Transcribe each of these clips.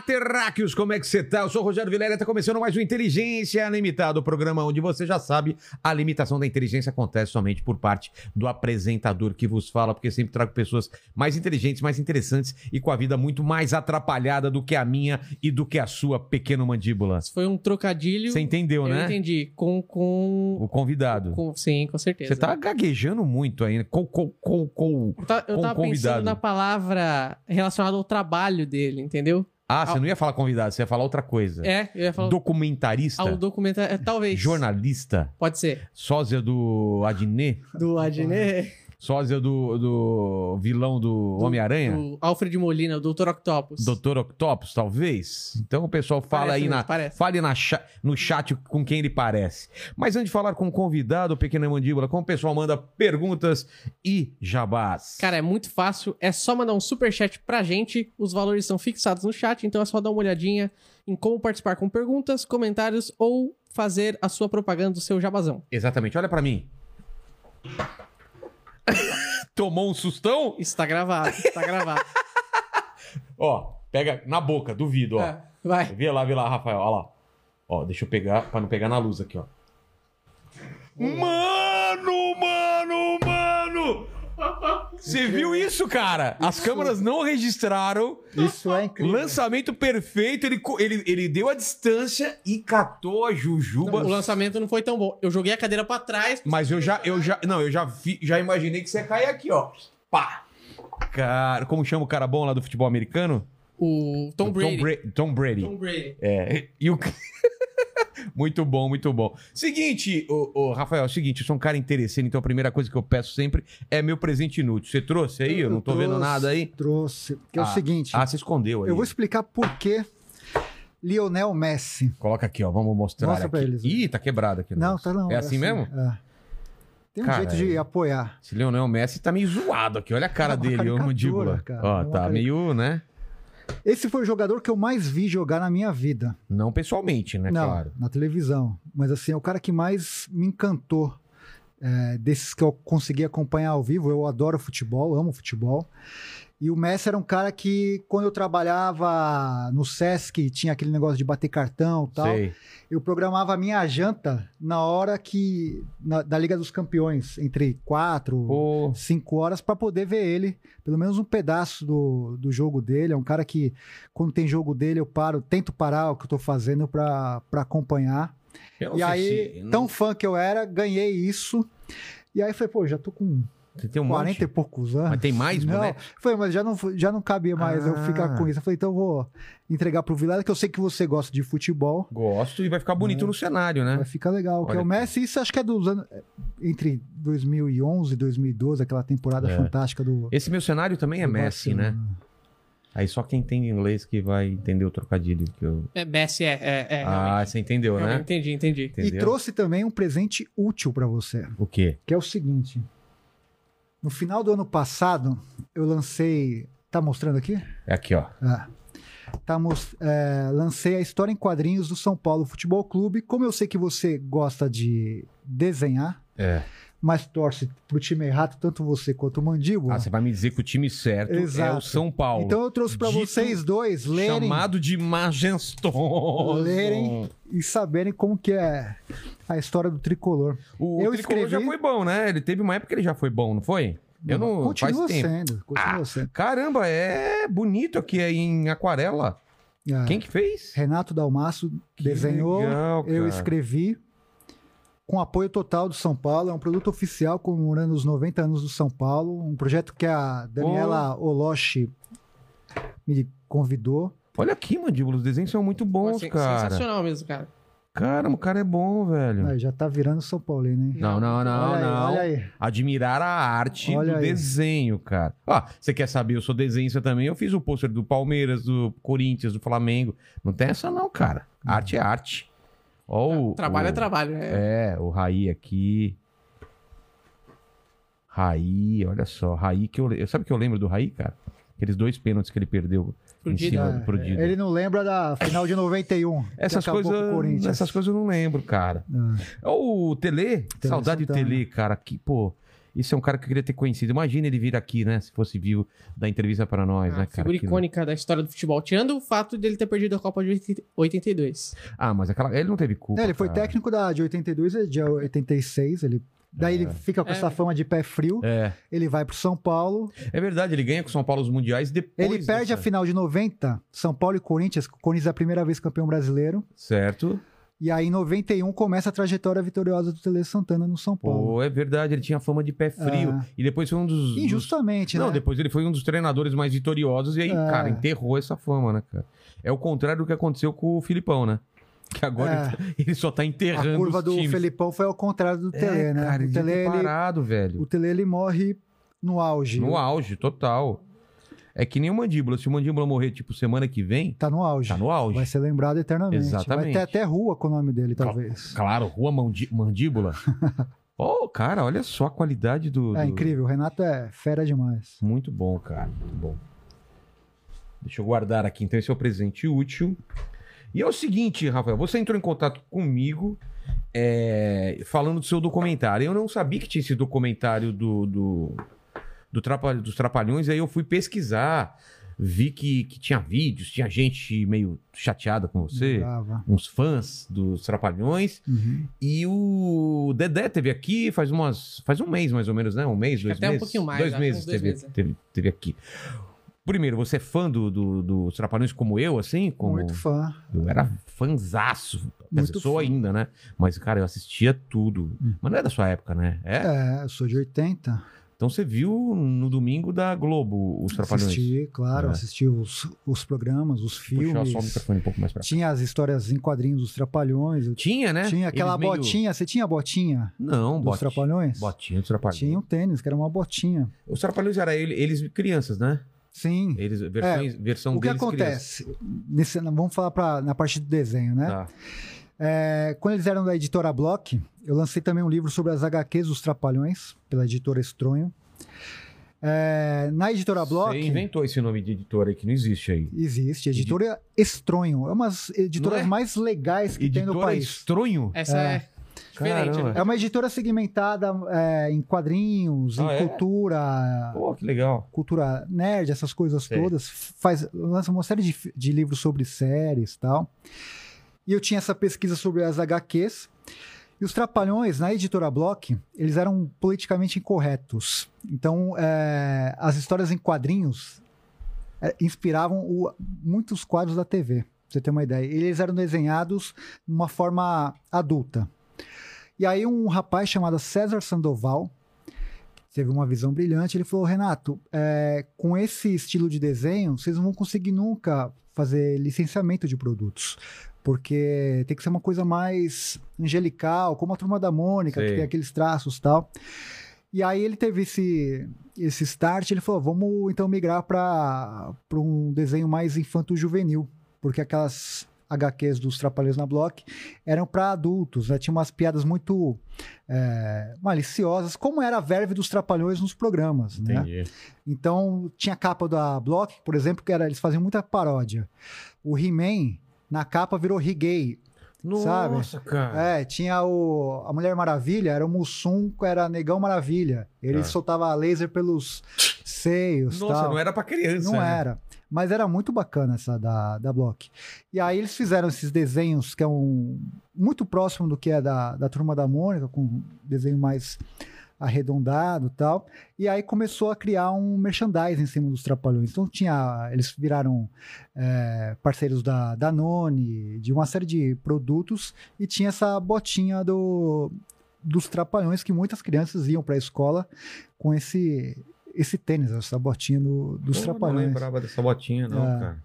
Olá, terráqueos, como é que você tá? Eu sou o Rogério Vilela e tá começando mais um Inteligência Limitada, o programa onde você já sabe, a limitação da inteligência acontece somente por parte do apresentador que vos fala, porque sempre trago pessoas mais inteligentes, mais interessantes e com a vida muito mais atrapalhada do que a minha e do que a sua, pequeno mandíbula. Foi um trocadilho. Você entendeu, eu né? entendi. Com. com, O convidado. com- sim, com certeza. Você tá gaguejando muito ainda. Com, com, com, com... Eu, tá- eu com tava convidado. pensando na palavra relacionada ao trabalho dele, entendeu? Ah, você não ia falar convidado, você ia falar outra coisa. É, eu ia falar. Documentarista? Ao documentário. é, Talvez. Jornalista? Pode ser. Sósia do Adnet? Do Adnet. Sósia do, do vilão do, Homem-Aranha? Do Alfred Molina, o Dr. Octopus. Doutor Octopus, talvez? Então o pessoal fala Parece aí na, parece. fale na cha- no chat com quem ele parece. Mas antes de falar com o convidado, pequena mandíbula, como o pessoal manda perguntas e jabás. Cara, é muito fácil. É só mandar um superchat pra gente. Os valores são fixados no chat, então é só dar uma olhadinha em como participar com perguntas, comentários ou fazer a sua propaganda do seu jabazão. Exatamente, olha pra mim. Tomou um sustão? Está gravado, está gravado. Ó, pega na boca, duvido, ó. É, vai. Vê lá, vê lá, Rafael, ó lá. Ó, deixa eu pegar, pra não pegar na luz aqui, ó. Mano, mano, mano! Você viu isso, cara? As câmeras não registraram. Isso é incrível. Lançamento perfeito, ele, ele, ele deu a distância e catou a Jujuba. O lançamento não foi tão bom. Eu joguei a cadeira pra trás. Mas eu já, eu já, não, eu já, vi- já imaginei que você ia cair aqui, ó. Pá! Cara, como chama o cara bom lá do futebol americano? O Tom Brady. Tom, Bra- Tom Brady. Tom Brady. É, e o. muito bom, muito bom. Seguinte, ô, ô, Rafael, é o seguinte, eu sou um cara interessante, então a primeira coisa que eu peço sempre é meu presente inútil. Você trouxe aí? Eu, não tô vendo trouxe, nada aí. Trouxe. Que é Ah, o seguinte, Ah, você escondeu aí. eu vou explicar por que Lionel Messi. Coloca aqui, ó, vamos mostrar Mostra aqui. pra eles. Ih, tá quebrado aqui. o Não, tá não. É assim, mesmo? É. Tem um Cara, jeito de é- apoiar. Esse Leonel Messi tá meio zoado aqui. Olha a cara É dele, caricatura, mandíbula. cara. Ó, É tá meio, né? Esse foi o jogador que eu mais vi jogar na minha vida. Não pessoalmente, né? não, Claro. na televisão. Mas assim, é o cara que mais me encantou. é, desses que eu consegui acompanhar ao vivo. Eu adoro futebol, amo futebol. E o Messi era um cara que, quando eu trabalhava no Sesc, tinha aquele negócio de bater cartão e tal. Sei. eu programava a minha janta na hora que na- da Liga dos Campeões, entre quatro, Pô, cinco horas, para poder ver ele, pelo menos um pedaço do, do jogo dele. É um cara que, quando tem jogo dele, eu paro, tento parar o que eu tô fazendo para acompanhar. eu E aí, se- tão fã que eu era, ganhei isso. E aí falei, pô, já tô com tem um 40 monte? e poucos anos. Mas tem mais, Não, boneco? foi, mas já não, já não cabia mais eu Ah. ficar com isso. Eu falei, então eu vou entregar pro Vilela, que eu sei que você gosta de futebol. Gosto e vai ficar bonito no cenário, né? Vai ficar legal. Que Olha é o Messi, isso acho que é dos anos. Entre 2011 e 2012, aquela temporada É. fantástica do. Esse meu cenário também é Messi, né? Barcelona. Aí só quem entende inglês que vai entender o trocadilho que eu... É, Messi é. é, é ah, realmente. você entendeu, né? Entendi, entendi. E Entendeu? trouxe também um presente útil para você, O quê? que é o seguinte. No final do ano passado, eu lancei. Tá mostrando aqui? É aqui, ó. Ah. Tá, é, lancei a história em quadrinhos do São Paulo Futebol Clube. Como eu sei que você gosta de desenhar, É. mas torce pro time errado, tanto você quanto o Mandíbula. Ah, você vai me dizer que o time certo é o Exato. São Paulo. Então eu trouxe para vocês dois lerem, Chamado de majestoso. Lerem. e saberem como que é a história do tricolor. O Eu tricolor escrevi- já foi bom, né? Ele teve uma época que ele já foi bom, não foi? Eu não... continua sendo, continua Ah, sendo. Caramba, é bonito aqui é em aquarela. Ah, Quem que fez? Renato Dalmaço Que desenhou, legal, eu escrevi com apoio total do São Paulo. É um produto oficial comemorando os 90 anos do São Paulo. Um projeto que a Daniela Oloshi me convidou. Olha aqui, mandíbula, os desenhos são muito bons, Sen- cara. Sensacional mesmo, cara. Caramba, o cara é bom, velho. Ah, já tá virando São Paulino, hein? Não, não, não, olha aí, não. olha aí. Admirar a arte Olha do aí. desenho, cara. Ó, você quer saber, eu sou desenhista também. Eu fiz o pôster do Palmeiras, do Corinthians, do Flamengo. Não tem essa não, cara. Arte é arte. Ó, o, trabalho o- é trabalho. É. É, o Raí aqui. Raí, olha só. Raí que eu. Sabe o que eu lembro do Raí, cara? Aqueles dois pênaltis que ele perdeu Pro em Dida. cima É, do pro Dida. ele não lembra da final de 91. que Essas coisas, essas coisas eu não lembro, cara. Ah, O Tele, saudade do Santana. Tele, cara. Que, pô, isso é um cara que eu queria ter conhecido. Imagina ele vir aqui, né? Se fosse vivo, dar entrevista para nós, A né, cara? figura icônica da história do futebol. Tirando o fato dele ter perdido a Copa de 80 82. Ah, mas aquela... ele não teve culpa. É, ele foi cara. técnico da, de 82 e de 86. Ele, daí ele fica com É. essa fama de pé frio. É, Ele vai pro São Paulo. é verdade, ele ganha com o São Paulo os mundiais depois. Ele perde a dessa- final de 90, São Paulo e Corinthians. Corinthians é a primeira vez campeão brasileiro. Certo. E aí, em 91, começa a trajetória vitoriosa do Tele Santana no São Paulo. Pô, é verdade, ele tinha fama de pé frio. É. E depois foi um dos. dos- Injustamente, Não, né? depois ele foi um dos treinadores mais vitoriosos e aí, É. cara, enterrou essa fama, né, cara? É o contrário do que aconteceu com o Filipão, né? Que agora É. ele, tá- só tá enterrando A curva do times. Felipão foi ao contrário do Tele, é, né? Cara, ele o, Tele, ele, parado, velho. o Tele, ele morre no auge. No auge, total. É que nem o mandíbula. Se o mandíbula morrer, tipo, semana que vem, Tá no auge. tá no auge. Vai ser lembrado eternamente. Exatamente. Vai ter até rua com o nome dele, talvez. Claro, rua Mandi- mandíbula. Ô, cara, olha só a qualidade do. É do- incrível. O Renato é fera demais. Muito bom, cara. Muito bom. Deixa eu guardar aqui, então, esse é o presente útil. E é o seguinte, Rafael, você entrou em contato comigo é, falando do seu documentário. Eu não sabia que tinha esse documentário do, do, do Trapa- dos Trapalhões, aí eu fui pesquisar, vi que, que tinha vídeos, tinha gente meio chateada com você, Brava. uns fãs dos Trapalhões. Uhum. E o Dedé teve aqui faz umas. Faz um mês, mais ou menos, né? Um mês, dois até um meses. pouquinho mais, Dois meses dois teve, meses. Teve, teve aqui. Primeiro, você é fã do, do- dos Trapalhões como eu, assim? Como... Muito fã. Eu era fanzaço. Quer Muito dizer, sou fã. ainda, né? Mas, cara, eu assistia tudo. Hum. Mas não é da sua época, né? É? É, eu sou de 80. Então você viu no domingo da Globo os Trapalhões. Assisti, claro, É. assisti os, os programas, os Puxar filmes. só o microfone um pouco mais pra cá. Tinha as histórias em quadrinhos dos Trapalhões. Tinha, né? Tinha aquela Eles meio- botinha. Você tinha a botinha Não, dos botinha. Trapalhões? Botinha dos Trapalhões. Tinha um tênis, que era uma botinha. Os Trapalhões eram ele- eles crianças, né? Sim. Eles, versões, versão o que acontece? Nesse- vamos falar pra, na parte do desenho, né? Tá. É, quando eles eram da editora Block, eu lancei também um livro sobre as HQs dos Trapalhões, pela editora Estronho. É, na editora Block. Você inventou esse nome de editora aí que não existe aí. Existe, editora Estronho. É uma das editoras é? mais legais que tem no Editora país. Estronho? Essa É. é, diferente, Caramba. né? É uma editora segmentada é, em quadrinhos, Ah, em é? cultura, Pô, que legal. cultura nerd, essas coisas Sei. todas. Faz, lança uma série de, de livros sobre séries e tal. E eu tinha essa pesquisa sobre as HQs. E os Trapalhões, na editora Block, eles eram politicamente incorretos. Então, é, as histórias em quadrinhos é, inspiravam o- muitos quadros da TV. Pra você ter uma ideia. Eles eram desenhados de uma forma adulta. E aí, um rapaz chamado César Sandoval teve uma visão brilhante. Ele falou: Renato, é, com esse estilo de desenho, vocês não vão conseguir nunca fazer licenciamento de produtos. Porque tem que ser uma coisa mais angelical, como a turma da Mônica, Sei. que tem aqueles traços e tal. E aí ele teve esse, esse start, ele falou: vamos então migrar para um desenho mais infanto-juvenil. Porque aquelas HQs dos Trapalhões na Block eram para adultos, né? Tinha umas piadas muito é, maliciosas, como era a verve dos Trapalhões nos programas, né? Então, tinha a capa da Block, por exemplo, que era, eles faziam muita paródia. O He-Man, na capa, virou. Sabe? Nossa, cara. É, tinha o, a Mulher Maravilha, era o Mussum, era Negão Maravilha. Ele Ah. soltava laser pelos seios Nossa, tal. não era pra criança. Não né? era. Mas era muito bacana essa da, da Block. E aí eles fizeram esses desenhos que é um, muito próximo do que é da, da Turma da Mônica, com um desenho mais arredondado tal. E aí começou a criar um merchandising em cima dos Trapalhões. Então tinha, eles viraram é, parceiros da Danone, de uma série de produtos, e tinha essa botinha do, dos Trapalhões que muitas crianças iam para a escola com esse esse tênis, essa botinha do- dos Pô, Não Trapalhões. lembrava dessa botinha, não, É. cara.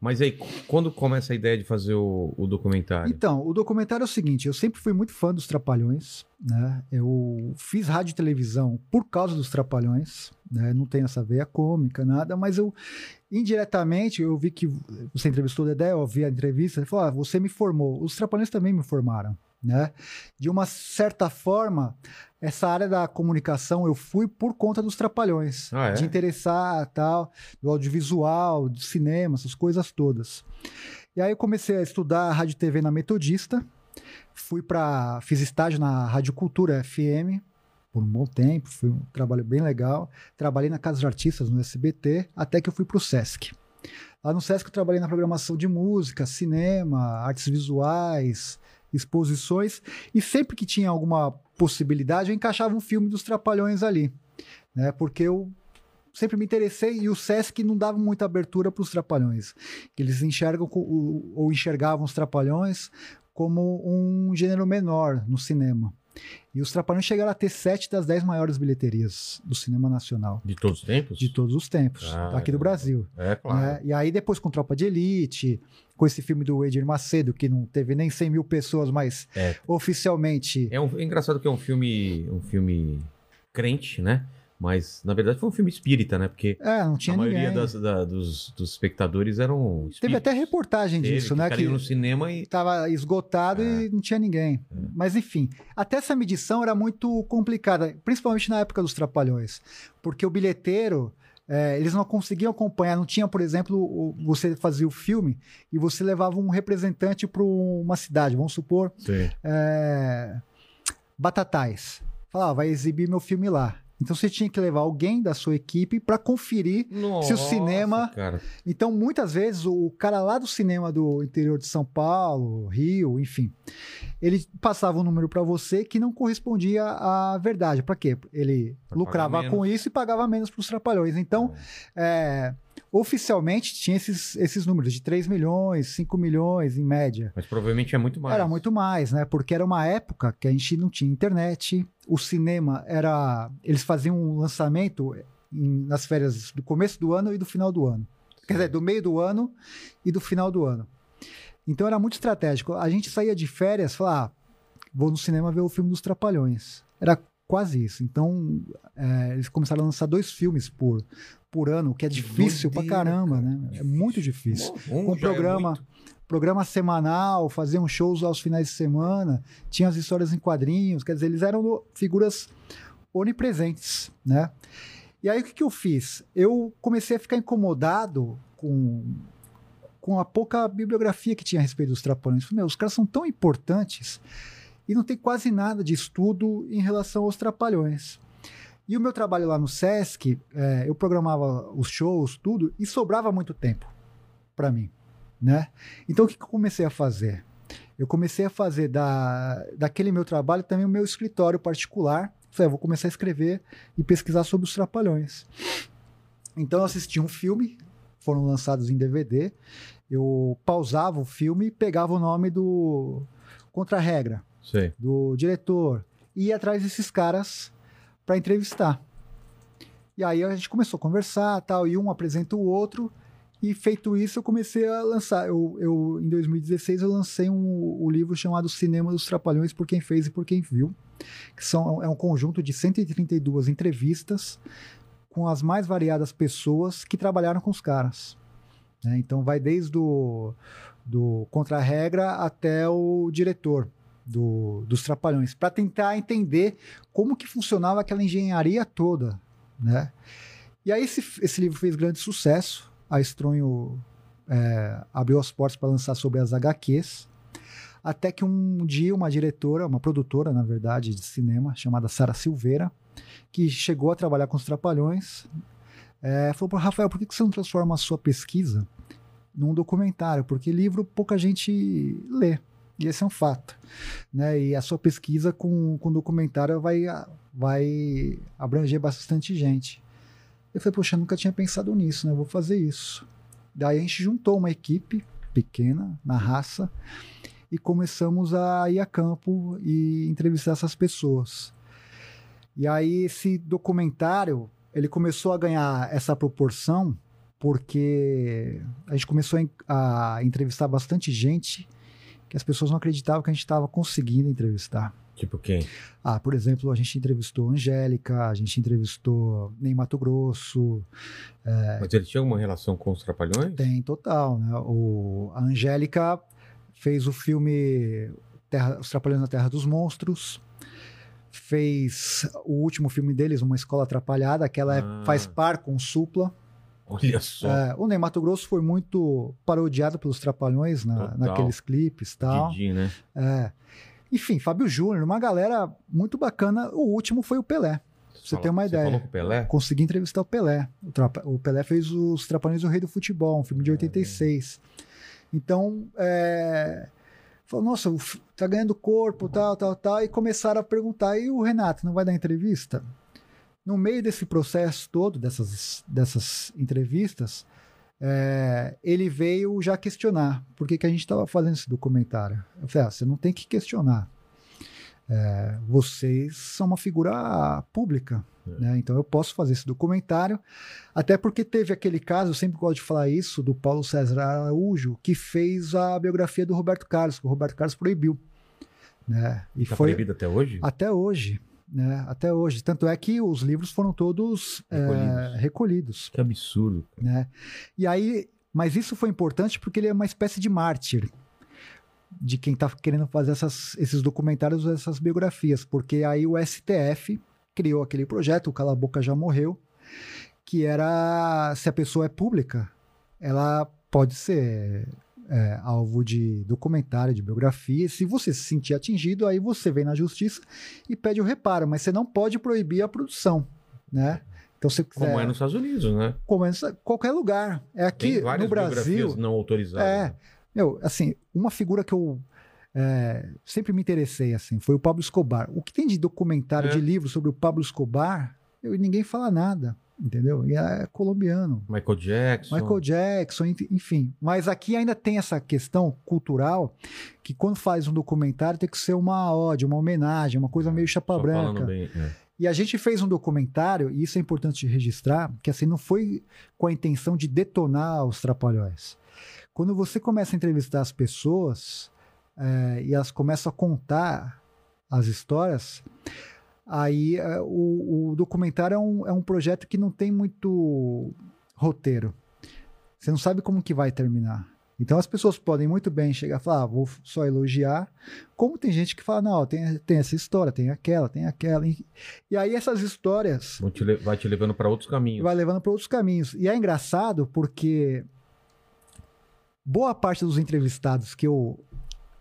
Mas aí, quando começa a ideia de fazer o, o documentário? Então, o documentário é o seguinte: eu sempre fui muito fã dos Trapalhões, né? Eu fiz rádio e televisão por causa dos Trapalhões, né? Não tenho essa veia cômica, nada, mas eu indiretamente eu vi que você entrevistou o Dedé, eu vi a entrevista, ele falou: ah, você me formou. Os Trapalhões também me formaram. Né? De uma certa forma, essa área da comunicação eu fui por conta dos trapalhões, Ah, é? de interessar tal, do audiovisual, do cinema, essas coisas todas. E aí eu comecei a estudar rádio e TV na Metodista, fui para fiz estágio na Rádio Cultura FM por um bom tempo, foi um trabalho bem legal. Trabalhei na Casa de Artistas no SBT, até que eu fui para o SESC. Lá no SESC eu trabalhei na programação de música, cinema, artes visuais, exposições, e sempre que tinha alguma possibilidade, eu encaixava um filme dos Trapalhões ali, né? Porque eu sempre me interessei e o SESC não dava muita abertura para os Trapalhões. Eles enxergam ou enxergavam os Trapalhões como um gênero menor no cinema. E os Trapalhões chegaram a ter sete das dez maiores bilheterias do cinema nacional, De todos os tempos? de todos os tempos, Ah, aqui do é. Brasil. É, claro. né? E aí depois com Tropa de Elite, com esse filme do Edir Macedo, que não teve nem 100 mil pessoas, mas É. oficialmente... É, um, é engraçado que é um filme, um filme crente, né? Mas, na verdade, foi um filme espírita, né? Porque É, não tinha a maioria das- da- dos, dos espectadores eram espíritos. Teve até reportagem Teve, disso, que né? Que no cinema e... estava esgotado É. e não tinha ninguém. Mas enfim, até essa medição era muito complicada, principalmente na época dos Trapalhões, porque o bilheteiro é, eles não conseguiam acompanhar. Não tinha, por exemplo, o- você fazia o filme e você levava um representante para uma cidade, vamos supor, é, Batatais. Falava, ah, vai exibir meu filme lá. Então você tinha que levar alguém da sua equipe para conferir Nossa, cinema- Cara, então, muitas vezes, o cara lá do cinema do interior de São Paulo, Rio, enfim, ele passava um número para você que não correspondia à verdade. Para quê? Ele Pra lucrava com isso e pagava menos para os trapalhões. Então, é, oficialmente, tinha esses, esses números de 3 milhões, 5 milhões em média. mas provavelmente é muito mais. Era muito mais, né? Porque era uma época que a gente não tinha internet, o cinema era. Eles faziam um lançamento em- nas férias do começo do ano e do final do ano. Quer dizer, do meio do ano e do final do ano. Então era muito estratégico. A gente saía de férias, falava, ah, vou no cinema ver o filme dos Trapalhões. Era quase isso. Então, é, eles começaram a lançar dois filmes por, por ano, o que é difícil pra doideira, caramba, cara. né? É muito difícil Um com já é programa, muito. programa semanal, faziam shows aos finais de semana, tinham as histórias em quadrinhos, quer dizer, eles eram figuras onipresentes, né? E aí o que, que eu fiz? Eu comecei a ficar incomodado com, com a pouca bibliografia que tinha a respeito dos trapalhões. Falei, Meu, os caras são tão importantes e não tem quase nada de estudo em relação aos trapalhões. E o meu trabalho lá no Sesc, eh, eu programava os shows, tudo, e sobrava muito tempo para mim, né? Então o que, que eu comecei a fazer? Eu comecei a fazer da, daquele meu trabalho também o meu escritório particular. Falei, "Ah, vou começar a escrever e pesquisar sobre os trapalhões. Então eu assisti um filme, foram lançados em DVD. Eu pausava o filme e pegava o nome do contra-regra, Do diretor, e ia atrás desses caras para entrevistar. E aí a gente começou a conversar, tal, e um apresenta o outro, e feito isso eu comecei a lançar. Eu, eu em 2016 eu lancei um, o livro chamado Cinema dos Trapalhões por quem fez e por quem viu, que são é um conjunto de 132 entrevistas com as mais variadas pessoas que trabalharam com os caras. né? Então vai desde o do contra-regra até o diretor do, dos Trapalhões, para tentar entender como que funcionava aquela engenharia toda, né? E aí esse, esse livro fez grande sucesso, a Estronho é, abriu as portas para lançar sobre as HQs, até que um dia uma diretora, uma produtora, na verdade, de cinema, chamada Sara Silveira, que chegou a trabalhar com os Trapalhões, é, falou para Rafael, por que que você não transforma a sua pesquisa num documentário? Porque livro pouca gente lê. E esse é um fato. Né? E a sua pesquisa com, com documentário vai, vai abranger bastante gente. Eu falei, poxa, eu nunca tinha pensado nisso, né? Eu vou fazer isso. Daí a gente juntou uma equipe pequena, na raça, e começamos a ir a campo e entrevistar essas pessoas. E aí esse documentário, ele começou a ganhar essa proporção porque a gente começou a en- a entrevistar bastante gente que as pessoas não acreditavam que a gente estava conseguindo entrevistar. Tipo quem? Ah, por exemplo, a gente entrevistou Angélica, a gente entrevistou Ney Mato Grosso, Mas ele tinha alguma relação com os Trapalhões? tem total, né? O, a Angélica fez o filme Terra, Os Trapalhões na Terra dos Monstros. Fez o último filme deles, Uma Escola Atrapalhada, que ela é- Ah. faz par com Supla. Olha só. É, o Ney Mato Grosso foi muito parodiado pelos Trapalhões na- Total. naqueles clipes e tal. Didi, né? É. Enfim, Fábio Júnior, uma galera muito bacana. O último foi o Pelé. Você Fala- tem uma ideia. falou com o Pelé? Consegui entrevistar o Pelé. O, Trapa- o Pelé fez os Trapalhões do Rei do Futebol, um filme de 86. Então, é... falou, nossa, o tá ganhando corpo, tal, tal, tal. E começaram a perguntar, e o Renato, não vai dar entrevista? No meio desse processo todo, dessas, dessas entrevistas, é, ele veio já questionar por que, que a gente estava fazendo esse documentário. Eu falei, ah, você não tem que questionar. É, vocês são uma figura pública, né? então eu posso fazer esse documentário, até porque teve aquele caso, eu sempre gosto de falar isso, do Paulo César Araújo, que fez a biografia do Roberto Carlos, que o Roberto Carlos proibiu. Né? E Tá foi proibido até hoje? até hoje. Né? Até hoje. Tanto é que os livros foram todos é, Recolhidos. recolhidos Que absurdo. né? E aí, mas isso foi importante porque ele é uma espécie de mártir de quem está querendo fazer essas, esses documentários, essas biografias, porque aí o STF criou aquele projeto, o Cala a Boca já morreu, que era se a pessoa é pública, ela pode ser é, alvo de documentário, de biografia. Se você se sentir atingido, aí você vem na justiça e pede o reparo, mas você não pode proibir a produção, né? Então, se quiser, Como é nos Estados Unidos, né? como é nessa- qualquer lugar. É aqui no Brasil. biografias não autorizadas. É, meu, assim, uma figura que eu é, sempre me interessei, assim, foi o Pablo Escobar. O que tem de documentário, É. de livro sobre o Pablo Escobar, eu, ninguém fala nada, entendeu? E é colombiano. Michael Jackson. Michael Jackson, enfim. Mas aqui ainda tem essa questão cultural que quando faz um documentário tem que ser uma ode, uma homenagem, uma coisa meio chapa branca. bem. é. E a gente fez um documentário, e isso é importante registrar, que assim não foi com a intenção de detonar os trapalhões. Quando você começa a entrevistar as pessoas é, e elas começam a contar as histórias, aí é, o, o documentário é um, é um projeto que não tem muito roteiro. Você não sabe como que vai terminar. Então as pessoas podem muito bem chegar e falar, ah, vou só elogiar, como tem gente que fala, não, tem, tem essa história, tem aquela, tem aquela. E, aí essas histórias Vão te vai te levando para outros caminhos. vai levando para outros caminhos. E é engraçado porque boa parte dos entrevistados que eu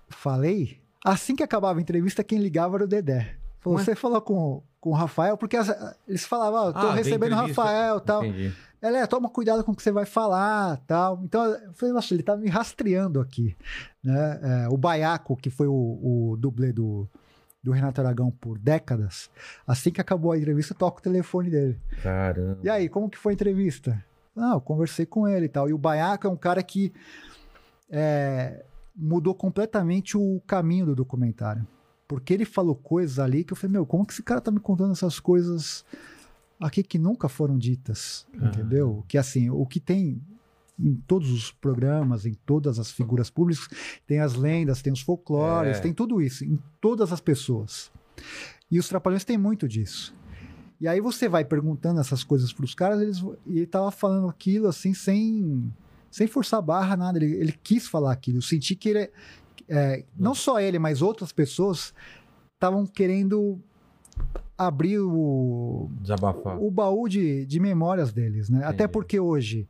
falei, assim que acabava a entrevista, quem ligava era o Dedé. Falou, você falou com, com o Rafael, porque as- eles falavam, ah, tô Ah, recebendo o. Rafael tal. Entendi. Ela é, toma cuidado com o que você vai falar, tal. Então, eu falei, nossa, ele tá me rastreando aqui, né? É, o Baiaco, que foi o, o dublê do, do Renato Aragão por décadas, assim que acabou a entrevista, toca o telefone dele. Caramba. E aí, como que foi a entrevista? Não, eu conversei com ele e tal. E o Baiaco é um cara que é, mudou completamente o caminho do documentário. Porque ele falou coisas ali que eu falei, meu, como que esse cara tá me contando essas coisas aqui que nunca foram ditas? Ah. Entendeu? Que assim, o que tem em todos os programas, em todas as figuras públicas, tem as lendas, tem os folclores, É. tem tudo isso, em todas as pessoas. E os Trapalhões têm muito disso. E aí você vai perguntando essas coisas para os caras, eles, e ele tava falando aquilo assim, sem, sem forçar a barra, nada. Ele, ele quis falar aquilo. Eu senti que ele. É, não só ele, mas outras pessoas estavam querendo abrir o, Desabafar. o baú de, de memórias deles, né? Até porque hoje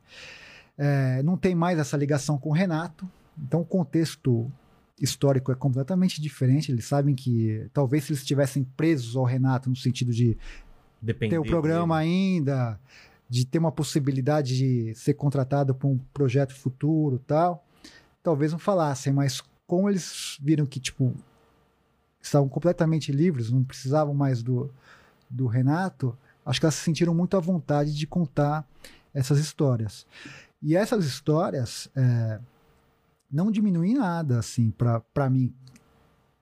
é, não tem mais essa ligação com o Renato, então o contexto histórico é completamente diferente. Eles sabem que talvez se eles estivessem presos ao Renato no sentido de Depender ter o programa dele. ainda, de ter uma possibilidade de ser contratado para um projeto futuro tal, talvez não falassem, mas como eles viram que, tipo, estavam completamente livres, não precisavam mais do, do Renato, acho que elas se sentiram muito à vontade de contar essas histórias. E essas histórias é, não diminuem nada, assim, para mim.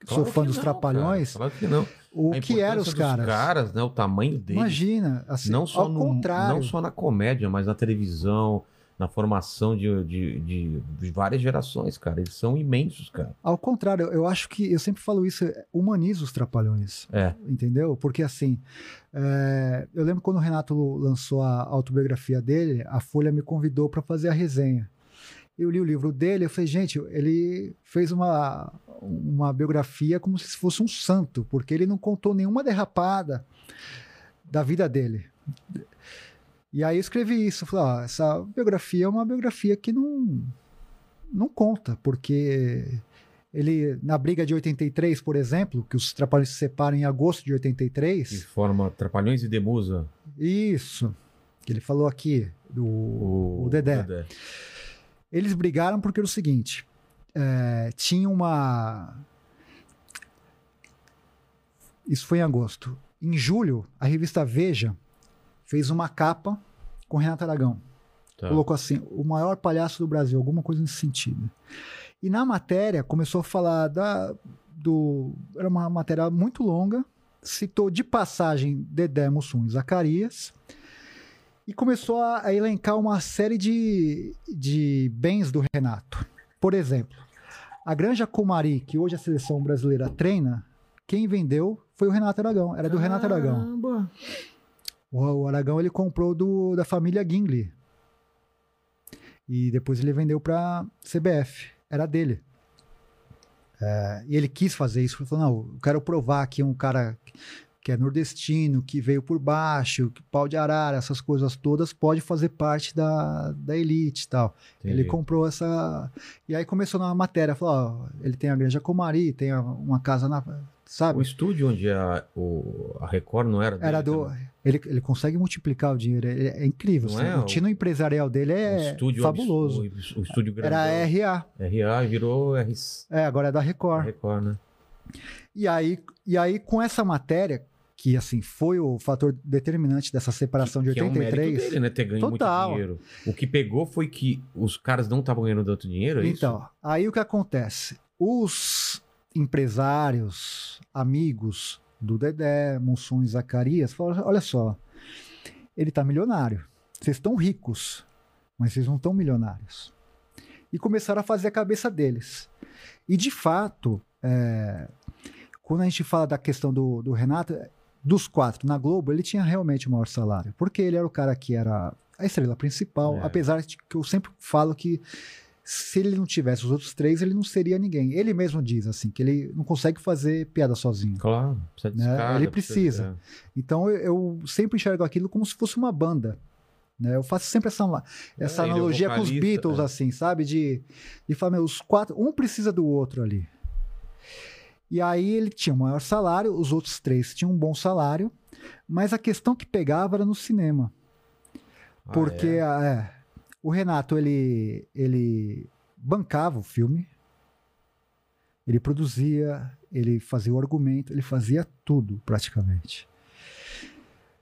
Sou Claro fã que dos não, Trapalhões. cara. Claro que não. O que eram os caras? caras, né? O tamanho deles. Imagina, assim, não só ao no, contrário. não só na comédia, mas na televisão, na formação de, de, de- de várias gerações, cara. Eles são imensos, cara. Ao contrário, eu- acho que eu sempre falo isso, humaniza os trapalhões, É. entendeu? Porque assim, é, eu lembro quando o Renato lançou a autobiografia dele, a Folha me convidou para fazer a resenha. Eu li o livro dele, eu falei, gente, ele fez uma, uma biografia como se fosse um santo, porque ele não contou nenhuma derrapada da vida dele. E aí eu escrevi isso, falei, ó, essa biografia é uma biografia que não, não conta, porque ele, na briga de 83, por exemplo, que os Trapalhões se separam em agosto de Que 83, forma Trapalhões e Demusa. isso, que ele falou aqui, do, o, Dedé. Eles brigaram porque era o seguinte: é, tinha uma. Isso foi em agosto. Em julho, a revista Veja fez uma capa com Renato Aragão. Tá. Colocou assim: o maior palhaço do Brasil, alguma coisa nesse sentido. E na matéria começou a falar da, do. Era uma matéria muito longa, citou de passagem Dedé Mussum e Zacarias. E começou a, a elencar uma série de, de bens do Renato. Por exemplo, a Granja Comari, que hoje a seleção brasileira treina, quem vendeu foi o Renato Aragão. Era do Renato Aragão. O, Aragão ele comprou do, da família Gingley. E depois ele vendeu para CBF. Era dele. É, e ele quis fazer isso. Ele falou: não, eu quero provar que um cara que é nordestino, que veio por baixo, que pau de arara, essas coisas todas, pode fazer parte da, da elite e tal. Ele Entendi. comprou essa. E aí começou na matéria: falou: ó, ele tem a Granja Comari, tem uma casa na. Sabe? O estúdio onde a, o, a Record não era dele Era do. também? Ele, ele consegue multiplicar o dinheiro. ele- É, incrível. Não assim, é? o tino empresarial dele é estúdio fabuloso. O, o estúdio grandão. Era RA. RA e virou R... É, agora é da Record. Record, né? E aí, e aí, com essa matéria, que assim foi o fator determinante dessa separação de que é um 83. dele, né? Ter ganho Total. muito dinheiro. O que pegou foi que os caras não estavam ganhando tanto dinheiro, é então, aí o que acontece? Os empresários, amigos do Dedé, Mussum e Zacarias, falaram: olha só, ele tá milionário. Vocês estão ricos, mas vocês não estão milionários. E começaram a fazer a cabeça deles. E de fato, é, quando a gente fala da questão do, do Renato, dos quatro na Globo, ele tinha realmente o maior salário. Porque ele era o cara que era a estrela principal, É. apesar de que eu sempre falo que se ele não tivesse os outros três, ele não seria ninguém. Ele mesmo diz assim, que ele não consegue fazer piada sozinho. Claro, precisa de Né? escada, Ele precisa. Então eu, eu sempre enxergo aquilo como se fosse uma banda. Né? Eu faço sempre essa, essa É, ele é analogia com os Beatles, é. assim, sabe? De, de falar, meu, os quatro, um precisa do outro ali. E aí ele tinha o maior salário, os outros três tinham um bom salário, mas a questão que pegava era no cinema. Ah, Porque é? O Renato, ele, ele bancava o filme, ele produzia, ele fazia o argumento, ele fazia tudo praticamente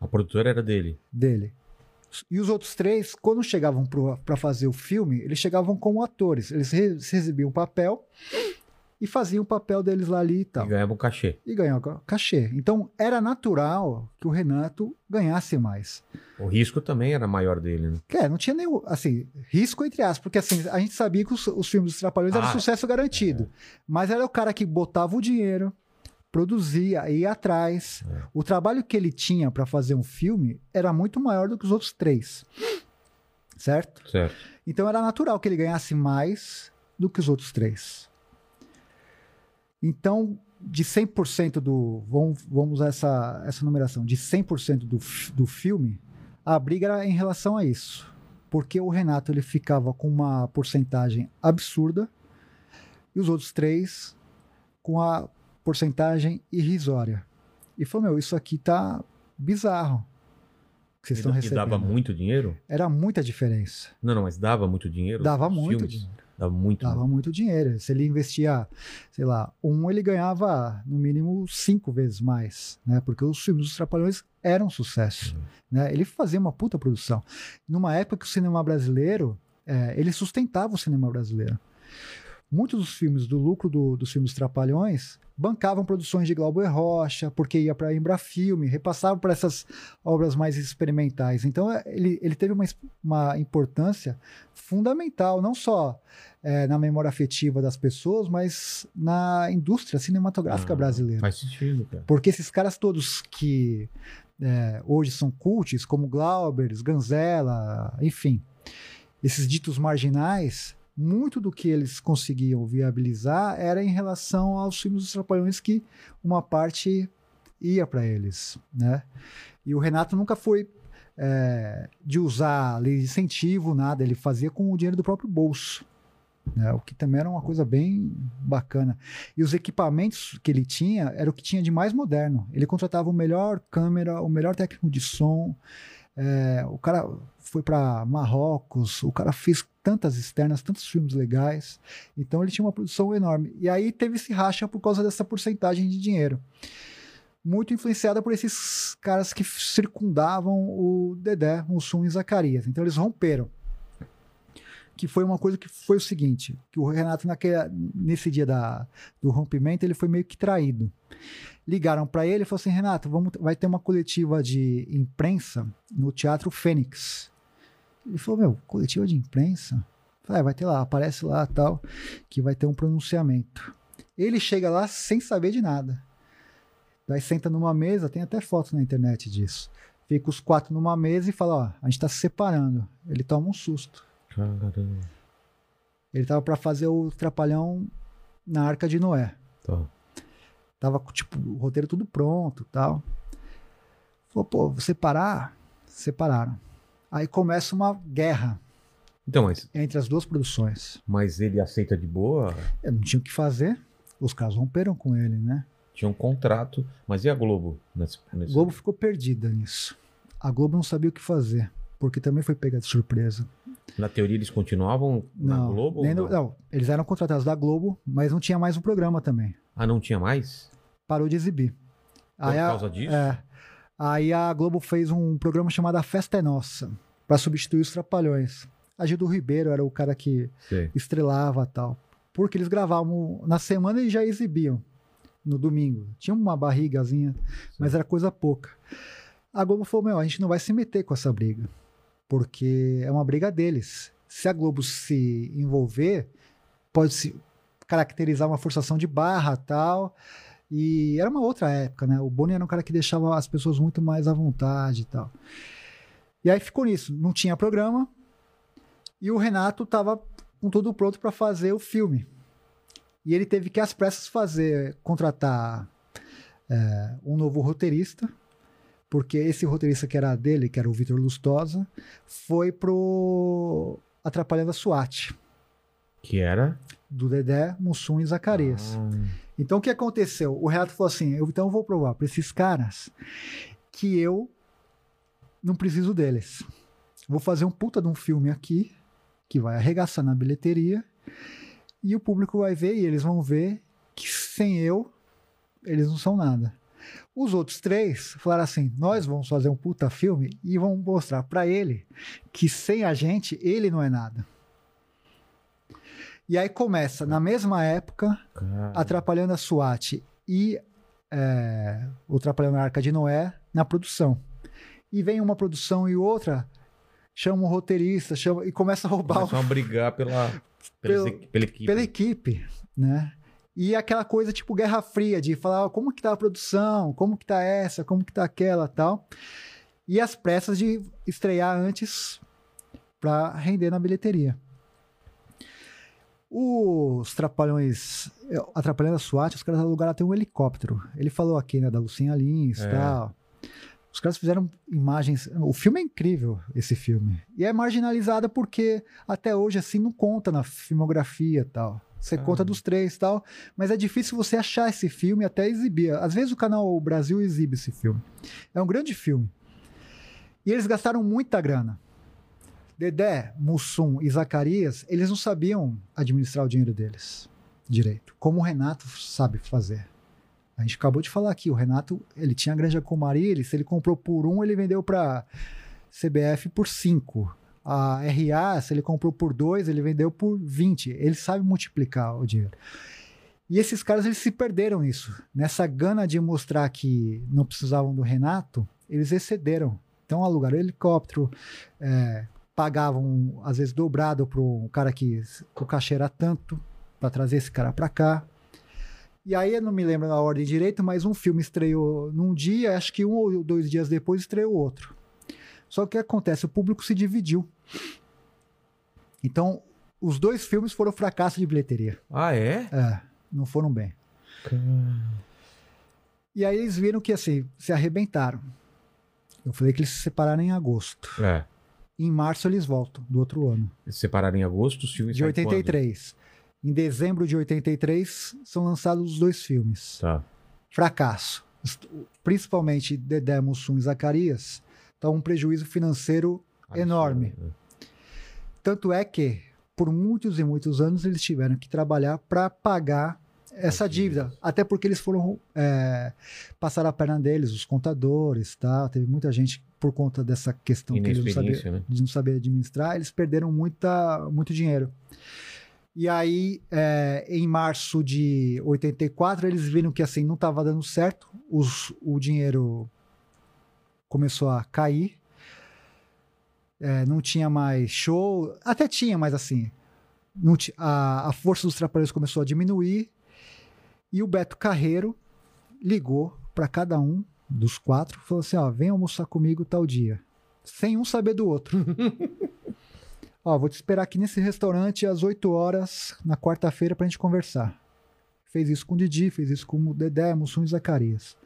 A produtora era dele. dele. E os outros três, quando chegavam para fazer o filme, eles chegavam como atores. Eles re- recebiam um papel e faziam o papel deles lá ali e tal. E ganhava um cachê. E ganhavam cachê. Então era natural que o Renato ganhasse mais. O risco também era maior dele, né? Que é, não tinha nenhum, assim, risco entre aspas, porque assim, a gente sabia que os, os filmes dos Trapalhões eram Ah, sucesso garantido. Mas era o cara que botava o dinheiro, produzia, ia atrás. É. O trabalho que ele tinha para fazer um filme era muito maior do que os outros três. Certo? Certo. Então era natural que ele ganhasse mais do que os outros três. Então, de 100% do. Vamos, vamos usar essa, essa numeração. De 100% do, do filme, a briga era em relação a isso. Porque o Renato ele ficava com uma porcentagem absurda e os outros três com a porcentagem irrisória. E falou: Meu, isso aqui tá bizarro. Que vocês E, estão e recebendo. dava muito dinheiro? Era muita diferença. Não, não, mas dava muito dinheiro? Dava muito filmes? dinheiro. Dava muito. Dava muito dinheiro. Se ele investia, sei lá, um, ele ganhava no mínimo cinco vezes mais, né? Porque os filmes dos Trapalhões eram um sucesso, né? Ele fazia uma puta produção. Numa época que o cinema brasileiro, é, ele sustentava o cinema brasileiro. Muitos dos filmes, do lucro do- dos filmes Trapalhões, bancavam produções de Glauber Rocha, porque ia para a Embrafilme, repassavam para essas obras mais experimentais. Então, é, ele, ele teve uma, uma importância fundamental, não só é, na memória afetiva das pessoas, mas na indústria cinematográfica Ah, brasileira. Faz sentido, cara. Porque esses caras todos que é, hoje são cults, como Glaubers, Ganzella, enfim, esses ditos marginais, muito do que eles conseguiam viabilizar era em relação aos filmes dos Trapalhões que uma parte ia para eles, né? E o Renato nunca foi é, de usar lei de incentivo, nada, ele fazia com o dinheiro do próprio bolso. Né, o que também era uma coisa bem bacana. E os equipamentos que ele tinha era o que tinha de mais moderno. Ele contratava o melhor câmera, o melhor técnico de som. É, o cara foi para Marrocos, o cara fez tantas externas, tantos filmes legais. Então ele tinha uma produção enorme. E aí teve esse racha por causa dessa porcentagem de dinheiro muito influenciada por esses caras que circundavam o Dedé, Mussum e Zacarias. Então eles romperam. Que foi uma coisa que foi o seguinte, que o Renato naquele, nesse dia da, do rompimento ele foi meio que traído. Ligaram para ele e falaram assim, Renato, vamos, vai ter uma coletiva de imprensa no Teatro Fênix. Ele falou, meu, coletiva de imprensa? Falei, ah, vai ter lá, aparece lá tal, que vai ter um pronunciamento. Ele chega lá sem saber de nada. Daí senta numa mesa, tem até fotos na internet disso. Fica os quatro numa mesa e fala: Ó, a gente tá se separando. Ele toma um susto. Caramba. Ele tava para fazer o Trapalhão na Arca de Noé. Tá. Tava, tipo, o roteiro tudo pronto tal. Falou, pô, separar? Separaram. Aí começa uma guerra Então, mas, entre as duas produções. mas ele aceita de boa? Eu não tinha o que fazer. Os caras romperam com ele, né? Tinha um contrato. Mas e a Globo? Nesse, A nesse... Globo ficou perdida nisso. A Globo não sabia o que fazer, porque também foi pega de surpresa. Na teoria eles continuavam na Não, Globo? nem não? não, eles eram contratados da Globo, mas não tinha mais um programa também. Ah, não tinha mais? Parou de exibir. Por Aí a- causa disso? É. Aí a Globo fez um programa chamado A Festa é Nossa, para substituir os Trapalhões. A Gildo Ribeiro era o cara que Sei. estrelava tal. Porque eles gravavam na semana e já exibiam no domingo. Tinha uma barrigazinha, mas era coisa pouca. A Globo falou: Meu, a gente não vai se meter com essa briga, porque é uma briga deles. Se a Globo se envolver, pode se caracterizar uma forçação de barra tal. E era uma outra época, né? O Boni era um cara que deixava as pessoas muito mais à vontade e tal. E aí ficou nisso. Não tinha programa. E o Renato tava com tudo pronto para fazer o filme. E ele teve que, às pressas, fazer, contratar é, um novo roteirista, porque esse roteirista que era dele, que era o Vitor Lustosa, foi pro Atrapalhando a SWAT, Que era? do Dedé, Mussum e Zacarias. Ah, Então o que aconteceu? O Renato falou assim: eu então vou provar para esses caras que eu não preciso deles. Vou fazer um puta de um filme aqui que vai arregaçar na bilheteria e o público vai ver e eles vão ver que sem eu eles não são nada. Os outros três falaram assim: nós vamos fazer um puta filme e vamos mostrar para ele que sem a gente ele não é nada. E aí começa, na mesma época, cara. Atrapalhando a SWAT e é, o Atrapalhando a Arca de Noé na produção. E vem uma produção e outra, chama um roteirista, chama, e começa a roubar Começam a brigar pela, pela, pela equipe. pela equipe, né? E aquela coisa tipo Guerra Fria, de falar "Ah, como que tá a produção, como que tá essa, como que tá aquela tal. E as pressas de estrear antes para render na bilheteria. Os Trapalhões, atrapalhando a SWAT, os caras alugaram até um helicóptero. Ele falou aqui, né, da Lucinha Lins e É. tal. Os caras fizeram imagens. O filme é incrível, esse filme. E é marginalizada porque até hoje, assim, não conta na filmografia e tal. Você Ah. conta dos três e tal. Mas é difícil você achar esse filme e até exibir. Às vezes o canal Brasil exibe esse filme. É um grande filme. E eles gastaram muita grana. Dedé, Mussum e Zacarias, eles não sabiam administrar o dinheiro deles direito, como o Renato sabe fazer. A gente acabou de falar aqui, o Renato, ele tinha a Granja Comariles, se ele comprou por um, ele vendeu para CBF por cinco. A RA, se ele comprou por dois, ele vendeu por 20. Ele sabe multiplicar o dinheiro. E esses caras, eles se perderam nisso. Nessa gana de mostrar que não precisavam do Renato, eles excederam. Então alugaram helicóptero, é, pagavam às vezes dobrado para um cara que o cachê era tanto para trazer esse cara para cá. E aí eu não me lembro na ordem direito, mas um filme estreou num dia, acho que um ou dois dias depois estreou outro. Só que o que acontece? O público se dividiu. Então, os dois filmes foram fracasso de bilheteria. Ah, é? É, não foram bem. E aí eles viram que, assim, se arrebentaram. Eu falei que eles se separaram em agosto. É. Em março eles voltam, do outro ano. Eles separaram em agosto os filmes De saem quando? 83. Em dezembro de 83 são lançados os dois filmes. Tá. Fracasso. Principalmente Dedé Mussum e Zacarias. Então, um prejuízo financeiro enorme. Tanto é que, por muitos e muitos anos, eles tiveram que trabalhar para pagar essa dívida. Até porque eles foram é, passar a perna deles, os contadores, tá? Teve muita gente por conta dessa questão que eles não né? de não saber administrar, eles perderam muita, muito dinheiro. E aí, é, em março de 84, eles viram que assim não estava dando certo, os, o dinheiro começou a cair, é, não tinha mais show, até tinha, mas assim, a, a força dos trapalhões começou a diminuir, e o Beto Carreiro ligou para cada um dos quatro, falou assim: ó, vem almoçar comigo tal dia, sem um saber do outro. Ó, vou te esperar aqui nesse restaurante às 8 horas na quarta-feira pra gente conversar. Fez isso com o Didi, fez isso com o Dedé, Mussum e Zacarias.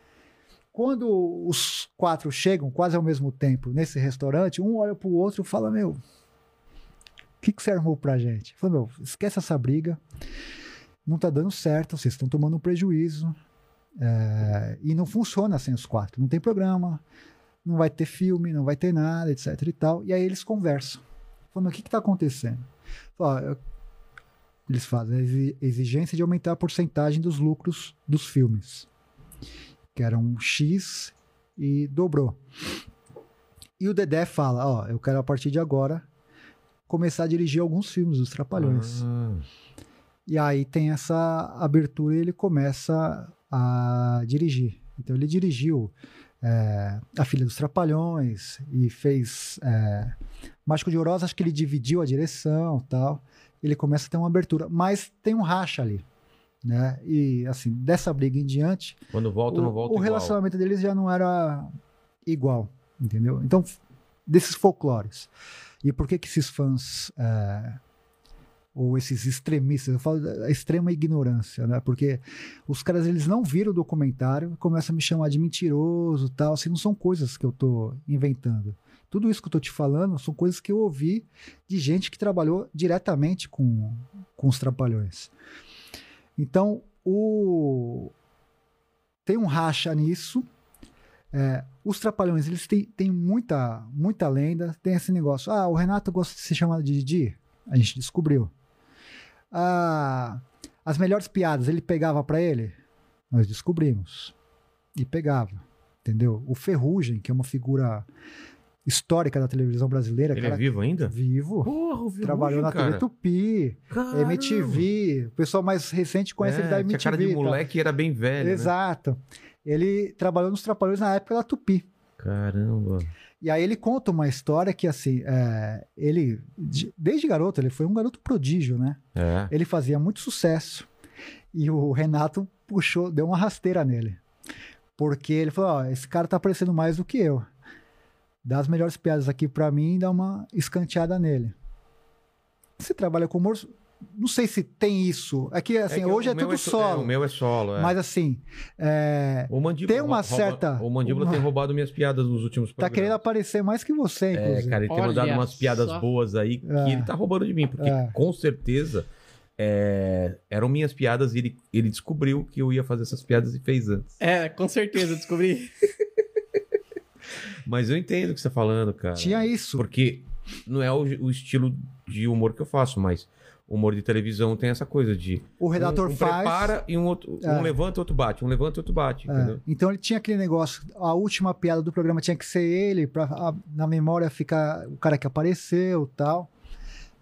Quando os quatro chegam quase ao mesmo tempo nesse restaurante, um olha pro outro e fala: Meu, o que, que você armou pra gente? Fala, meu, esquece essa briga. Não tá dando certo, vocês estão tomando um prejuízo. é, e não funciona sem os quatro. Não tem programa, não vai ter filme, não vai ter nada, etc e tal. E aí eles conversam. Falando, o que está acontecendo? Fala, "Ó, eu- Eles fazem a exi- exigência de aumentar a porcentagem dos lucros dos filmes, que eram X e dobrou. E o Dedé fala: Ó, eu quero a partir de agora começar a dirigir alguns filmes dos Trapalhões. Ah, E aí tem essa abertura e ele começa a dirigir. Então ele dirigiu é, A Filha dos Trapalhões e fez é, Mágico de Oroz, acho que ele dividiu a direção tal. Ele começa a ter uma abertura, mas tem um racha ali. Né? E assim, dessa briga em diante, quando volta, o, não volta o igual. relacionamento deles já não era igual, entendeu? Então, desses folclores. E por que que esses fãs, é, ou esses extremistas, eu falo da extrema ignorância, né? Porque os caras, eles não viram o documentário e começam a me chamar de mentiroso tal, assim, não são coisas que eu tô inventando. Tudo isso que eu tô te falando são coisas que eu ouvi de gente que trabalhou diretamente com, com os trapalhões. Então, o, tem um racha nisso. É, os Trapalhões, eles têm, têm muita, muita lenda. Tem esse negócio. Ah, o Renato gosta de ser chamado de Didi. A gente descobriu. Ah, as melhores piadas ele pegava pra ele? Nós descobrimos. E pegava. Entendeu? O Ferrugem, que é uma figura histórica da televisão brasileira. Ele cara, é vivo ainda? vivo. Porra, o Trabalhou na TV Tupi, Caramba. MTV. O pessoal mais recente conhece ele da É, MTV. Tinha cara de tal. moleque era bem velho, né? Exato. Ele trabalhou nos Trapalhões na época da Tupi. Caramba. E aí ele conta uma história que, assim, é, ele, de- desde garoto, ele foi um garoto prodígio, né? É. Ele fazia muito sucesso. E o Renato puxou, deu uma rasteira nele. Porque ele falou: Ó, esse cara tá aparecendo mais do que eu. Dá as melhores piadas aqui pra mim e dá uma escanteada nele. Você trabalha com humor. Não sei se tem isso. É que, assim, que hoje é tudo so- solo. É, o meu é solo, é. Mas, assim, é, o Mandíbula tem uma rouba- certa- O Mandíbula uma- tem roubado minhas piadas nos últimos tá programas. querendo aparecer mais que você, É, inclusive. cara, ele tem Olha mandado umas piadas só. boas aí que É. ele tá roubando de mim, porque É. com certeza é, eram minhas piadas e ele, ele descobriu que eu ia fazer essas piadas e fez antes. É, com certeza, descobri. Mas eu entendo o que você tá falando, cara. Tinha isso. Porque não é o, o estilo de humor que eu faço, mas o humor de televisão tem essa coisa de. O redator um, um faz. prepara e um outro. É. Um levanta, outro bate. Um levanta, outro bate. É, Entendeu? Então ele tinha aquele negócio, a última piada do programa tinha que ser ele, pra a- na memória ficar o cara que apareceu tal.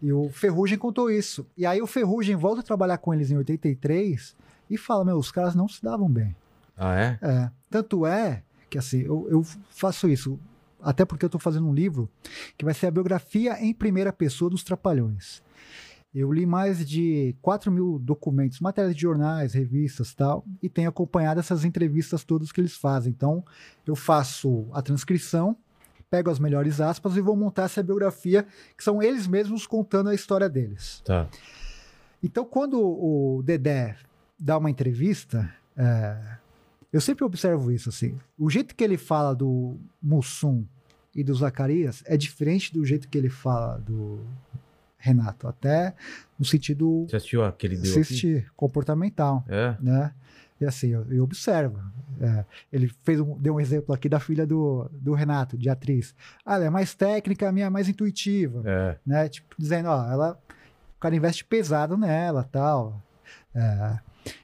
E o Ferrugem contou isso. E aí o Ferrugem volta a trabalhar com eles em 83 e fala: Meu, os caras não se davam bem. Ah, é? É. Tanto é que assim, eu, eu faço isso, até porque eu estou fazendo um livro que vai ser a biografia em primeira pessoa dos Trapalhões. Eu li mais de 4 mil documentos, matérias de jornais, revistas tal, e tenho acompanhado essas entrevistas todas que eles fazem. Então, eu faço a transcrição, pego as melhores aspas e vou montar essa biografia, que são eles mesmos contando a história deles. Tá. Então, quando o Dedé dá uma entrevista, é, eu sempre observo isso, assim. O jeito que ele fala do Mussum e do Zacarias é diferente do jeito que ele fala do Renato, até no sentido Você assistiu aquele deu aqui? assistir, comportamental, É. né? E assim, eu, eu observo. É, ele fez um, deu um exemplo aqui da filha do, do Renato, de atriz. Ah, ela é mais técnica, a minha é mais intuitiva É. né? Tipo, dizendo, ó, ela, o cara investe pesado nela, tal. É,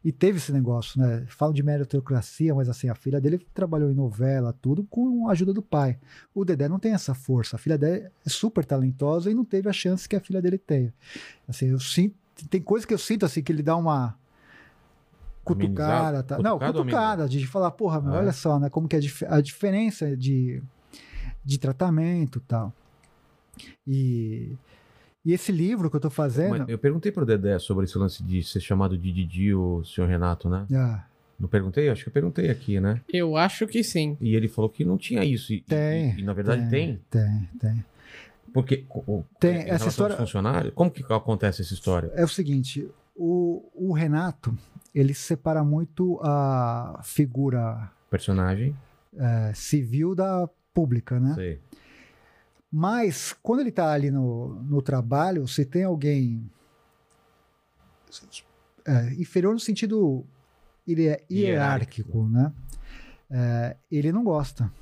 e teve esse negócio, né? Falam de meritocracia, mas assim, a filha dele trabalhou em novela, tudo com a ajuda do pai. O Dedé não tem essa força. A filha dele é super talentosa e não teve a chance que a filha dele tem. Assim, eu sinto, tem coisa que eu sinto assim que ele dá uma cutucada, tá? Não, Cutucada de falar, porra, meu, Ah, é? olha só, né? Como que é a a diferença de, de tratamento e tal. E, e esse livro que eu tô fazendo. Mas eu perguntei pro Dedé sobre esse lance de ser chamado de Didi o senhor Renato, né? Ah, Não perguntei? Acho que eu perguntei aqui, né? Eu acho que sim. E ele falou que não tinha isso. E, Tem, E, e, na verdade tem. Tem, tem. Porque o- Tem, em essa relação aos história- funcionários, como que acontece essa história? É o seguinte, o, o Renato, ele separa muito a figura Personagem? é, civil da pública, né? Sei. Mas, quando ele tá ali no, no trabalho, se tem alguém é, inferior no sentido hie- hierárquico, né? É, ele não gosta.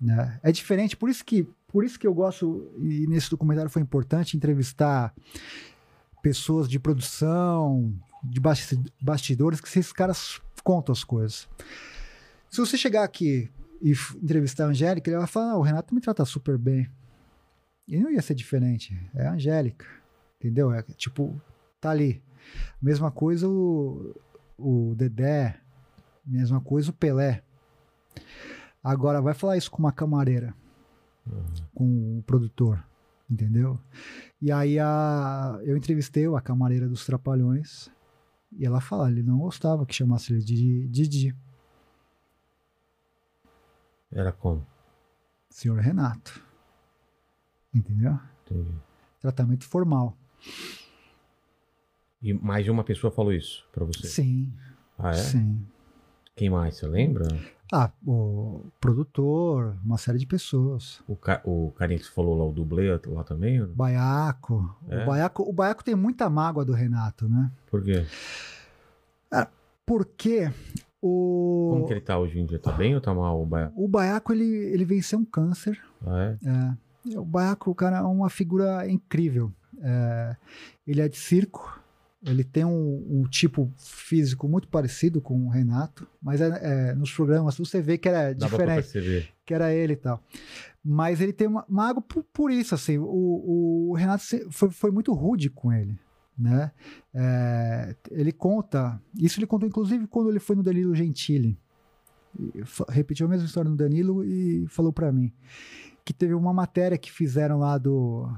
Né? É diferente, por isso que por isso que eu gosto, e nesse documentário foi importante entrevistar pessoas de produção, de basti- bastidores, que esses caras contam as coisas. Se você chegar aqui e entrevistar a Angélica, ele vai falar: ah, o Renato me trata super bem. E não ia ser diferente. É a Angélica. Entendeu? É tipo, tá ali. Mesma coisa o, o Dedé. Mesma coisa o Pelé. Agora, vai falar isso com uma camareira. Com o produtor. Entendeu? E aí a, eu entrevistei a camareira dos Trapalhões. E ela fala, ele não gostava que chamasse ele de Didi. Era como? Senhor Renato. Entendeu? Entendi. Tratamento formal. E mais de uma pessoa falou isso pra você? Sim, Ah, é? sim. Quem mais? Você lembra? Ah, o produtor, uma série de pessoas. O, ca... o carinha que você falou lá, o dublê lá também? Baiaco. É? O Baiaco. O Baiaco tem muita mágoa do Renato, né? Por quê? Porque o, Como que ele tá hoje em dia? Tá bem ou tá mal o Baia? o Baiaco ele, ele venceu um câncer. Ah, é? É. O Baiaco, o cara, é uma figura incrível. É, ele é de circo. Ele tem um, um tipo físico muito parecido com o Renato, mas é, é, nos programas você vê que era pra diferente. que era ele e tal. Mas ele tem uma mágoa por, por isso, assim. O, o Renato foi, foi muito rude com ele, né? É, ele conta, isso ele contou inclusive quando ele foi no Danilo Gentili. Repetiu a mesma história no Danilo e falou pra mim que teve uma matéria que fizeram lá do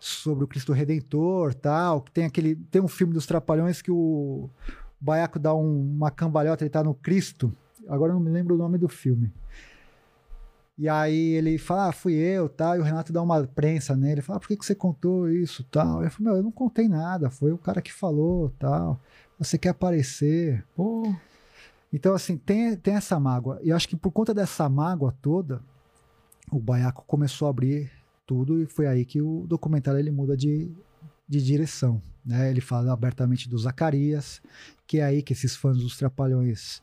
sobre o Cristo Redentor, tal, que tem aquele tem um filme dos Trapalhões que o Baiaco dá um- uma cambalhota, ele tá no Cristo. Agora eu não me lembro o nome do filme. E aí ele fala, ah, fui eu, tal, e o Renato dá uma prensa nele, fala, ah, por que, que você contou isso, tal? Eu falei, meu, eu não contei nada, foi o cara que falou, tal. Você quer aparecer. Pô, Então, assim, tem, tem essa mágoa. E eu acho que por conta dessa mágoa toda, o Baiaco começou a abrir tudo e foi aí que o documentário ele muda de, de direção. Né? Ele fala abertamente do Zacarias, que é aí que esses fãs dos Trapalhões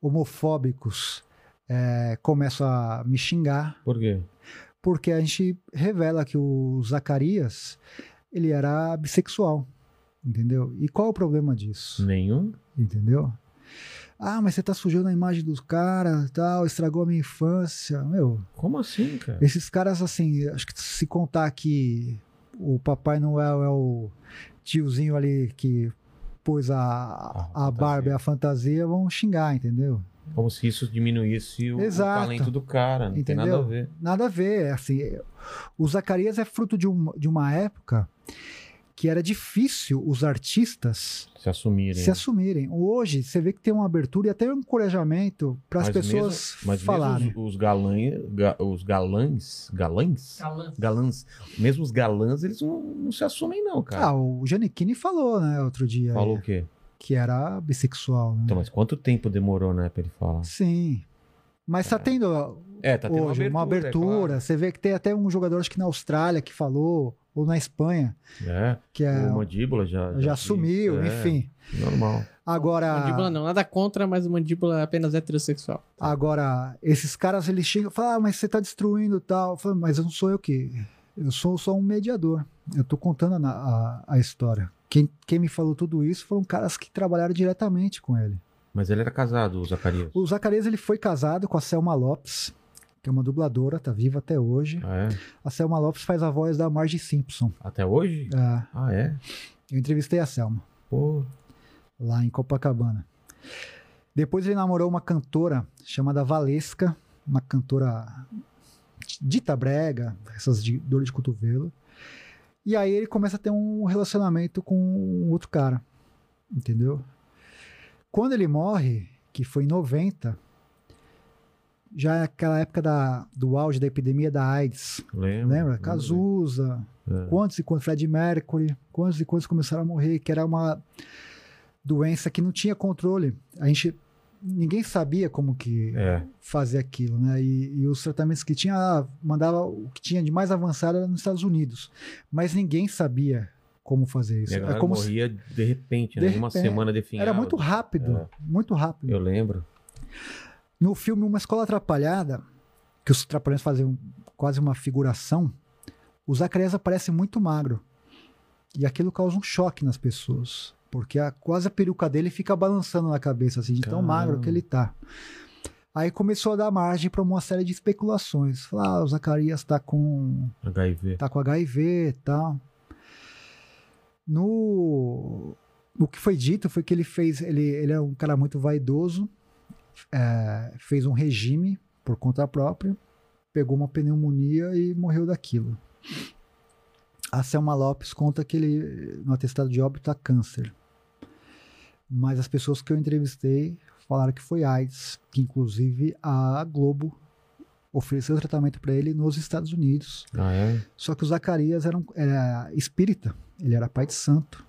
homofóbicos é, começam a me xingar, por quê? porque a gente revela que o Zacarias ele era bissexual, entendeu? E qual é o problema disso? Nenhum? Entendeu? Ah, mas você tá sujando a imagem dos caras, tal, estragou a minha infância. Meu, Como assim, cara? esses caras, assim, acho que se contar que o Papai Noel é o tiozinho ali que pôs a, a, fantasia. barba e a fantasia, vão xingar, entendeu? Como se isso diminuísse o, o talento do cara. Não tem nada a Entendeu? ver. Nada a ver, assim, o Zacarias é fruto de, um, de uma época que era difícil os artistas Se assumirem. se assumirem. Hoje, você vê que tem uma abertura e até um encorajamento para as pessoas mesmo- mas falarem. mesmo os, os galãs, ga- os galãs, galãs, Galã. galãs, mesmo os galãs, eles não, não se assumem não, cara. Ah, o Giannichini falou, né, outro dia, Falou aí, o quê? que era bissexual, né? Então, mas quanto tempo demorou, né, pra ele falar? Sim. Mas tá tendo É, tá tendo hoje uma abertura. é Você vê que tem até um jogador, acho que na Austrália, que falou, ou na Espanha. É, que é, o Mandíbula já... já fez, assumiu, é, enfim. Normal. Agora, Mandíbula não, nada contra, mas o mandíbula é apenas heterossexual. agora, esses caras, eles chegam e falam, ah, mas você tá destruindo tal. Eu falo, mas eu não sou eu que... Eu sou só um mediador. Eu tô contando a, a, a história. Quem, quem me falou tudo isso foram caras que trabalharam diretamente com ele. Mas ele era casado, o Zacarias. O Zacarias, ele foi casado com a Selma Lopes, que é uma dubladora, tá viva até hoje. Ah, é? A Selma Lopes faz a voz da Marge Simpson. Até hoje? É, Ah, é? eu entrevistei a Selma. Pô, lá em Copacabana. Depois ele namorou uma cantora chamada Valesca, uma cantora dita brega, essas de dor de cotovelo. E aí ele começa a ter um relacionamento com um outro cara, entendeu? Quando ele morre, que foi em 90, já é aquela época da, do auge da epidemia da AIDS, lembro. lembra? lembro Cazuza. É. quantos e quantos, Fred Mercury, quantos e quantos começaram a morrer, que era uma doença que não tinha controle. A gente, ninguém sabia como que É, fazer aquilo, né? E, e os tratamentos que tinha, ah, mandava o que tinha de mais avançado era nos Estados Unidos, mas ninguém sabia como fazer isso. e a É como se morria de repente, né? De Uma repente. semana definhada. era muito rápido, É. muito rápido. Eu lembro. No filme Uma Escola Atrapalhada, que os Trapalhões fazem quase uma figuração, o Zacarias aparece muito magro. E aquilo causa um choque nas pessoas. Porque a, quase a peruca dele fica balançando na cabeça, assim, de tão Caramba. magro que ele tá. Aí começou a dar margem para uma série de especulações. Falar, ah, o Zacarias tá com HIV. tá com HIV e tal. No o que foi dito foi que ele fez, ele, ele é um cara muito vaidoso, é, fez um regime por conta própria, pegou uma pneumonia e morreu daquilo. A Selma Lopes conta que ele, no atestado de óbito, tá câncer. Mas as pessoas que eu entrevistei falaram que foi AIDS, que inclusive a Globo ofereceu tratamento para ele nos Estados Unidos. Ah, é? Só que o Zacarias era, um, era espírita, ele era pai de santo.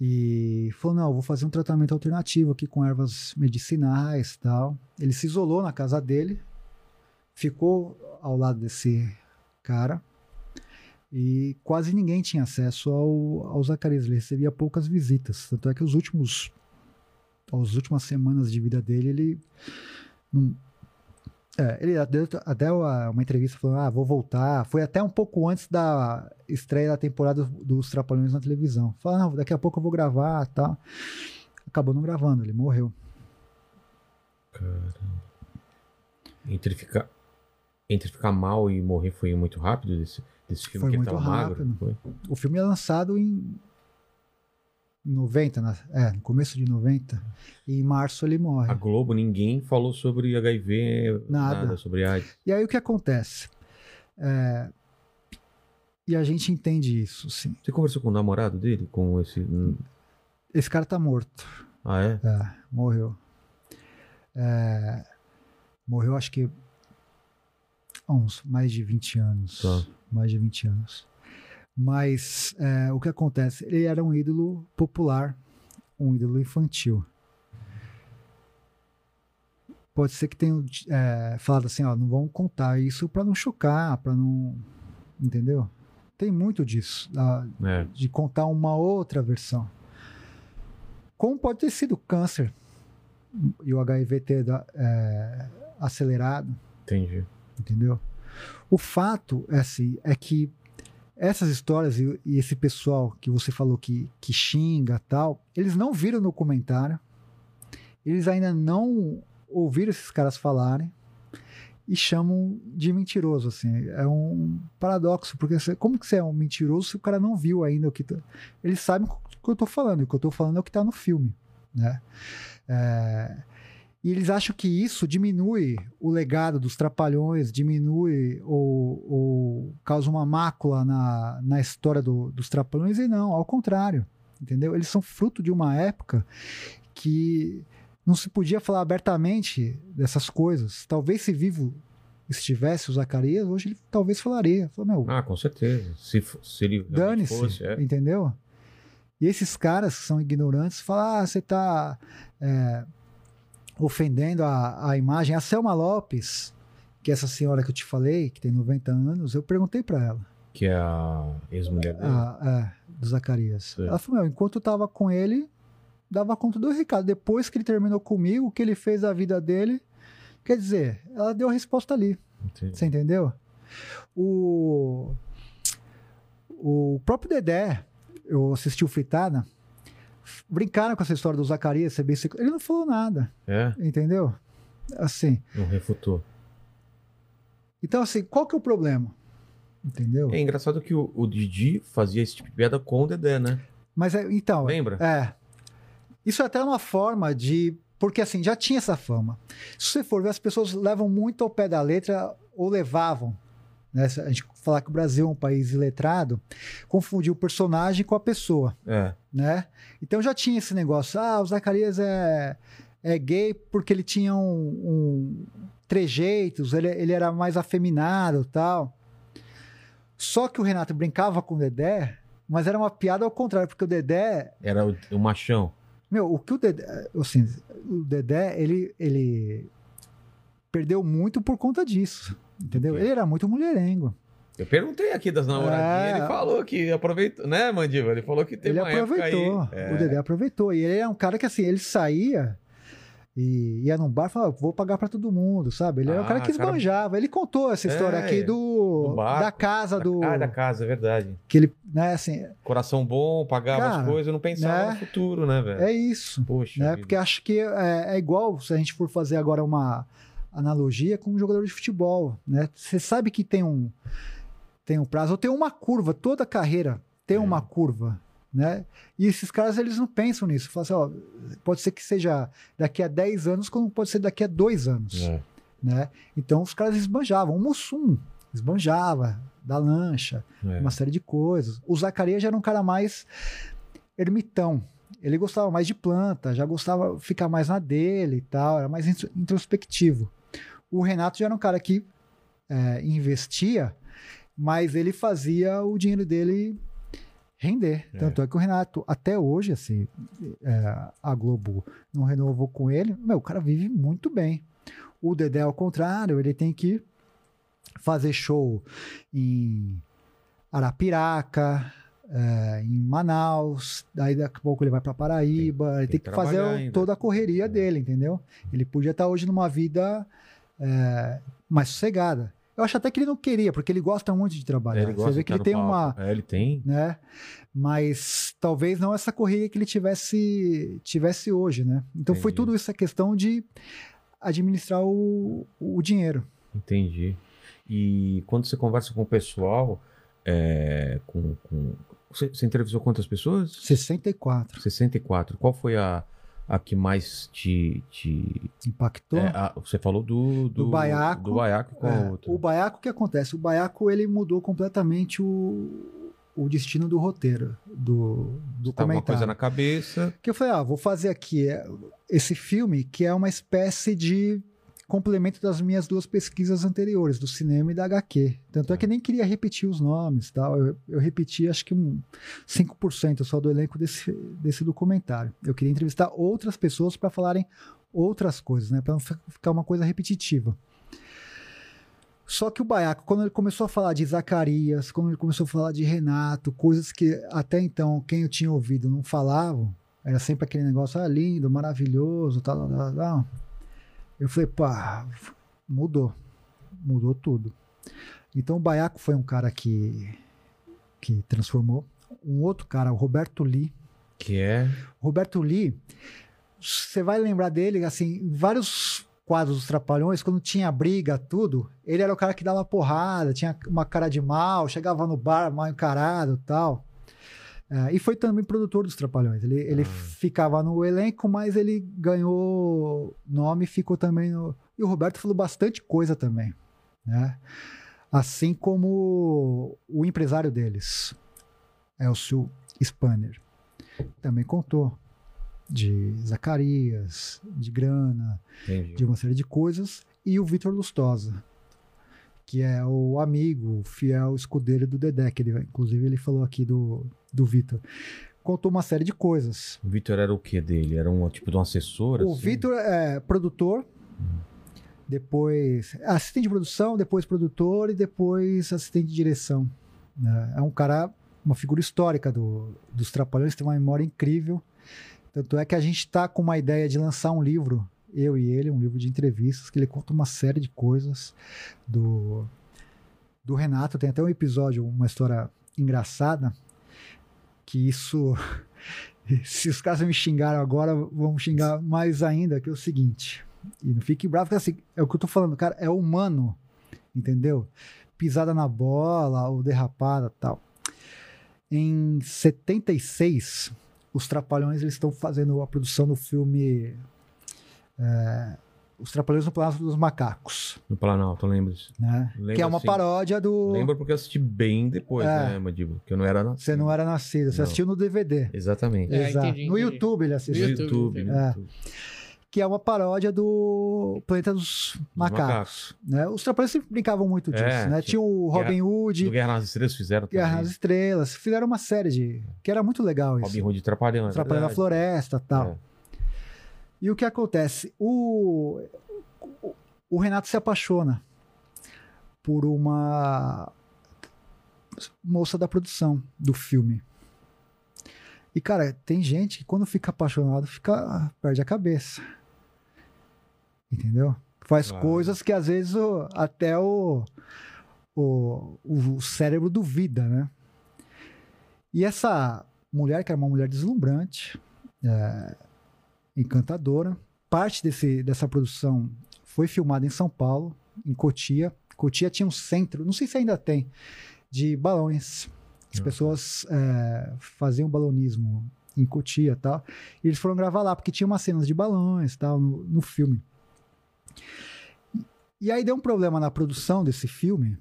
E falou: não, vou fazer um tratamento alternativo aqui com ervas medicinais tal. Ele se isolou na casa dele, ficou ao lado desse cara e quase ninguém tinha acesso ao, ao Zacarias. Ele recebia poucas visitas. Tanto é que os últimos, as últimas semanas de vida dele, ele não, é, ele deu até uma uma entrevista falando, ah, vou voltar. Foi até um pouco antes da estreia da temporada dos Trapalhões na televisão. Falou, não, daqui a pouco eu vou gravar e tal. Acabou não gravando, ele morreu. Entre ficar, entre ficar mal e morrer foi muito rápido desse, desse filme Foi que muito tava magro? rápido. Foi? O filme é lançado em 90, na- é, no começo de 90. E em março ele morre. A Globo, ninguém falou sobre HIV, Nada. nada, sobre AIDS. E aí o que acontece? É, E a gente entende isso, sim. Você conversou com o namorado dele? Com esse. Esse cara tá morto. Ah, é? É, morreu. É, morreu, acho que há uns mais de 20 anos. Tá. Mais de 20 anos. Mas é, o que acontece? Ele era um ídolo popular, um ídolo infantil. Pode ser que tenham é, falado assim, ó, não vamos contar isso para não chocar, para não. Entendeu? Tem muito disso, da- É. de contar uma outra versão. Como pode ter sido câncer e o HIV ter é, acelerado, Entendi. entendeu? O fato é, assim, é que essas histórias e, e esse pessoal que você falou que, que xinga tal, eles não viram no comentário, eles ainda não ouviram esses caras falarem e chamam de mentiroso, assim. É um paradoxo, porque você- como que você é um mentiroso se o cara não viu ainda o que... Tá... Eles sabem o que eu tô falando, e o que eu tô falando é o que tá no filme, né? É, E eles acham que isso diminui o legado dos trapalhões, diminui ou, ou causa uma mácula na, na história do- dos trapalhões, e não, ao contrário. Entendeu? Eles são fruto de uma época que não se podia falar abertamente dessas coisas. Talvez se vivo estivesse o Zacarias, hoje ele talvez falaria. Meu, Ah, com certeza. Se, se ele dane-se, fosse, é. entendeu? E esses caras que são ignorantes falam, ah, você tá é, ofendendo a, a imagem. A Selma Lopes, que é essa senhora que eu te falei, que tem 90 anos, eu perguntei pra ela, Que é a ex-mulher dele. a- é, do Zacarias. Sim. Ela falou, meu, enquanto eu tava com ele, dava conta do recado. Depois que ele terminou comigo, o que ele fez da vida dele, quer dizer, ela deu a resposta ali. Entendi. Você entendeu? O, o próprio Dedé, eu assisti o Fritada, brincaram com essa história do Zacarias ser bissexual. Ele não falou nada, É, entendeu? Assim. não refutou. Então, assim, qual que é o problema? Entendeu? É engraçado que o, o Didi fazia esse tipo de piada com o Dedé, né? Mas, é, então, Lembra? é. Isso é até uma forma de. Porque, assim, já tinha essa fama. Se você for ver, as pessoas levam muito ao pé da letra, ou levavam. Né? A gente falar que o Brasil é um país iletrado, confundir o personagem com a pessoa. É. né? Então já tinha esse negócio, ah, o Zacarias é, é gay porque ele tinha um, um trejeitos, ele, ele era mais afeminado tal. Só que o Renato brincava com o Dedé, mas era uma piada ao contrário, porque o Dedé, Era o, o machão. meu, o que o Dedé, assim, o Dedé, ele, ele perdeu muito por conta disso, entendeu? Ele era muito mulherengo. Eu perguntei aqui das namoradinhas, É. ele falou que aproveitou, né, Mandiva? Ele falou que teve ele uma época aí. aproveitou. É. O Dedé aproveitou. E ele é um cara que, assim, ele saía e ia num bar e falava, vou pagar pra todo mundo, sabe? Ele era um Ah, cara que cara- esbanjava. Ele contou essa história É, aqui do, do bar. da casa do. Ah, da casa, é verdade. Que ele, né, assim, Coração bom, pagava Cara, as coisas, não pensava né? no futuro, né, velho? é isso. Poxa. Né? vida. Porque acho que é, é igual se a gente for fazer agora uma analogia com um jogador de futebol, né? Você sabe que tem um tem um prazo, ou tem uma curva, toda carreira tem É. uma curva, né? E esses caras eles não pensam nisso, falam assim, ó, pode ser que seja daqui a 10 anos, como pode ser daqui a 2 anos, É. né? Então os caras esbanjavam, o Mussum esbanjava da lancha, É. uma série de coisas. O Zacarias já era um cara mais ermitão. Ele gostava mais de planta, já gostava de ficar mais na dele e tal, era mais intro- introspectivo. O Renato já era um cara que é, investia, mas ele fazia o dinheiro dele render. É. Tanto é que o Renato, até hoje, assim, é, a Globo não renovou com ele, meu, o cara vive muito bem. O Dedé, ao contrário, ele tem que fazer show em Arapiraca, é, em Manaus, daí daqui a pouco ele vai para Paraíba, ele tem tem, que fazer ainda. toda a correria É. dele, entendeu? Ele podia estar hoje numa vida é, mais sossegada. Eu acho até que ele não queria, porque ele gosta muito de trabalhar. É, ele gosta Você vê de que ele tem uma, palco. É, ele tem. né? Mas talvez não essa correria que ele tivesse tivesse hoje, né? Então foi Entendi. tudo isso a questão de administrar o, o dinheiro. Entendi. E quando você conversa com o pessoal, é, com, com- Você, você entrevistou quantas pessoas? 64. 64. Qual foi a, a que mais te. te Impactou. é, a- você falou do. Do, Do Baiaco. Do Baiaco qual É, outro? o Baiaco, o que acontece? O Baiaco, ele mudou completamente o, o destino do roteiro, do, do Tá uma comentário. coisa na cabeça. Que eu falei, ah, vou fazer aqui é, esse filme que é uma espécie de complemento das minhas duas pesquisas anteriores, do cinema e da HQ. Tanto é que eu nem queria repetir os nomes, tal. Eu, eu repeti acho que um 5% só do elenco desse, desse documentário. Eu queria entrevistar outras pessoas para falarem outras coisas, né, para não fi- ficar uma coisa repetitiva. Só que o Baiaco, quando ele começou a falar de Zacarias, quando ele começou a falar de Renato, coisas que até então quem eu tinha ouvido não falavam, era sempre aquele negócio, ah, lindo, maravilhoso, tal, tal, tal. Eu falei, pá, mudou. Mudou tudo. Então o Baiaco foi um cara que, que transformou. Um outro cara, o Roberto Lee. Que é. Roberto Lee, você vai lembrar dele, assim, vários quadros dos Trapalhões, quando tinha briga, tudo, ele era o cara que dava porrada, tinha uma cara de mal, chegava no bar mal encarado tal. É, e foi também produtor dos Trapalhões. Ele, ele Ah. ficava no elenco, mas ele ganhou nome e ficou também no. E o Roberto falou bastante coisa também. Né? Assim como o empresário deles, Elcio Spanner, também contou de Zacarias, de grana, Entendi. de uma série de coisas, e o Vitor Lustosa, que é o amigo, o fiel escudeiro do Dedé, que ele, inclusive ele falou aqui do, do Vitor. Contou uma série de coisas. O Vitor era o que dele? Era um tipo de um assessor? O assim? Vitor é produtor, depois assistente de produção, depois produtor e depois assistente de direção. né? É um cara, uma figura histórica do, dos Trapalhões, tem uma memória incrível. Tanto é que a gente está com uma ideia de lançar um livro, eu e ele, um livro de entrevistas, que ele conta uma série de coisas do, do Renato. Tem até um episódio, uma história engraçada, que isso. Se os caras me xingaram agora, vão xingar mais ainda, que é o seguinte. E não fique bravo, porque assim, é o que eu tô falando, cara, é humano, entendeu? Pisada na bola, ou derrapada tal. Em 76, os Trapalhões eles estão fazendo a produção do filme é, Os Trapalhões no Planalto dos Macacos, No Planalto, lembro disso. né? Lembro, que é uma sim. paródia do... Lembro porque eu assisti bem depois, É. né, Mandíbula? Que eu não era nascido. Você não era nascido, você Não. assistiu no DVD. Exatamente. É, Exato. entendi, no entendi. YouTube ele No assistiu. No YouTube, no é. YouTube. Que é uma paródia do Planeta dos Os Macacos. né? Os Trapalhões sempre brincavam muito disso, É, né? tinha- o Robin Do Hood, Guerra nas Estrelas fizeram também. Guerra nas Estrelas, fizeram uma série de... que era muito legal isso. Robin Hood Trapalhão, é Trapalhão na verdade. Floresta tal. E o que acontece? O, o- o Renato se apaixona por uma moça da produção do filme. E, cara, tem gente que quando fica apaixonado, fica, perde a cabeça. Entendeu? Faz Claro. coisas que às vezes o- até o, o, o cérebro duvida, né? E essa mulher, que era uma mulher deslumbrante, é, encantadora, parte desse, dessa produção foi filmada em São Paulo, em Cotia. Cotia tinha um centro, não sei se ainda tem, de balões. As Ah. pessoas é, faziam balonismo em Cotia e tal. E eles foram gravar lá, porque tinha umas cenas de balões tal no, no filme. E aí deu um problema na produção desse filme.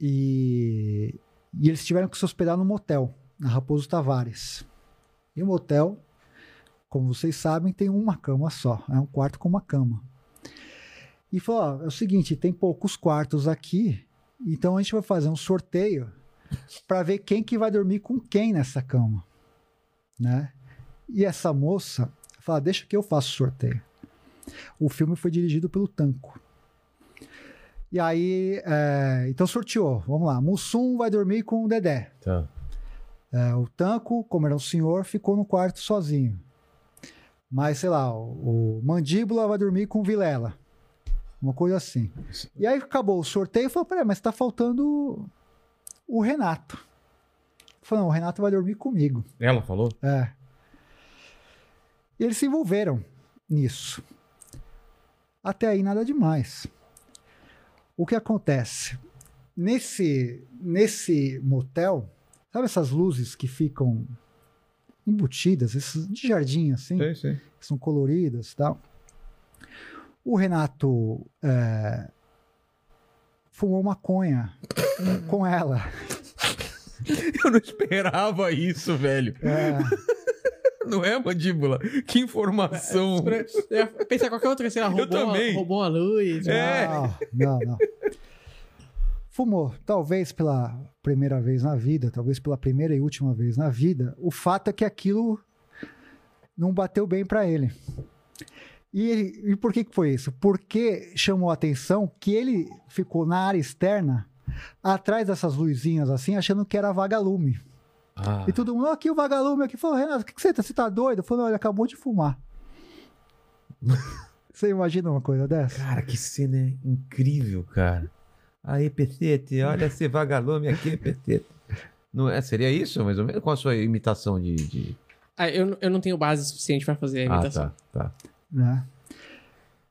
E, e eles tiveram que se hospedar num motel, na Raposo Tavares. E o motel, como vocês sabem, tem uma cama só. É um quarto com uma cama. E falou: ó, é o seguinte, tem poucos quartos aqui, então a gente vai fazer um sorteio para ver quem que vai dormir com quem nessa cama, né? E essa moça fala: deixa que eu faço o sorteio. O filme foi dirigido pelo Tanco. E aí, é, então sorteou. Vamos lá. Mussum vai dormir com o Dedé. Tá. É, o Tanco, como era um senhor, ficou no quarto sozinho. Mas, sei lá, o, o Mandíbula vai dormir com o Vilela. Uma coisa assim. E aí acabou o sorteio e falou: peraí, mas tá faltando o Renato. Falou: não, o Renato vai dormir comigo. Ela falou? É. E eles se envolveram nisso. Até aí nada demais. O que acontece? Nesse, nesse motel, sabe essas luzes que ficam embutidas, esses de jardim assim, Sei, sei. que são coloridas e tal? O Renato é, fumou maconha com ela. Eu não esperava isso, velho. É, Não é, mandíbula? Que informação. Eu ia pensar qualquer outra, sei lá, roubou, também. roubou uma luz. É. Não, não, não. Fumou, talvez pela primeira vez na vida, talvez pela primeira e última vez na vida. O fato é que aquilo não bateu bem para ele. E, ele- e por que que foi isso? Porque chamou a atenção que ele ficou na área externa, atrás dessas luzinhas assim, achando que era vagalume. Ah, E todo mundo, "Ó, aqui o vagalume aqui. Falou, Renato, o que, que você tá? Você tá doido? Falou, não, ele acabou de fumar. você imagina uma coisa dessa? Cara, que cena incrível, cara. Aí, Petete, olha esse vagalume aqui, Petete. Não é? Seria isso, mais ou menos? Com a sua imitação de. de... Ah, eu, eu não tenho base suficiente pra fazer a Ah, imitação. tá, tá. né?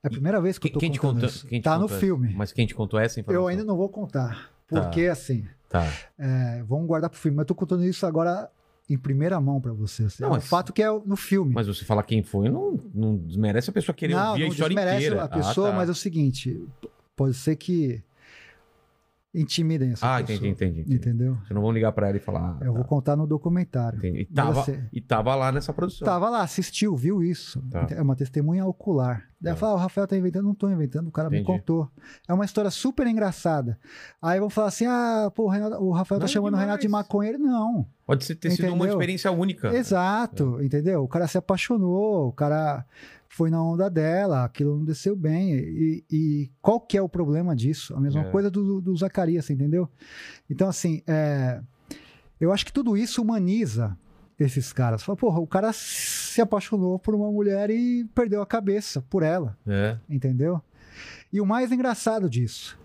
É a primeira vez que Quem, eu tô quem te contando contou? isso. quem te tá no contou- filme. Mas quem te contou essa informação? Eu ainda não vou contar. Tá. Porque, assim, Tá. É, vamos guardar pro filme. Mas eu tô contando isso agora em primeira mão pra você. assim. Não, é um mas- fato que é no filme. Mas você falar quem foi, não, não desmerece a pessoa querer não, ouvir a não história desmerece inteira. a pessoa, ah, tá. mas é o seguinte, pode ser que intimidem essa Ah, pessoa. entendi, entendi, entendi. Entendeu? Vocês não vão ligar pra ela e falar. ah, Eu vou tá, contar no documentário. entendi. E tava, assim- e tava lá nessa produção. Tava lá, assistiu, viu isso. Tá. É uma testemunha ocular. Daí Tá. fala, ah, o Rafael tá inventando, não tô inventando, o cara me Entendi. contou. É uma história super engraçada. Aí vão falar assim: ah, pô, o, Renato- o Rafael Não, tá chamando o demais. Renato de maconheiro. Não. Pode ser- ter sido uma Entendeu? experiência única. Exato, entendeu? O cara se apaixonou, o cara foi na onda dela, aquilo não desceu bem. E, e qual que é o problema disso? A mesma É. coisa do, do Zacarias, entendeu? Então, assim, é, eu acho que tudo isso humaniza esses caras. Fala, porra, o cara se apaixonou por uma mulher e perdeu a cabeça por ela, É. entendeu? E o mais engraçado disso,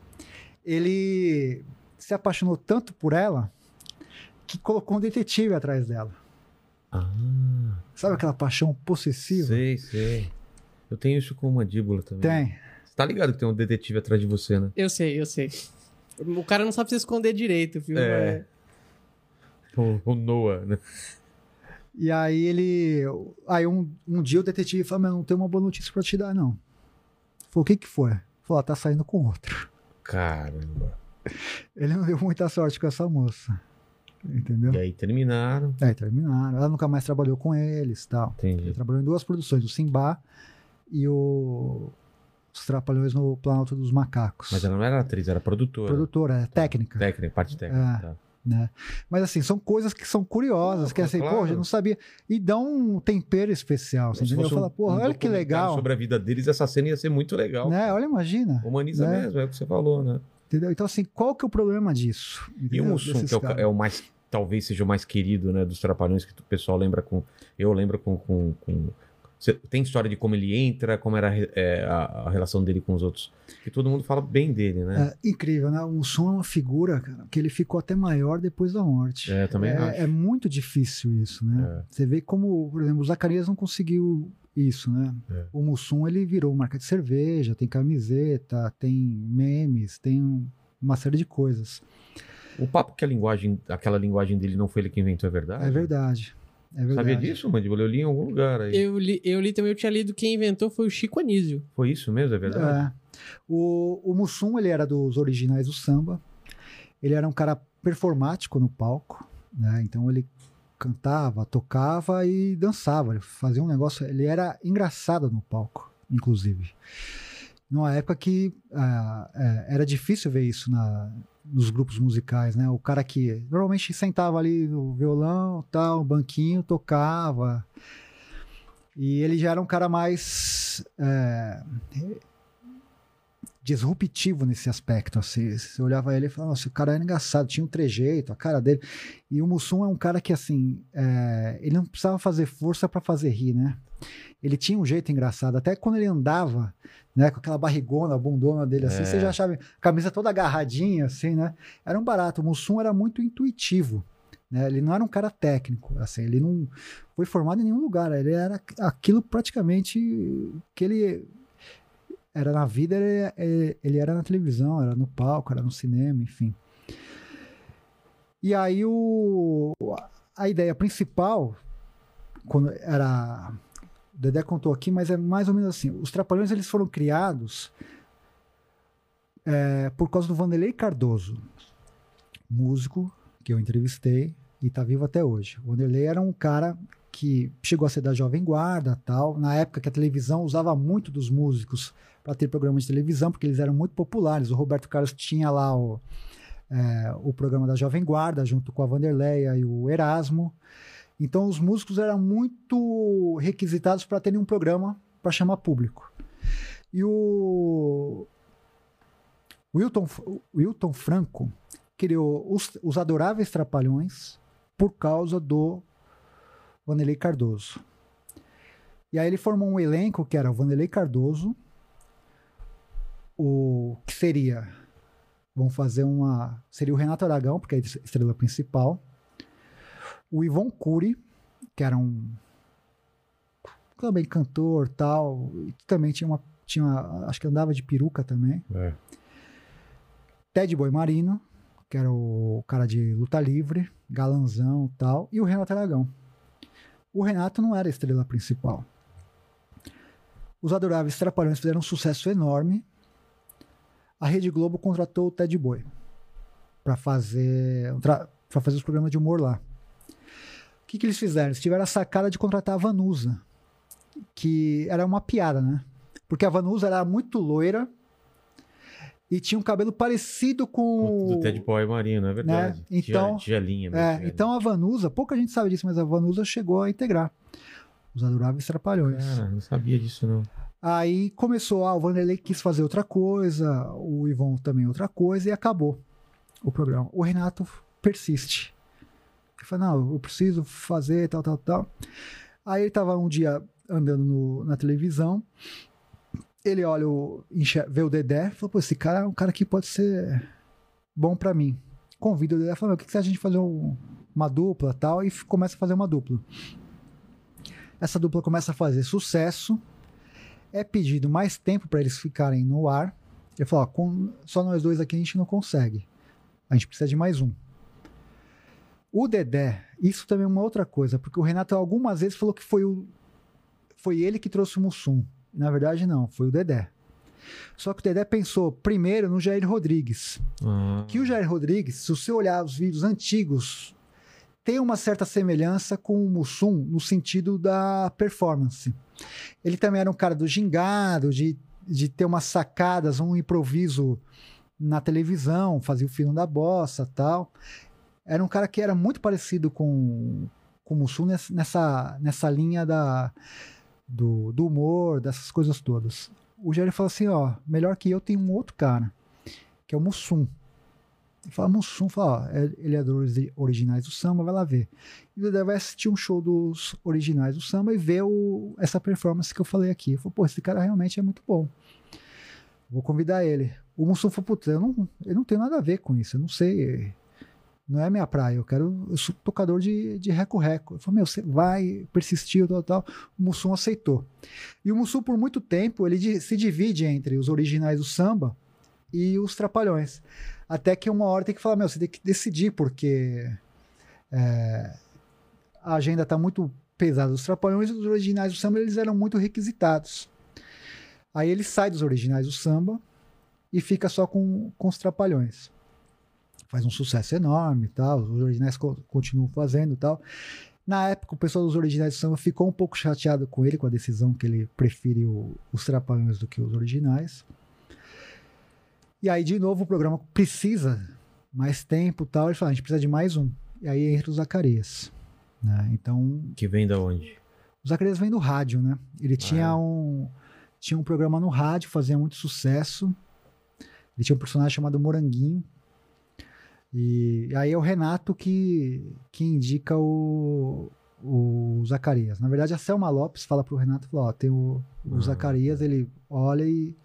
ele se apaixonou tanto por ela que colocou um detetive atrás dela. Ah, Sabe aquela paixão possessiva? sei, sei. Eu tenho isso com mandíbula também. Tem. Você tá ligado que tem um detetive atrás de você, né? Eu sei, eu sei. O cara não sabe se esconder direito, viu? É. O, o Noah, né? E aí ele. Aí um, um dia o detetive falou: Mas não tem uma boa notícia pra te dar, não. Falou: O que que foi? Falou: "Ah, Tá saindo com outro. Caramba. Ele não deu muita sorte com essa moça. Entendeu? E aí terminaram. Aí terminaram. Ela nunca mais trabalhou com eles tal. Ele Entendi. trabalhou em duas produções: o Simba e o. Os Trapalhões no Planalto dos Macacos. Mas ela não era atriz, era produtora. Produtora, é técnica. Técnica, parte técnica. É. tá. né? Mas assim, são coisas que são curiosas, Não, que assim, claro. poxa, eu não sabia. E dão um tempero especial, você entendeu? fosse Fala, porra, um olha que legal. Sobre a vida deles, essa cena ia ser muito legal. Né? Olha, imagina. Humaniza né? mesmo, é o que você falou, né? Entendeu? Então, assim, qual que é o problema disso? E Entendeu? o Mussum, Desses que é o, é o mais. Talvez seja o mais querido, né? Dos Trapalhões, que o pessoal lembra com. Eu lembro com. com, com- Você tem história de como ele entra, como era é, a, a relação dele com os outros. Que todo mundo fala bem dele, né? É incrível, né? O Mussum é uma figura, cara, que ele ficou até maior depois da morte. É, também acho. é, é muito difícil isso, né? É. Você vê como, por exemplo, o Zacarias não conseguiu isso, né? É. O Mussum, ele virou marca de cerveja, tem camiseta, tem memes, tem um- uma série de coisas. O papo que a linguagem, aquela linguagem dele não foi ele que inventou, é verdade? É verdade. É. Sabia disso, Mandíbula? Eu li em algum lugar aí. Eu li, eu li também, eu tinha lido quem inventou foi o Chico Anísio. Foi isso mesmo, é verdade? É. O, o Mussum, ele era dos originais do samba. Ele era um cara performático no palco, né? Então ele cantava, tocava e dançava. Ele fazia um negócio. Ele era engraçado no palco, inclusive. Numa época que é, era difícil ver isso na, nos grupos musicais, né? O cara que normalmente sentava ali no violão, tal, banquinho, tocava. E ele já era um cara mais é, disruptivo nesse aspecto. Assim. Você olhava ele e falava, nossa, o cara era engraçado, tinha um trejeito, a cara dele. E o Mussum é um cara que, assim, é, ele não precisava fazer força para fazer rir, né? Ele tinha um jeito engraçado. Até quando ele andava, né, com aquela barrigona, a bundona dele, assim, É. você já achava, a camisa toda agarradinha, assim, né? Era um barato. O Mussum era muito intuitivo. Né? Ele não era um cara técnico, assim, ele não foi formado em nenhum lugar, ele era aquilo praticamente que ele era na vida, ele, ele- ele era na televisão, era no palco, era no cinema, enfim. E aí o, a ideia principal, quando era. O Dedé contou aqui, mas é mais ou menos assim: os Trapalhões eles foram criados é, por causa do Vanderlei Cardoso, músico que eu entrevistei e está vivo até hoje. O Vanderlei era um cara que chegou a ser da Jovem Guarda tal, na época que a televisão usava muito dos músicos para ter programas de televisão, porque eles eram muito populares. O Roberto Carlos tinha lá o, é, o programa da Jovem Guarda, junto com a Vanderleia e o Erasmo. Então, os músicos eram muito requisitados para terem um programa para chamar público. E o Wilton, Wilton Franco criou os, os Adoráveis Trapalhões por causa do Vanderlei Cardoso. E aí ele formou um elenco que era o Vanderlei Cardoso, o que seria vamos fazer uma seria o Renato Aragão, porque é a estrela principal, o Ivon Cury, que era um também cantor, tal, e também tinha uma tinha, acho que andava de peruca também. É. Ted Boy Marino, que era o cara de luta livre, galanzão e tal, e o Renato Aragão. O Renato não era a estrela principal. Os Adoráveis Trapalhões fizeram um sucesso enorme. A Rede Globo contratou o Ted Boy para fazer fazer os programas de humor lá. O que, que eles fizeram? Eles tiveram a sacada de contratar a Vanusa, que era uma piada, né? Porque a Vanusa era muito loira e tinha um cabelo parecido com Do Ted Boy Marinho, não é verdade? Né? Então- Tigelinha, mesmo, É, tigelinha. então a Vanusa, pouca gente sabe disso, mas a Vanusa chegou a integrar os Adoráveis Trapalhões. Cara, não sabia disso, não. Aí começou, ah, o Vanderlei quis fazer outra coisa, o Ivon também outra coisa, e acabou o programa. O Renato persiste. Ele fala, não, eu preciso fazer tal, tal, tal. Aí ele tava um dia andando no- na televisão, ele olha, o, vê o Dedé, falou, pô, esse cara é um cara que pode ser bom pra mim. Convida o Dedé, fala, o que, que você acha de fazer um- uma dupla tal, e começa a fazer uma dupla. Essa dupla começa a fazer sucesso, é pedido mais tempo para eles ficarem no ar. Ele falou: ó, com só nós dois aqui a gente não consegue. A gente precisa de mais um. O Dedé, isso também é uma outra coisa, porque o Renato algumas vezes falou que foi, o, foi ele que trouxe o Mussum. Na verdade, não, foi o Dedé. Só que o Dedé pensou primeiro no Jair Rodrigues. Ah, Que o Jair Rodrigues, se você olhar os vídeos antigos, tem uma certa semelhança com o Mussum no sentido da performance. Ele também era um cara do gingado, de, de ter umas sacadas, um improviso na televisão, fazia o filme da bossa tal. Era um cara que era muito parecido com, com o Mussum nessa, nessa linha da, do, do humor, dessas coisas todas. O Jair falou assim, ó, melhor que eu tem um outro cara, que é o Mussum. Ele fala, Mussum, fala, ó, é- ele é dos originais do samba, vai lá ver. E Dedé vai assistir um show dos originais do samba e ver o, essa performance que eu falei aqui. Ele falou, pô, esse cara realmente é muito bom. Vou convidar ele. O Mussum falou, putz, eu não, eu não tenho nada a ver com isso, eu não sei, não é minha praia, eu quero, eu sou tocador de, de reco-reco. Eu falei, meu, você vai, persistiu, tal, tal. O Mussum aceitou. E o Mussum, por muito tempo, ele se divide entre os originais do samba e os trapalhões. Até que uma hora tem que falar, meu, você tem que decidir, porque é, a agenda está muito pesada. Os trapalhões e os originais do samba, eles eram muito requisitados. Aí ele sai dos originais do samba e fica só com, com os trapalhões. Faz um sucesso enorme e tal, os originais co- continuam fazendo e tal. Na época, o pessoal dos originais do samba ficou um pouco chateado com ele, com a decisão que ele prefere o- os trapalhões do que os originais. E aí, de novo, o programa precisa mais tempo e tal. Ele fala, a gente precisa de mais um. E aí entra o Zacarias. né? Então, Que vem da onde? o Zacarias vem do rádio, né? Ele tinha é? um tinha um programa no rádio, fazia muito sucesso. Ele tinha um personagem chamado Moranguinho. E aí é o Renato que, que indica o, o Zacarias. Na verdade, a Selma Lopes fala pro Renato, fala, ó, tem o, o Ah. Zacarias, ele olha e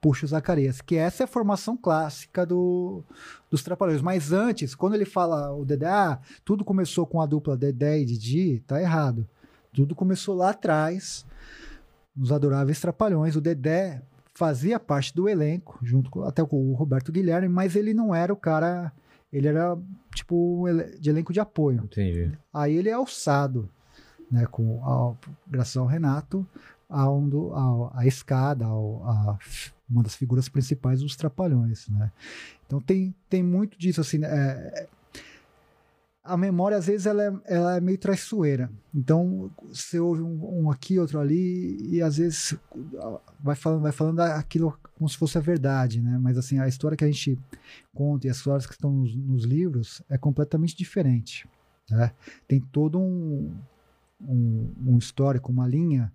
puxa o Zacarias. Que essa é a formação clássica do, dos Trapalhões. Mas antes, quando ele fala o Dedé, ah, tudo começou com a dupla Dedé e Didi, tá errado. Tudo começou lá atrás, nos Adoráveis Trapalhões. O Dedé fazia parte do elenco, junto com, até com o Roberto Guilherme, mas ele não era o cara. Ele era, tipo, de elenco de apoio. Entendi. Aí ele é alçado, né, com, ao- graças ao Renato, a, um do- a, a escada, ao- a, uma das figuras principais dos Trapalhões, né? Então tem, tem muito disso, assim, né, é, a memória, às vezes, ela é, ela é meio traiçoeira. Então, você ouve um, um aqui, outro ali, e às vezes vai falando, vai falando aquilo como se fosse a verdade, né? Mas, assim, a história que a gente conta e as histórias que estão nos, nos livros é completamente diferente. né? Tem todo um, um, um histórico, uma linha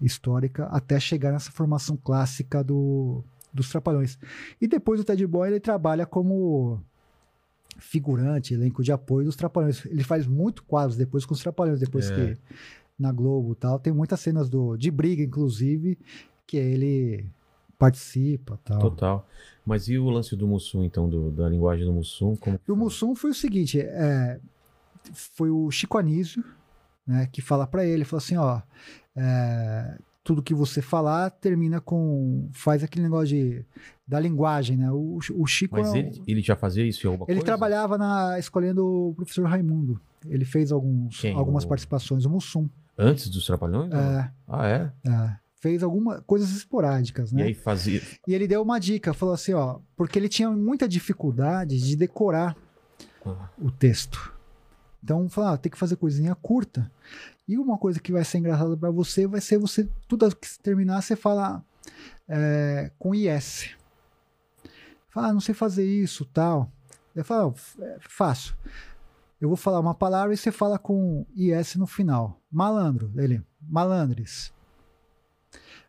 histórica até chegar nessa formação clássica do, dos Trapalhões. E depois o Ted Boy ele trabalha como figurante, elenco de apoio dos Trapalhões. Ele faz muito quadros depois com os Trapalhões, depois É. que na Globo e tal. Tem muitas cenas do, de briga, inclusive, que ele participa tal. Total. Mas e o lance do Mussum, então, do- da linguagem do Mussum? Como o? Mussum foi o seguinte, é, foi o Chico Anísio, né, que fala pra ele, falou assim, ó, é, tudo que você falar termina com. faz aquele negócio de, da linguagem, né? O, o Chico. Mas é um- ele, ele já fazia isso em alguma ele coisa? trabalhava na escolinha do professor Raimundo. Ele fez alguns, Quem? algumas O- participações. O Mussum. Antes dos Trapalhões? É, Ah, é? é. Fez algumas coisas esporádicas, né? E aí fazia. E ele deu uma dica, falou assim, ó, porque ele tinha muita dificuldade de decorar Ah. o texto. Então, falou, ah, tem que fazer coisinha curta. E uma coisa que vai ser engraçada pra você vai ser você, tudo que você terminar, você fala é, com IS. Fala, ah, não sei fazer isso, tal. Ele fala, "Ó, f- é fácil. Eu vou falar uma palavra e você fala com IS no final. Malandro, ele, malandres.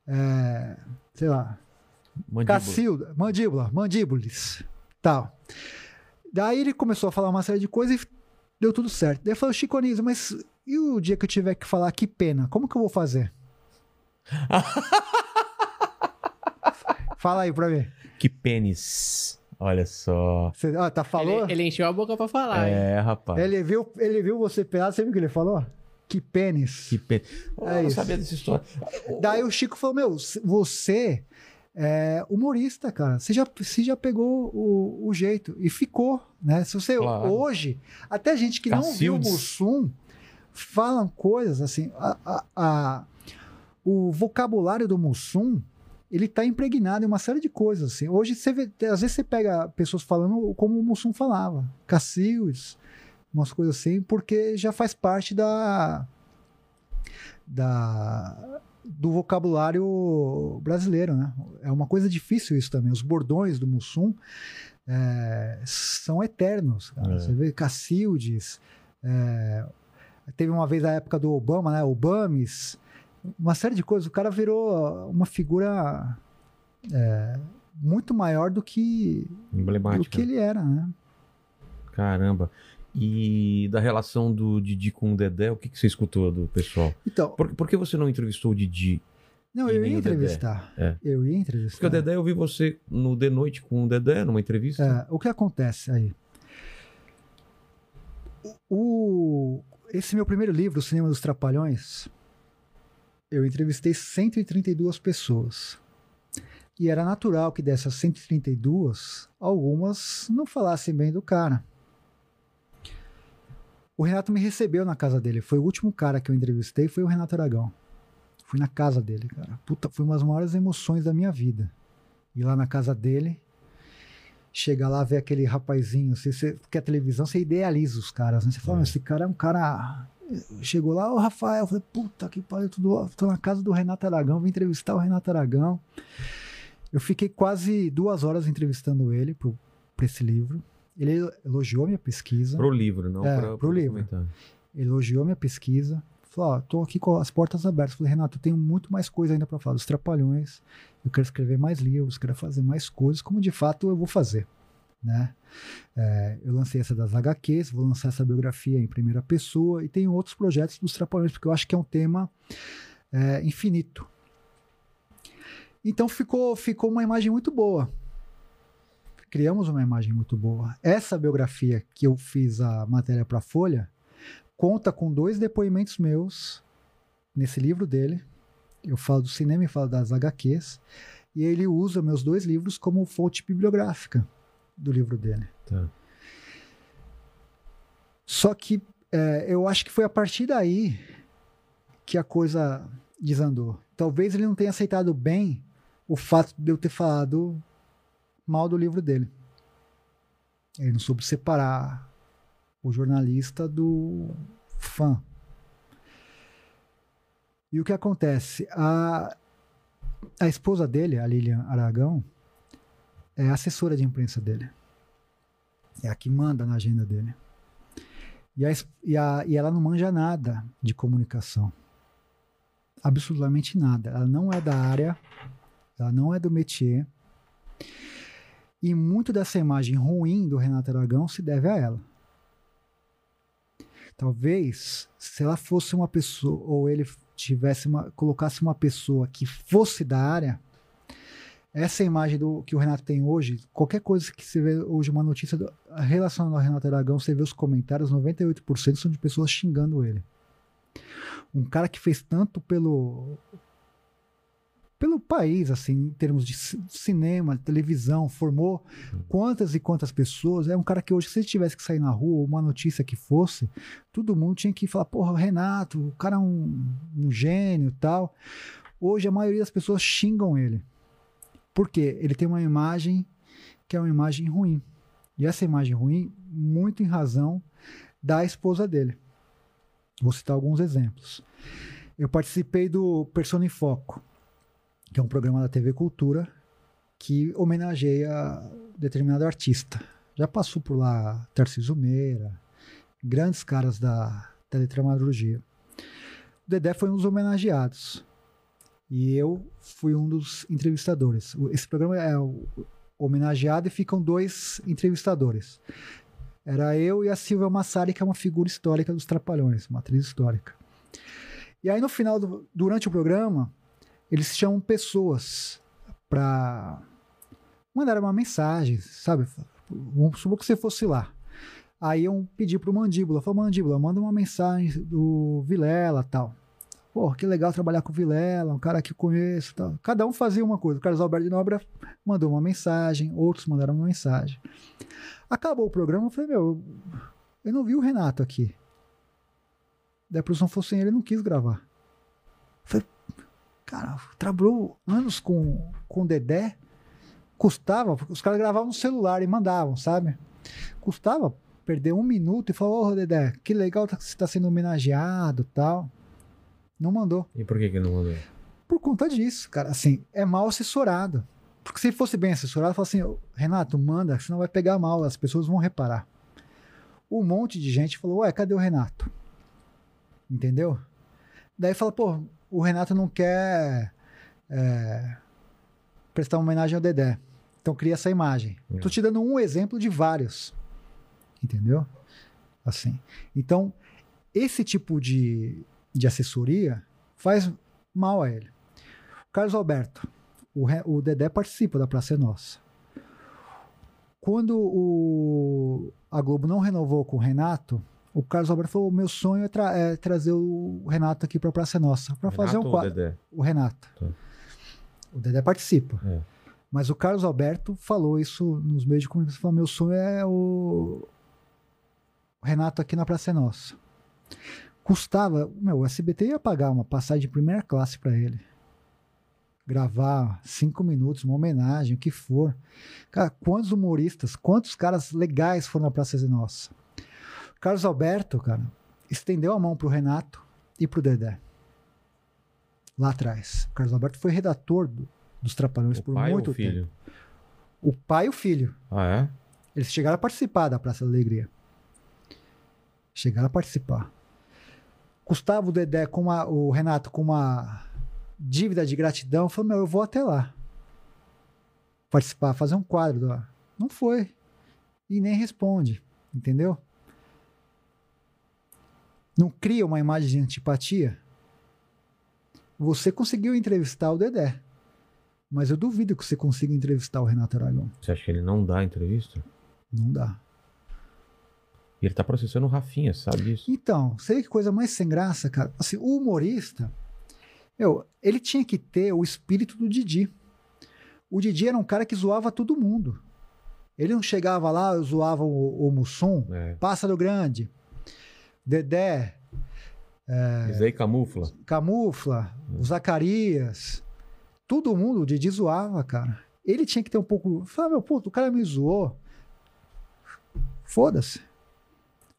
É, sei lá, Mandíbula. Cacilda, mandíbula, mandíbulis, tal. Daí ele começou a falar uma série de coisas e deu tudo certo. Daí eu falei, Chico Anísio, mas e o dia que eu tiver que falar que pena? Como que eu vou fazer? Fala aí pra mim. Que pênis. Olha só. Você, ah, tá falou? Ele, ele encheu a boca pra falar. hein? É, rapaz. Ele viu, ele viu você pelado, você viu o que ele falou? Que pênis. Que pênis. Oh, É eu não isso. sabia dessa história. Daí o Chico falou: Meu, você é humorista, cara. Você já, você já pegou o, o jeito. E ficou, né? Se você Claro. hoje, até gente que não viu o Cacildes. Mussum falam coisas assim. a- a- a- o vocabulário do Mussum. Ele tá impregnado em uma série de coisas. Assim. Hoje, você vê, às vezes você pega pessoas falando como o Mussum falava. Cacildes, umas coisas assim, porque já faz parte da, da do vocabulário brasileiro, né? É uma coisa difícil isso também. Os bordões do Mussum é, são eternos. É. Você vê Cacildes, é, teve uma vez a época do Obama, né? Obames, uma série de coisas. O cara virou uma figura é, muito maior do que, do que ele era, né? Caramba. E da relação do Didi com o Dedé, o que, que você escutou do pessoal? Então, Por, por que você não entrevistou o Didi? não, eu ia entrevistar. É. Eu ia entrevistar. Porque o Dedé, eu vi você no The Noite com o Dedé, numa entrevista. É, o que acontece aí? O, esse meu primeiro livro, O Cinema dos Trapalhões, eu entrevistei 132 pessoas. E era natural que dessas 132, algumas não falassem bem do cara. O Renato me recebeu na casa dele. Foi o último cara que eu entrevistei, foi o Renato Aragão. Fui na casa dele, cara. Puta, foi uma das maiores emoções da minha vida. Ir lá na casa dele, chegar lá, ver aquele rapazinho, você, você, a televisão você idealiza os caras, né? Você fala, É. "Meu, esse cara é um cara. Chegou lá, ô Rafael, eu falei, puta que pariu, tudo, tô na casa do Renato Aragão, vim entrevistar o Renato Aragão. Eu fiquei quase duas horas entrevistando ele pro, pra esse livro. Ele elogiou minha pesquisa, Pro livro, não É, pra, pro livro. documentário. elogiou minha pesquisa. Falou, ó, tô aqui com as portas abertas. Falei, Renato, eu tenho muito mais coisa ainda para falar dos Trapalhões. Eu quero escrever mais livros, quero fazer mais coisas, como de fato eu vou fazer, né? É, eu lancei essa das HQs, vou lançar essa biografia em primeira pessoa e tenho outros projetos dos Trapalhões, porque eu acho que é um tema é, infinito. Então ficou, ficou uma imagem muito boa. Criamos uma imagem muito boa. Essa biografia que eu fiz a matéria para a Folha conta com dois depoimentos meus nesse livro dele. Eu falo do cinema e falo das HQs. E ele usa meus dois livros como fonte bibliográfica do livro dele. Tá. Só que é, eu acho que foi a partir daí que a coisa desandou. Talvez ele não tenha aceitado bem o fato de eu ter falado mal do livro dele. Ele não soube separar o jornalista do fã. E o que acontece? A, a esposa dele, a Lilian Aragão, é assessora de imprensa dele. É a que manda na agenda dele. E, a, e, a- e ela não manja nada de comunicação. Absolutamente nada. Ela não é da área, ela não é do métier. E muito dessa imagem ruim do Renato Aragão se deve a ela. Talvez, se ela fosse uma pessoa, ou ele tivesse uma, colocasse uma pessoa que fosse da área, essa imagem do que o Renato tem hoje, qualquer coisa que você vê hoje, uma notícia do, relacionada ao Renato Aragão, você vê os comentários, 98% são de pessoas xingando ele. Um cara que fez tanto pelo pelo país, assim, em termos de ci- cinema, televisão, formou quantas e quantas pessoas. É um cara que hoje, se ele tivesse que sair na rua, uma notícia que fosse, todo mundo tinha que falar, porra, o Renato, o cara é um, um gênio e tal. Hoje a maioria das pessoas xingam ele. Por quê? Ele tem uma imagem que é uma imagem ruim. E essa imagem ruim, muito em razão da esposa dele. Vou citar alguns exemplos. Eu participei do Persona em Foco, que é um programa da TV Cultura que homenageia determinado artista. Já passou por lá Tarcísio Meira, grandes caras da teletramaturgia. O Dedé foi um dos homenageados. E eu fui um dos entrevistadores. Esse programa é homenageado e ficam dois entrevistadores. Era eu e a Silvia Massari, que é uma figura histórica dos Trapalhões, uma atriz histórica. E aí, no final, do, durante o programa, eles chamam pessoas para mandar uma mensagem, sabe? Vamos supor que você fosse lá. Aí eu pedi pro Mandíbula, falou, Mandíbula, manda uma mensagem do Vilela tal. Pô, que legal trabalhar com o Vilela, um cara que eu conheço tal. Cada um fazia uma coisa. O Carlos Alberto de Nóbrega mandou uma mensagem, outros mandaram uma mensagem. Acabou o programa, eu falei, meu, eu não vi o Renato aqui. Daí a não fosse ele, não quis gravar. Cara, trabalhou anos com, com o Dedé, custava, porque os caras gravavam no celular e mandavam, sabe? Custava perder um minuto e falar, ô Dedé, que legal que você está sendo homenageado tal. Não mandou. E por que que não mandou? Por conta disso, cara. Assim, é mal assessorado. Porque se fosse bem assessorado, fala assim, "Ô, Renato, manda, senão vai pegar mal, as pessoas vão reparar. Um monte de gente falou, ué, cadê o Renato? Entendeu? Daí fala, pô, o Renato não quer é, prestar uma homenagem ao Dedé. Então cria essa imagem. É. Tô te dando um exemplo de vários. Entendeu? Assim. Então, esse tipo de, de assessoria faz mal a ele. Carlos Alberto, o, o Dedé participa da Praça é Nossa. Quando o, a Globo não renovou com o Renato, o Carlos Alberto falou: meu sonho é, tra- é trazer o Renato aqui para Praça é Nossa, para fazer um quadro. Dedé? O Renato. Tá. O Dedé participa. É. Mas o Carlos Alberto falou isso nos meios de comunicação. Falou, meu sonho é o o Renato aqui na Praça Nossa. Custava, meu, o SBT ia pagar uma passagem de primeira classe para ele. Gravar cinco minutos, uma homenagem, o que for. Cara, quantos humoristas, quantos caras legais foram na Praça Nossa? Carlos Alberto, cara, estendeu a mão pro Renato e pro Dedé. Lá atrás. O Carlos Alberto foi redator do- dos Trapalhões O por muito tempo. O pai e o filho. Ah, é? Eles chegaram a participar da Praça da Alegria. Chegaram a participar. Gustavo o Dedé com uma, o Renato com uma dívida de gratidão, falou: Meu, eu vou até lá. Participar, fazer um quadro. Não foi. E nem responde. Entendeu? Não cria uma imagem de antipatia. Você conseguiu entrevistar o Dedé. Mas eu duvido que você consiga entrevistar o Renato Aragão. Você acha que ele não dá entrevista? Não dá. E ele tá processando o Rafinha, sabe disso? Então, vê que coisa mais sem graça, cara? Assim, o humorista, meu, ele tinha que ter o espírito do Didi. O Didi era um cara que zoava todo mundo. Ele não chegava lá, eu zoava o, o Mussum, É. Pássaro Grande, Dedé, Isso aí camufla. Camufla, o Zacarias. Todo mundo, o Didi zoava, cara. Ele tinha que ter um pouco. Fala, meu, puto, o cara me zoou. Foda-se.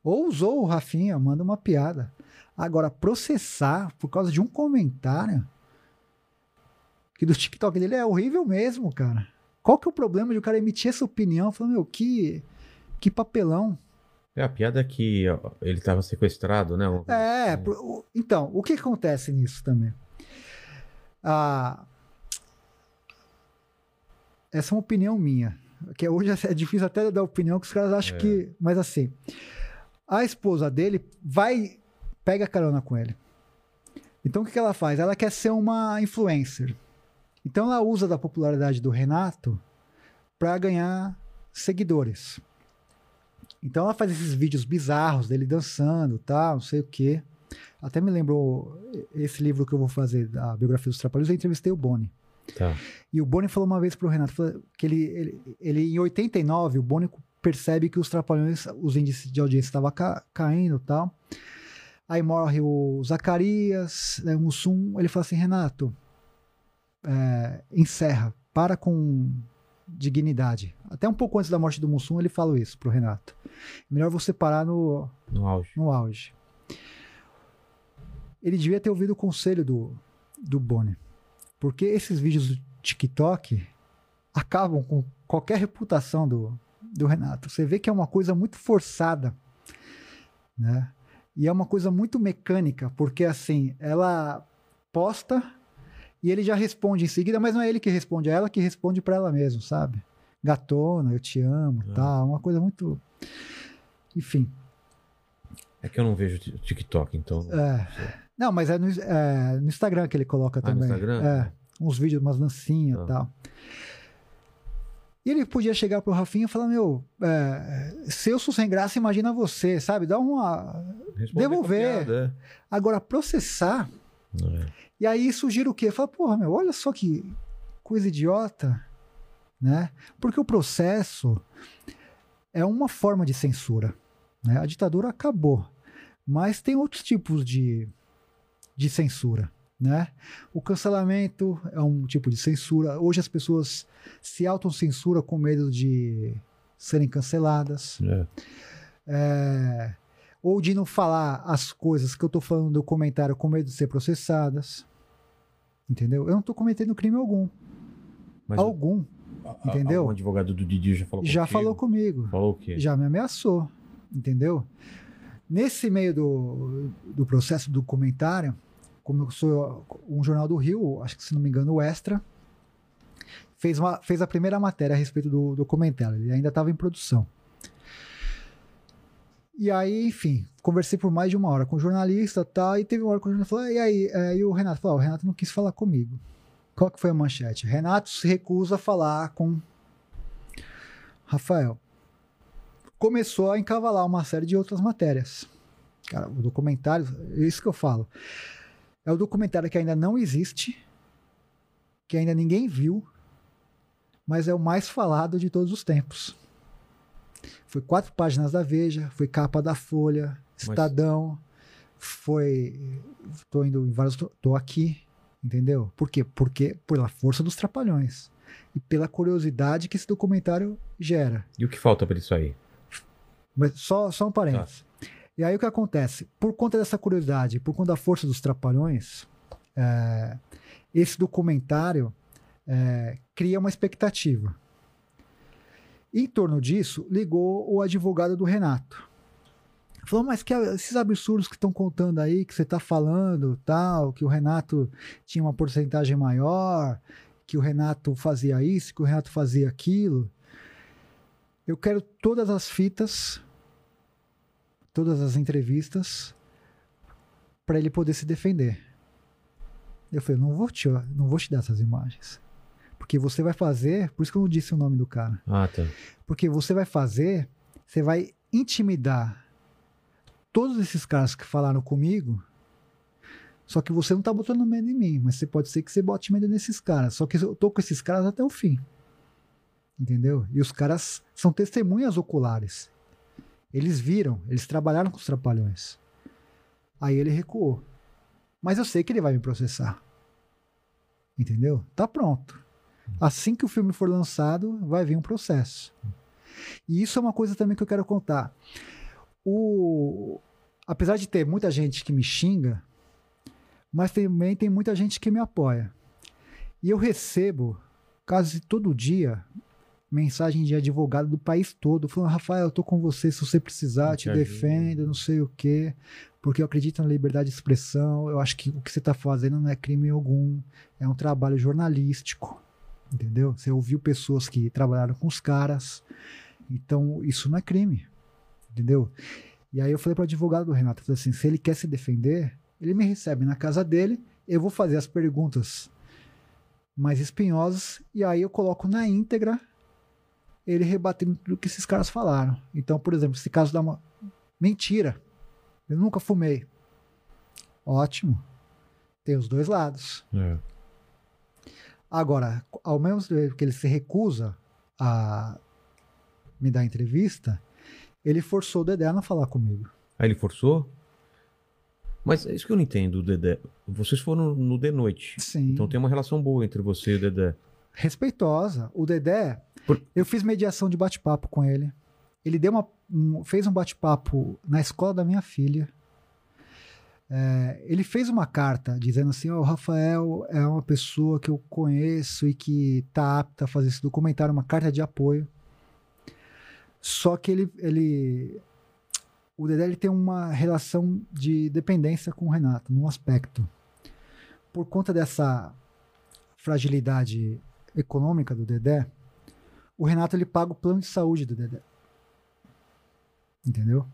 Ou usou o Rafinha, manda uma piada. Agora, processar por causa de um comentário que do TikTok dele é horrível mesmo, cara. Qual que é o problema de o cara emitir essa opinião? Falando, meu, que, que papelão. É a piada é que ele tava sequestrado, né? É, o- então, o que acontece nisso também? Ah, essa é uma opinião minha, que hoje é difícil até dar opinião, que os caras acham É. que. Mas assim, a esposa dele vai, pega carona com ele. Então o que que ela faz? Ela quer ser uma influencer. Então ela usa da popularidade do Renato para ganhar seguidores. Então ela faz esses vídeos bizarros dele dançando, tal, não sei o quê. Até me lembrou esse livro que eu vou fazer, da biografia dos Trapalhões, eu entrevistei o Boni. Tá. E o Boni falou uma vez pro Renato que ele, ele, ele em 89, o Boni percebe que os trapalhões, os índices de audiência estavam ca, caindo e tal. Aí morre o Zacarias, né, o Mussum. Ele fala assim: Renato, é, encerra, para com dignidade. Até um pouco antes da morte do Mussum, ele falou isso pro Renato. Melhor você parar no, No auge. no auge. Ele devia ter ouvido o conselho do, do Boni. Porque esses vídeos do TikTok acabam com qualquer reputação do, do Renato. Você vê que é uma coisa muito forçada, né? E é uma coisa muito mecânica, porque assim, ela posta e ele já responde em seguida, mas não é ele que responde, é ela que responde para ela mesma, sabe? Gatona, eu te amo, tal, uma coisa muito enfim, É que eu não vejo TikTok, então. é. Não, mas é no, é no Instagram que ele coloca Ah, no também. Instagram? É, uns vídeos, umas dancinhas e Ah. tal. E ele podia chegar pro Rafinha e falar: Meu, é, se eu sou sem graça, imagina você, sabe? Dá uma. Responde devolver. piada, Agora, processar. é. E aí isso gira o quê? Fala, porra, meu, olha só que coisa idiota, né? Porque o processo é uma forma de censura, né? A ditadura acabou, mas tem outros tipos de, de censura, né? O cancelamento é um tipo de censura. Hoje as pessoas se autocensuram com medo de serem canceladas É. é, ou de não falar as coisas que eu tô falando no comentário com medo de ser processadas. Entendeu? Eu não tô cometendo crime algum. Mas algum. a- entendeu? O advogado do Didi já falou já contigo? falou comigo. Falou o quê? Já me ameaçou. Entendeu? Nesse meio do, do processo do comentário, como eu sou um jornal do Rio, acho que se não me engano, o Extra, fez, uma, fez a primeira matéria a respeito do documentário. Ele ainda estava em produção. E aí, enfim, conversei por mais de uma hora com o jornalista tal, e teve uma hora que o jornalista falou, e aí, é, e o Renato falou, "Ah, o Renato não quis falar comigo. Qual que foi a manchete? Renato se recusa a falar com Rafael. Começou a encavalar uma série de outras matérias. Cara, o documentário, é isso que eu falo. É o documentário que ainda não existe, que ainda ninguém viu, mas é o mais falado de todos os tempos. Foi quatro páginas da Veja, foi capa da Folha, Mas- Estadão, foi. Tô indo em vários. Tô aqui, entendeu? Por quê? Porque pela força dos trapalhões e pela curiosidade que esse documentário gera. E o que falta pra ele sair? Mas só, só um parênteses. E aí o que acontece? Por conta dessa curiosidade, por conta da força dos trapalhões, é, esse documentário é, cria uma expectativa. Em torno disso, ligou o advogado do Renato. Falou, mas que esses absurdos que estão contando aí, que você está falando, tal, que o Renato tinha uma porcentagem maior, que o Renato fazia isso, que o Renato fazia aquilo. Eu quero todas as fitas, todas as entrevistas, para ele poder se defender. Eu falei, não vou te, não vou te dar essas imagens. Porque você vai fazer, por isso que eu não disse o nome do cara. Ah, tá. Porque você vai fazer, você vai intimidar todos esses caras que falaram comigo. Só que você não tá botando medo em mim, mas você pode ser que você bote medo nesses caras. Só que eu tô com esses caras até o fim. Entendeu? E os caras são testemunhas oculares. Eles viram, eles trabalharam com os trapalhões. Aí ele recuou. Mas eu sei que ele vai me processar. Entendeu? Tá pronto. Assim que o filme for lançado, vai vir um processo. E isso é uma coisa também que eu quero contar. O... Apesar de ter muita gente que me xinga, mas também tem muita gente que me apoia. E eu recebo, quase todo dia, mensagem de advogado do país todo, falando: Rafael, eu tô com você, se você precisar, te te defendo, não sei o quê, porque eu acredito na liberdade de expressão. Eu acho que o que você tá fazendo não é crime algum, é um trabalho jornalístico. Entendeu? Você ouviu pessoas que trabalharam com os caras, então isso não é crime. Entendeu? E aí eu falei para o advogado do Renato, falei assim, se ele quer se defender, ele me recebe na casa dele, eu vou fazer as perguntas mais espinhosas e aí eu coloco na íntegra ele rebatendo tudo que esses caras falaram. Então, por exemplo, esse caso dá uma mentira. Eu nunca fumei. Ótimo. Tem os dois lados. É. Agora, ao mesmo tempo que ele se recusa a me dar entrevista, ele forçou o Dedé a não falar comigo. Aí ele forçou? Mas é isso que eu não entendo, Dedé. Vocês foram no de noite. Sim. Então tem uma relação boa entre você e o Dedé. respeitosa. O Dedé, Por- eu fiz mediação de bate-papo com ele. Ele deu uma, um- fez um bate-papo na escola da minha filha. É, ele fez uma carta dizendo assim: ó, o Rafael é uma pessoa que eu conheço e que está apta a fazer esse documentário, uma carta de apoio. Só que ele, ele o Dedé ele tem uma relação de dependência com o Renato, num aspecto. Por conta dessa fragilidade econômica do Dedé, o Renato ele paga o plano de saúde do Dedé. Entendeu?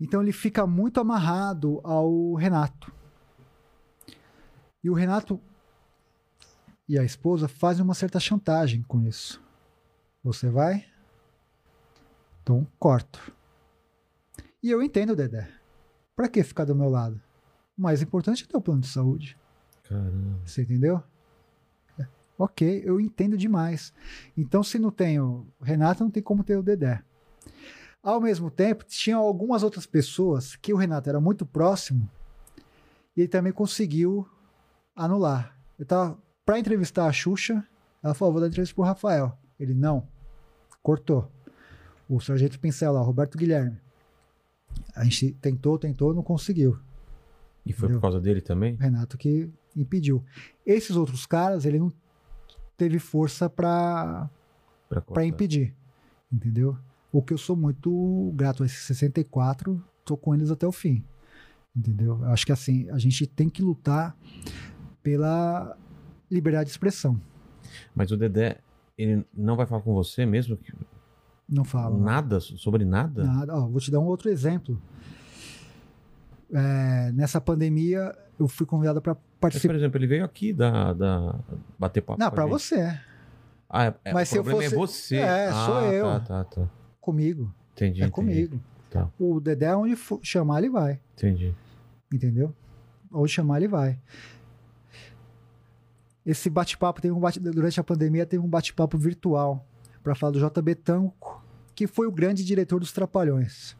Então ele fica muito amarrado ao Renato. E o Renato e a esposa fazem uma certa chantagem com isso. Você vai? Então corto. E eu entendo, Dedé. Pra que ficar do meu lado? O mais importante é ter o plano de saúde. Caramba. Você entendeu? É. Ok, eu entendo demais. Então, se não tem o Renato, não tem como ter o Dedé. Ao mesmo tempo, tinha algumas outras pessoas que o Renato era muito próximo e ele também conseguiu anular. Eu tava para entrevistar a Xuxa, ela falou: vou dar entrevista pro Rafael. Ele não, cortou. O Sargento Pincel lá, Roberto Guilherme. A gente tentou, tentou, não conseguiu. E foi Entendeu? por causa dele também? O Renato que impediu. Esses outros caras, ele não teve força para para impedir, entendeu? O que eu sou muito grato a esses 64, tô com eles até o fim, entendeu? Eu acho que assim, a gente tem que lutar pela liberdade de expressão. Mas o Dedé, ele não vai falar com você mesmo? Que- Não falo Nada? Sobre nada? nada. Ó, vou te dar um outro exemplo. É, nessa pandemia, eu fui convidado para Mas, por participar. exemplo, ele veio aqui da, da bater papo. Não, para você, Ah, é, é, Mas o se eu é fosse- você. É, ah, sou eu. Tá, tá, tá. Comigo. Entendi. É entendi. comigo. Tá. O Dedé, onde for chamar, ele vai. Entendi. entendeu? Onde chamar ele vai. Esse bate-papo teve um bate durante a pandemia teve um bate-papo virtual para falar do JB Tanco, que foi o grande diretor dos Trapalhões.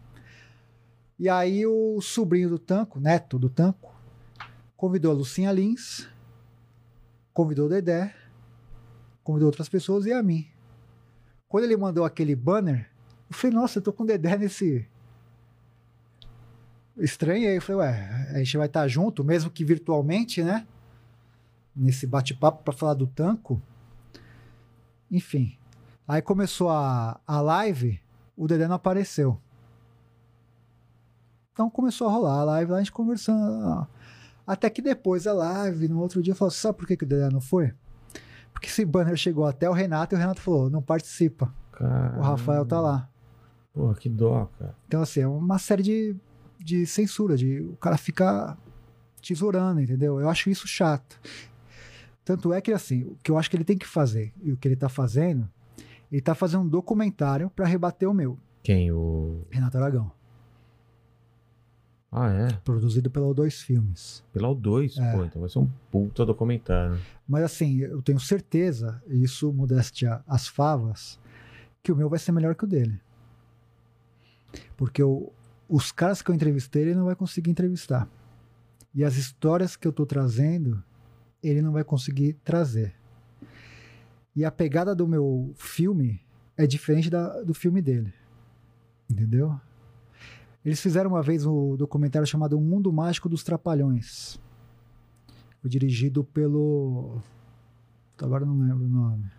E aí o sobrinho do Tanco, neto do Tanco, convidou a Lucinha Lins, convidou o Dedé, convidou outras pessoas e a mim. Quando ele mandou aquele banner, eu falei, nossa, eu tô com o Dedé nesse, estranhei. Eu falei, ué, a gente vai estar junto, mesmo que virtualmente, né? Nesse bate-papo para falar do tanco. Enfim. Aí começou a, a live, o Dedé não apareceu. Então começou a rolar a live lá, a gente conversando. Até que depois da live, no outro dia, falou: sabe por que, que o Dedé não foi? Porque esse banner chegou até o Renato e o Renato falou: não participa. O Rafael tá lá. Porra, que dó, cara. Então, assim, é uma série de, de censura, de o cara ficar tesourando, entendeu? Eu acho isso chato. Tanto é que, assim, o que eu acho que ele tem que fazer, e o que ele tá fazendo, ele tá fazendo um documentário para rebater o meu, Quem? O. Renato Aragão, Ah, é? produzido pela O2 Filmes. Pela O2, É. pô. Então vai ser um puta documentário. Mas, assim, eu tenho certeza, e isso modéstia as favas, que o meu vai ser melhor que o dele. Porque o- os caras que eu entrevistei, ele não vai conseguir entrevistar. E as histórias que eu tô trazendo, ele não vai conseguir trazer. E a pegada do meu filme é diferente da, do filme dele. Entendeu? Eles fizeram uma vez um documentário chamado O Mundo Mágico dos Trapalhões. Foi dirigido pelo. Agora eu não lembro o nome.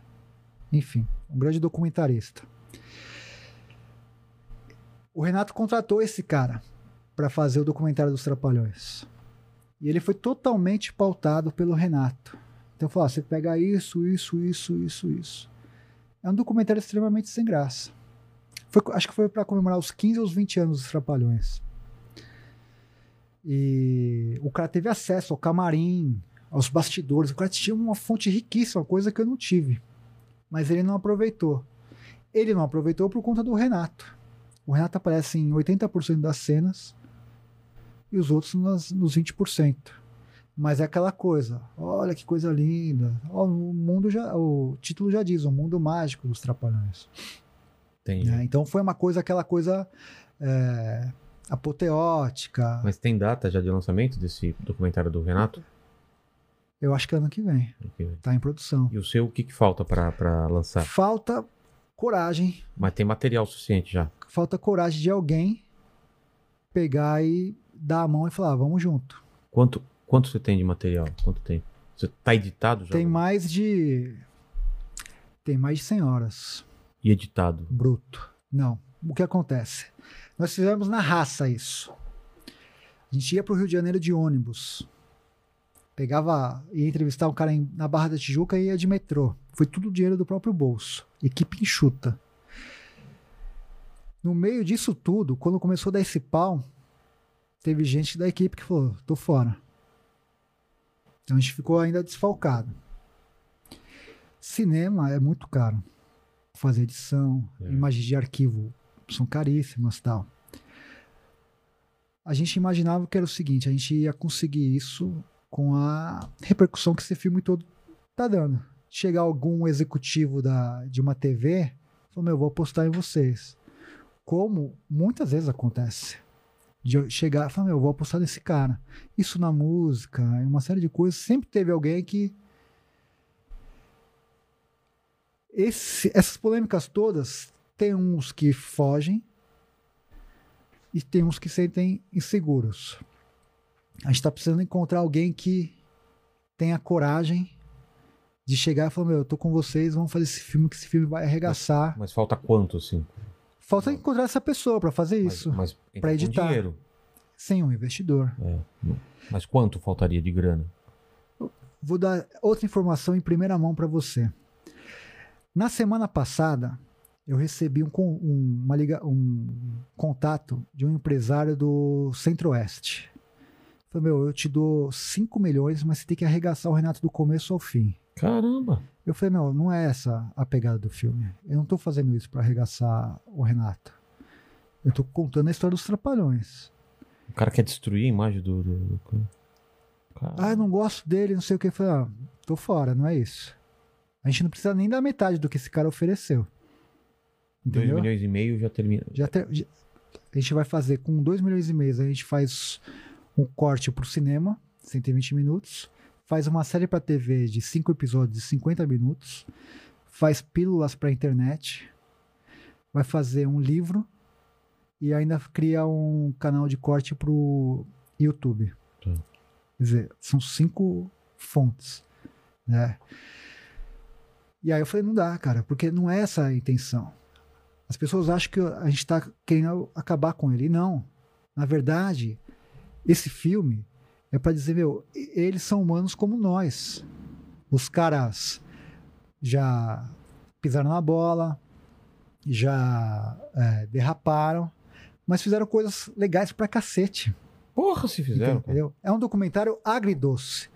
Enfim, um grande documentarista. O Renato contratou esse cara para fazer o documentário dos Trapalhões. E ele foi totalmente pautado pelo Renato. Então falou: ah, você pega isso, isso, isso, isso, isso. É um documentário extremamente sem graça. Foi- acho que foi para comemorar os 15 ou os 20 anos dos Trapalhões. E o cara teve acesso ao camarim, aos bastidores. O cara tinha uma fonte riquíssima, coisa que eu não tive. Mas ele não aproveitou. Ele não aproveitou por conta do Renato. O Renato aparece em 80% das cenas e os outros nas, nos 20%. Mas é aquela coisa, olha que coisa linda. Ó, o mundo já, o título já diz, o mundo mágico dos Trapalhões. Né? Então foi uma coisa, aquela coisa é, apoteótica. Mas tem data já de lançamento desse documentário do Renato? Eu acho que é ano que vem. Tá em produção. E o seu, o que, que falta pra lançar? Falta coragem. Mas tem material suficiente já. Falta coragem de alguém pegar e dar a mão e falar, "Ah, vamos junto. Quanto, quanto você tem de material? Quanto tempo? Você tá editado já? Tem mais de. Tem mais de 100 horas. E editado? Bruto. Não. O que acontece? Nós fizemos na raça isso. A gente ia pro Rio de Janeiro de ônibus. Pegava, ia entrevistar um cara em- na Barra da Tijuca e ia de metrô. Foi tudo dinheiro do próprio bolso. Equipe enxuta. No meio disso tudo, quando começou a dar esse pau, teve gente da equipe que falou: tô fora. Então a gente ficou ainda desfalcado. Cinema é muito caro. Fazer edição, É. imagens de arquivo são caríssimas tal. A gente imaginava que era o seguinte: a gente ia conseguir isso com a repercussão que esse filme todo tá dando. Chegar algum executivo da, de uma TV, falou: Meu, vou apostar em vocês. Como muitas vezes acontece. De chegar e falar: Meu, eu vou apostar nesse cara. Isso na música, em uma série de coisas, sempre teve alguém que. Esse- essas polêmicas todas, tem uns que fogem e tem uns que se sentem inseguros. A gente está precisando encontrar alguém que tenha coragem de chegar e falar: Meu, eu tô com vocês, vamos fazer esse filme, que esse filme vai arregaçar. Mas falta quanto, assim? Falta encontrar essa pessoa para fazer Mas- isso, Mas, com editar. dinheiro. sem um investidor. É. Mas quanto faltaria de grana? Vou dar outra informação em primeira mão para você. Na semana passada, eu recebi um, um- uma liga, um contato de um empresário do Centro-Oeste. Falei, meu, eu te dou 5 milhões, mas você tem que arregaçar o Renato do começo ao fim. Caramba! Eu falei, meu, não é essa a pegada do filme. Eu não tô fazendo isso para arregaçar o Renato. Eu tô contando a história dos Trapalhões. O cara quer destruir a imagem do. do... do- Ah, eu não gosto dele, não sei o que. Eu falei, ah, tô fora, não é isso. A gente não precisa nem da metade do que esse cara ofereceu. 2 Entendeu? milhões e meio já termina. Já te- já- a gente vai fazer com 2 milhões e meio, a gente faz um corte pro cinema, 120 minutos, faz uma série pra TV de 5 episódios de 50 minutos, faz pílulas pra internet, vai fazer um livro e ainda cria um canal de corte pro YouTube. Tá. Quer dizer, são cinco fontes, né? E aí eu falei, não dá, cara, porque não é essa a intenção. As pessoas acham que a gente está querendo acabar com ele. E não. Na verdade, esse filme é para dizer, meu, eles são humanos como nós. Os caras já pisaram na bola, já é, derraparam, mas fizeram coisas legais pra cacete. Porra, se fizeram. Entendeu? É um documentário agridoce.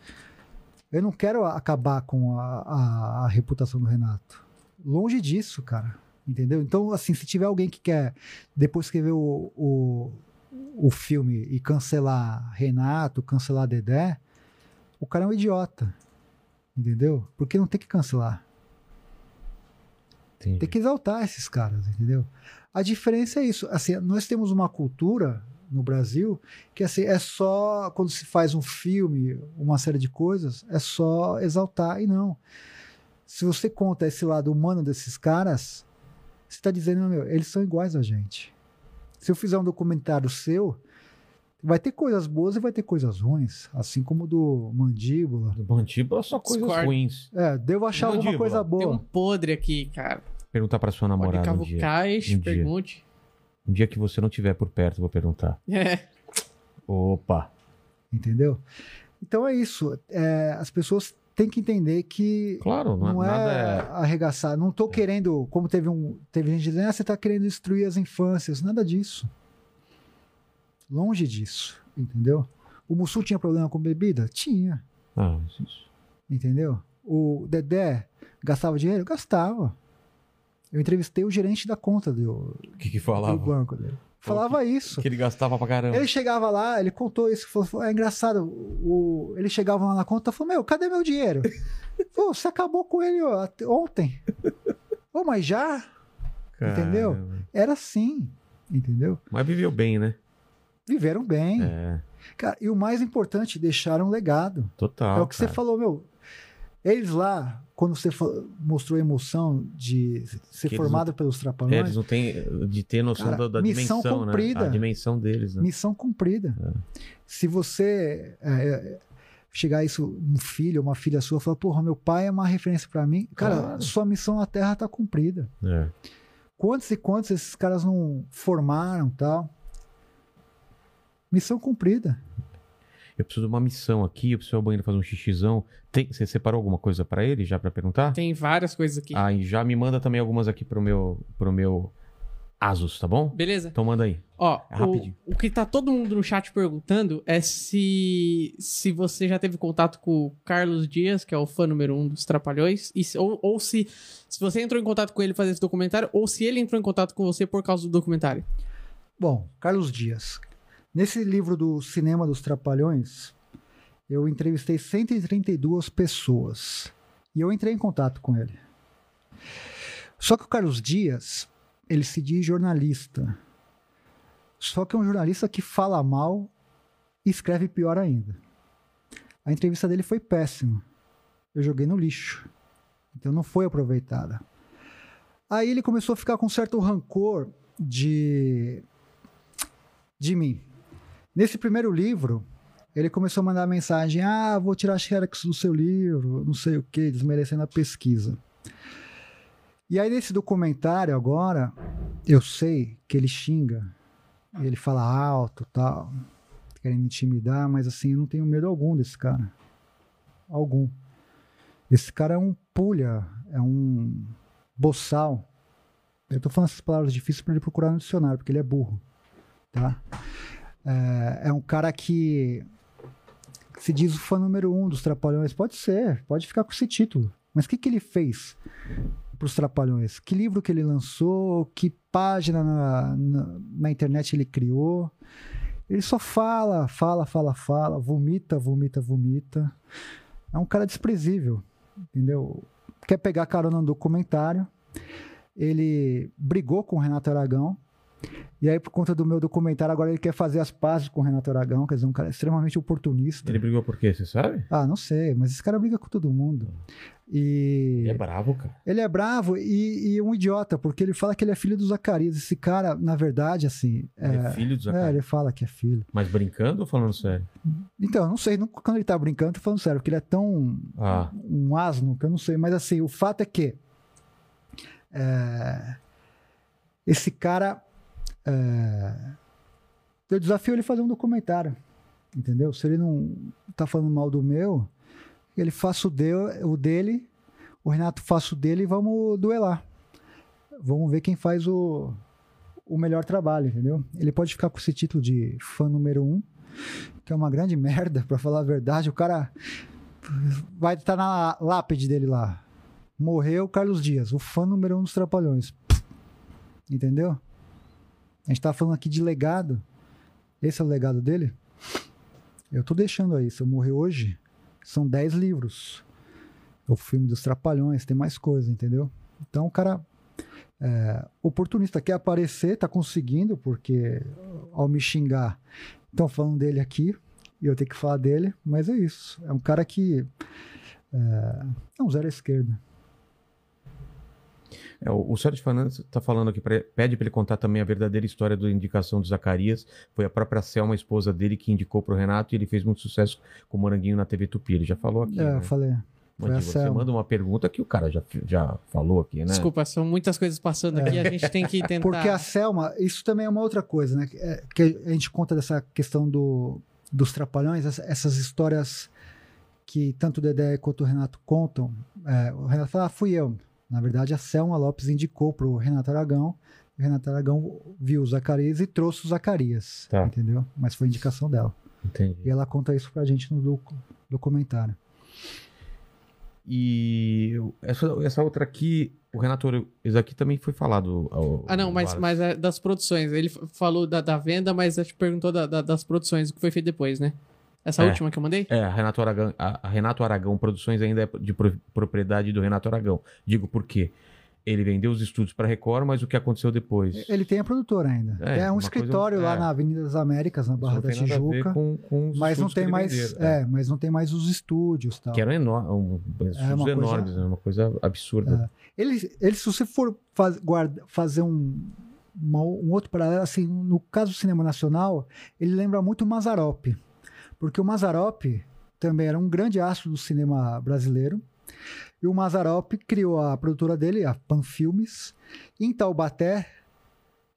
Eu não quero acabar com a, a- a reputação do Renato. Longe disso, cara. Entendeu? Então, assim, se tiver alguém que quer depois escrever o, o, o filme e cancelar Renato, cancelar Dedé, o cara é um idiota. Entendeu? Porque não tem que cancelar. Entendi. Tem que exaltar esses caras, entendeu? A diferença é isso. Assim, nós temos uma cultura no Brasil que assim, é só quando se faz um filme, uma série de coisas, é só exaltar e não. Se você conta esse lado humano desses caras, você está dizendo, meu, eles são iguais a gente. Se eu fizer um documentário seu, vai ter coisas boas e vai ter coisas ruins, assim como o do Mandíbula. Do Mandíbula só coisas Discordo. ruins. É, devo achar alguma Mandíbula, coisa Tem um boa. podre aqui, cara. Perguntar pra sua Pode namorada um dia. cavucar Um dia. pergunte. Um dia que você não estiver por perto, eu vou perguntar. É. Opa! Entendeu? Então é isso. É, as pessoas têm que entender que Claro, não, não, é, é, é. arregaçar. Não tô querendo, como teve um, teve gente dizendo, ah, você tá querendo destruir as infâncias. Nada disso. Longe disso, entendeu? O Mussul tinha problema com bebida? Tinha, Ah, isso. entendeu? O Dedé gastava dinheiro? Gastava. Eu entrevistei o gerente da conta do, que que do banco dele. Falava isso. Que ele gastava pra caramba. Ele chegava lá, ele contou isso, falou, é engraçado, o, ele chegava lá na conta e falou, meu, cadê meu dinheiro? Pô, você acabou com ele ó, ontem. Pô, mas já? entendeu? Caramba. Era assim, entendeu? Mas viveu bem, né? Viveram bem. É, Cara, e o mais importante, deixaram um legado. total. é o que você cara. falou, meu. Eles lá, quando você mostrou a emoção de ser Que formado pelos É, trapalhões, eles não têm de ter noção Cara, da, da dimensão, né? cumprida. A dimensão deles, né? missão cumprida. Se você é, é, chegar isso, um filho, uma filha sua, falar, porra, meu pai é uma referência pra mim. Cara, Claro. sua missão na Terra tá cumprida. É. Quantos e quantos esses caras não formaram tal? Missão cumprida. Eu preciso de uma missão aqui, eu preciso ir ao banheiro fazer um xixizão. Tem, você separou alguma coisa pra ele já pra perguntar? Tem várias coisas aqui. Ah, e já me manda também algumas aqui pro meu, pro meu Asus, tá bom? Beleza? Então manda aí. Ó, É rapidinho. o, o que tá todo mundo no chat perguntando é se, se você já teve contato com o Carlos Dias, que é o fã número um dos Trapalhões, e se- ou, ou se, se você entrou em contato com ele fazer esse documentário, ou se ele entrou em contato com você por causa do documentário. Bom, Carlos Dias. Nesse livro do Cinema dos Trapalhões, eu entrevistei 132 pessoas. E eu entrei em contato com ele. Só que o Carlos Dias, ele se diz jornalista. Só que é um jornalista que fala mal e escreve pior ainda. A entrevista dele foi péssima. Eu joguei no lixo. Então não foi aproveitada. Aí ele começou a ficar com certo rancor de de mim. Nesse primeiro livro, ele começou a mandar mensagem: Ah, vou tirar xerox do seu livro, não sei o que, desmerecendo a pesquisa. E aí, nesse documentário agora, eu sei que ele xinga, ele fala alto tal, querendo intimidar, mas assim, eu não tenho medo algum desse cara. Algum. Esse cara é um pulha, é um boçal. Eu tô falando essas palavras difíceis para ele procurar no dicionário, porque ele é burro tá? É, é um cara que se diz o fã número um dos Trapalhões. Pode ser, pode ficar com esse título. Mas o que, que ele fez para os Trapalhões? Que livro que ele lançou? Que página na, na, na internet ele criou? Ele só fala, fala, fala, fala, vomita, vomita, vomita. É um cara desprezível, entendeu? Quer pegar carona no documentário. Ele brigou com o Renato Aragão. E aí, por conta do meu documentário, agora ele quer fazer as pazes com o Renato Aragão, quer dizer, um cara extremamente oportunista. Ele brigou por quê, você sabe? Ah, não sei, mas esse cara briga com todo mundo. E Ele é bravo, cara. ele é bravo e, e um idiota, porque ele fala que ele é filho do Zacarias. Esse cara, na verdade, assim. Ele é filho do é, Zacarias. ele fala que é filho. Mas brincando ou falando sério? Então, eu não sei, não- quando ele tá brincando, tô falando sério, porque ele é tão Ah, um asno que eu não sei, mas assim, o fato é que é, esse cara é, eu desafio ele fazer um documentário, entendeu? Se ele não tá falando mal do meu, ele faça o, de, o dele, o Renato faça o dele e vamos duelar. Vamos ver quem faz o, o melhor trabalho, entendeu? Ele pode ficar com esse título de fã número um, que é uma grande merda, pra falar a verdade. O cara vai estar na lápide dele lá. Morreu Carlos Dias, o fã número um dos Trapalhões. Entendeu? A gente tá falando aqui de legado. Esse é o legado dele? Eu tô deixando aí. Se eu morrer hoje, são 10 livros. O filme dos Trapalhões, tem mais coisa, entendeu? Então o cara é, oportunista quer aparecer, tá conseguindo, porque ao me xingar, estão falando dele aqui, e eu tenho que falar dele, mas é isso. É um cara que é, é um zero à esquerda. É, o, o Sérgio Fernandes tá falando aqui, pra- pede pra ele contar também a verdadeira história da indicação do Zacarias. Foi a própria Selma, a esposa dele, que indicou pro Renato e ele fez muito sucesso com o Moranguinho na TV Tupi. Ele já falou aqui. é, né? eu falei. Mandíbula, você manda uma pergunta que o cara já, já falou aqui, né? Desculpa, são muitas coisas passando aqui, a gente tem que tentar... Porque a Selma, isso também é uma outra coisa, né? É, que a gente conta dessa questão do, dos trapalhões, essa- essas histórias que tanto o Dedé quanto o Renato contam. É, o Renato fala, ah, fui eu. Na verdade, a Selma Lopes indicou pro Renato Aragão. O Renato Aragão viu o Zacarias e trouxe o Zacarias. Tá. Entendeu? Mas foi indicação dela. Entendi. E ela conta isso pra gente no docu- documentário. E essa, essa outra aqui O Renato, isso aqui também foi falado. ao- Ah, não, mas, mas é das produções. Ele falou da, da venda, mas que perguntou da- da- das produções, o que foi feito depois, né? Essa É. última que eu mandei? É, a Renato Aragão, a, a Renato Aragão Produções ainda é de pro- propriedade do Renato Aragão. Digo por quê? Ele vendeu os estúdios para Record, mas o que aconteceu depois? Ele tem a produtora ainda. É, É, um escritório coisa- lá é. na Avenida das Américas, na Barra da tem nada a ver Tijuca. com, com os Mas não tem que mais. venderam, é, mas não tem mais os estúdios tal. Que eram enor um, estúdios É uma coisa- enormes, né? uma coisa absurda. Ele, ele, se você for faz- guarda- fazer um, uma- um outro paralelo, assim, no caso do cinema nacional, ele lembra muito o Mazarop. Porque o Mazarop também era um grande astro do cinema brasileiro. E o Mazarop criou a produtora dele, a Panfilmes. Em Taubaté,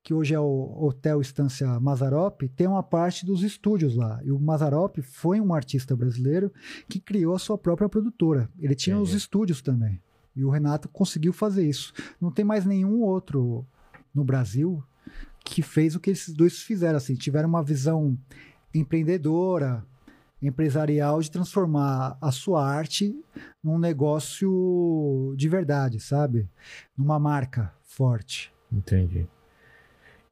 que hoje é o Hotel Estância Mazarop, tem uma parte dos estúdios lá. E o Mazarop foi um artista brasileiro que criou a sua própria produtora. Ele tinha os Entendi. estúdios também. E o Renato conseguiu fazer isso. Não tem mais nenhum outro no Brasil que fez o que esses dois fizeram. Assim, tiveram uma visão empreendedora, empresarial de transformar a sua arte num negócio de verdade, sabe? Numa marca forte. Entendi.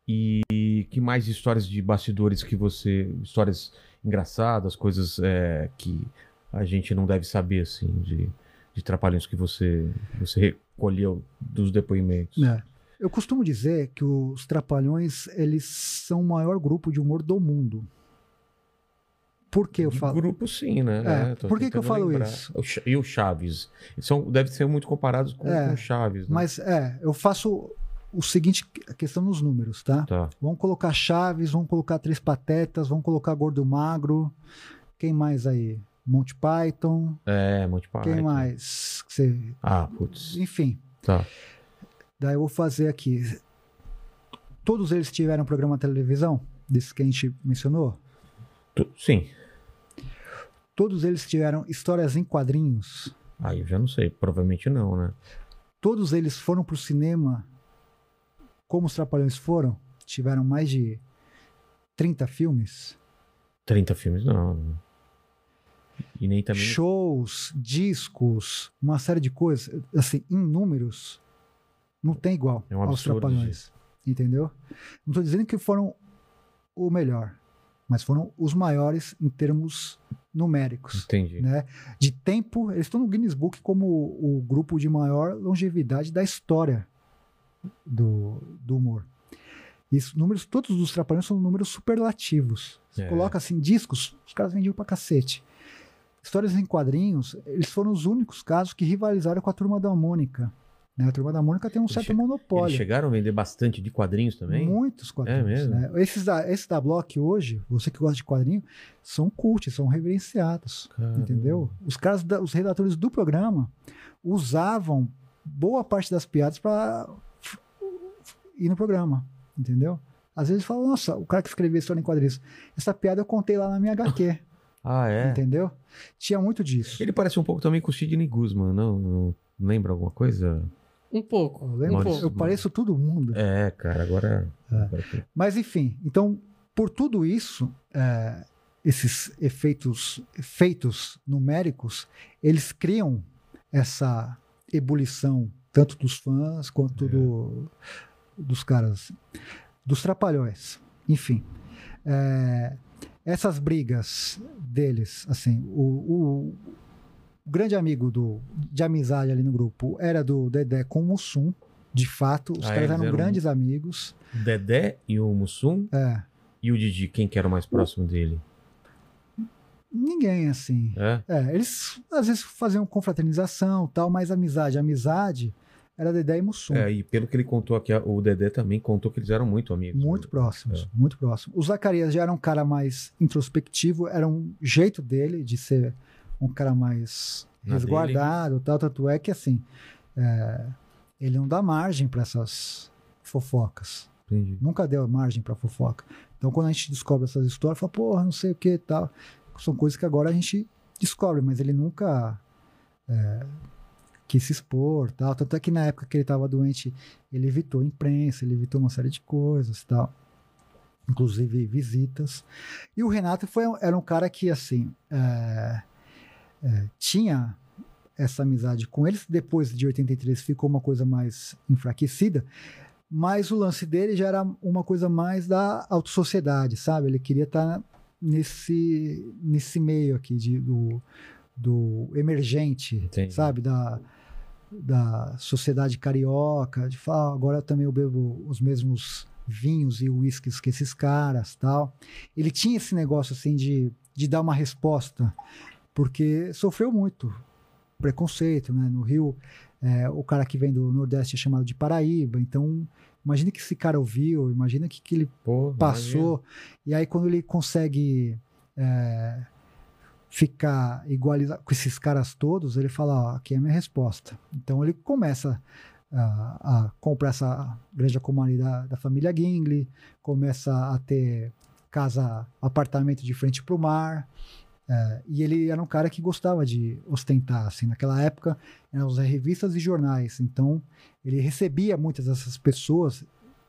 E que mais histórias de bastidores que você. Histórias engraçadas, coisas é, que a gente não deve saber, assim, de, de trapalhões que você, você recolheu dos depoimentos. né? Eu costumo dizer que os Trapalhões eles são o maior grupo de humor do mundo. Por que eu De falo? grupo, sim, né? É, Tô por que que eu falo lembrar. isso? E o Chaves. São, deve ser muito comparados com, É, com o Chaves, né? Mas é, eu faço o seguinte, a questão nos números, tá? Tá. Vamos colocar Chaves, vamos colocar Três Patetas, vamos colocar Gordo Magro. Quem mais aí? Monty Python. É, Monty Python. Quem mais? Você- Ah, putz. Enfim, Tá. daí eu vou fazer aqui. Todos eles tiveram programa de televisão, desses que a gente mencionou? Sim. Todos eles tiveram histórias em quadrinhos. Aí eu já não sei. Provavelmente não, né? Todos eles foram pro cinema como os Trapalhões foram. Tiveram mais de 30 filmes. 30 filmes, não. E nem também. shows, discos, uma série de coisas, assim, em números, não tem igual É um aos Trapalhões. Entendeu? Não estou dizendo que foram o melhor, mas foram os maiores em termos numéricos. Entendi. Né? De tempo, eles estão no Guinness Book como o, o grupo de maior longevidade da história do, do humor. Isso, números, todos os Trapalhões são números superlativos. Você É. coloca assim, discos, os caras vendiam pra cacete. Histórias em quadrinhos, eles foram os únicos casos que rivalizaram com a Turma da Mônica. Né? A Turma da Mônica tem um Eles certo che- Eles monopólio. chegaram a vender bastante de quadrinhos também? Muitos quadrinhos. É mesmo? né? Esses, da, esses da Block hoje, você que gosta de quadrinho, são cult, são reverenciados. Caramba. Entendeu? Os caras, da- os redatores do programa usavam boa parte das piadas para ir no programa. Entendeu? Às vezes falam, nossa, o cara que escreveu história em quadrinhos, essa piada eu contei lá na minha HQ. Ah, é? Entendeu? Tinha muito disso. Ele parece um pouco também com o Sidney Guzman, não? não lembra alguma coisa? Um pouco. Eu, lembro, um Maurício- eu pouco. pareço todo mundo. É, cara, agora. agora que- Mas enfim, então, por tudo isso, é, esses efeitos, efeitos numéricos, eles criam essa ebulição, tanto dos fãs quanto do- dos caras, dos trapalhões. Enfim, é, essas brigas deles, assim, o, o- o grande amigo do, de amizade ali no grupo era do Dedé com o Mussum. De fato, os Ah, caras eram eram- grandes amigos. Dedé e o Mussum É, e o Didi, quem que era o mais próximo dele? ninguém assim. É? É, eles às vezes faziam confraternização tal, mas amizade, amizade era Dedé e Mussum. É, e pelo que ele contou aqui, o Dedé também contou que eles eram muito amigos. Muito né? próximos, muito próximos. O Zacarias já era um cara mais introspectivo, era um jeito dele de ser um cara mais Na resguardado, tal, tanto é que assim, é, ele não dá margem para essas fofocas. Entendi. Nunca deu margem para fofoca. Então, quando a gente descobre essas histórias, fala, porra, não sei o que e tal. São coisas que agora a gente descobre, mas ele nunca é, quis se expor tal. Tanto é que na época que ele estava doente, ele evitou imprensa, ele evitou uma série de coisas tal. Inclusive visitas. E o Renato foi, era um cara que, assim, é, é, tinha essa amizade com eles. Depois de 83 ficou uma coisa mais enfraquecida, mas o lance dele já era uma coisa mais da autossociedade, sabe? Ele queria estar nesse, nesse meio aqui de, do, do emergente, Entendi. sabe? Da, da sociedade carioca, de falar, "Ah, agora também eu bebo os mesmos vinhos e uísques que esses caras, tal. Ele tinha esse negócio assim de, de dar uma resposta, porque sofreu muito preconceito, né? No Rio, é, o cara que vem do Nordeste é chamado de Paraíba, então imagina que esse cara ouviu, imagina que, que ele Pô, passou. E aí, quando ele consegue é, ficar igualizado com esses caras todos, ele fala: Ó, aqui é a minha resposta. Então, ele começa a, a comprar essa grande comunidade da, da família Gingley, começa a ter casa, apartamento de frente para o mar. É, e ele era um cara que gostava de ostentar, assim, naquela época eram as revistas e jornais, então ele recebia muitas dessas pessoas, o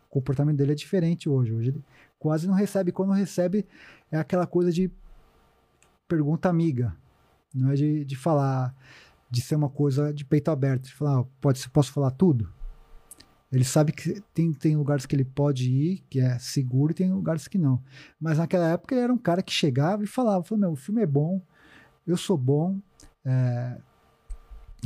comportamento dele é diferente hoje, hoje ele quase não recebe, quando recebe é aquela coisa de pergunta amiga, não é de, de falar, de ser uma coisa de peito aberto, de falar, "Ah, pode, posso falar tudo? Ele sabe que tem, tem lugares que ele pode ir, que é seguro, e tem lugares que não. Mas naquela época ele era um cara que chegava e falava, falou, meu, o filme é bom, eu sou bom. é,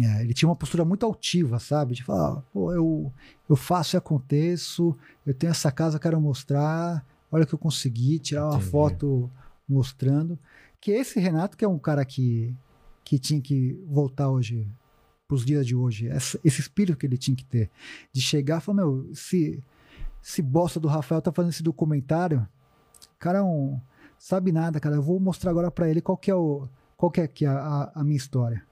é, ele tinha uma postura muito altiva, sabe? De falar, pô, eu, eu faço e aconteço, eu tenho essa casa, quero mostrar, olha o que eu consegui, tirar uma Entendi. foto mostrando. Que esse Renato, que é um cara que, que tinha que voltar hoje para os dias de hoje, essa- esse espírito que ele tinha que ter, de chegar e falar, meu, se, se bosta do Rafael tá fazendo esse documentário, cara um, sabe nada, cara, eu vou mostrar agora para ele qual que é, o, qual que é aqui a, a, a minha história.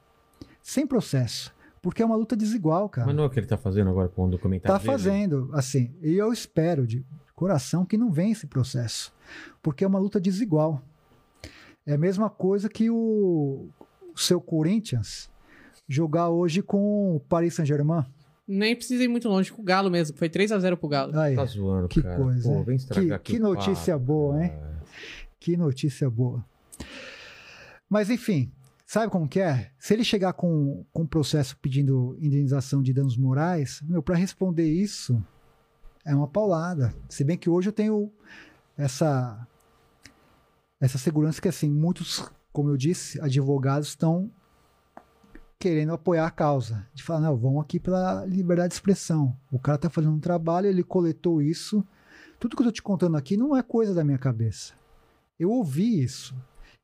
Sem processo, porque é uma luta desigual, cara Mas não é o que ele tá fazendo agora com o documentário tá dele? fazendo, assim, e eu espero de coração que não venha esse processo, porque é uma luta desigual. É a mesma coisa que o, o seu Corinthians jogar hoje com o Paris Saint-Germain. Nem precisa ir muito longe com o Galo mesmo. Foi 3 a 0 pro Galo. Aí, Tá zoando, Que cara. coisa, Pô, vem Que- que notícia papo, boa, hein? cara. que notícia boa. Mas enfim, sabe como que é? Se ele chegar com, com um processo pedindo indenização de danos morais, meu, para responder isso é uma paulada. Se bem que hoje eu tenho essa essa segurança que assim, muitos, como eu disse, advogados estão querendo apoiar a causa, de falar, não, vamos aqui pela liberdade de expressão. O cara tá fazendo um trabalho, ele coletou isso. Tudo que eu tô te contando aqui não é coisa da minha cabeça. Eu ouvi isso.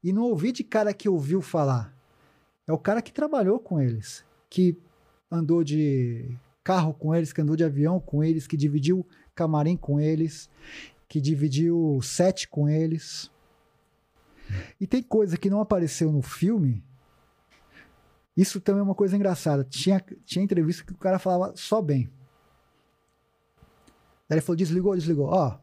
E não ouvi de cara que ouviu falar. É o cara que trabalhou com eles, que andou de carro com eles, que andou de avião com eles, que dividiu camarim com eles, que dividiu set com eles. E tem coisa que não apareceu no filme. Isso também é uma coisa engraçada. Tinha, tinha entrevista que o cara falava só bem. Daí ele falou: desligou, desligou. Ó,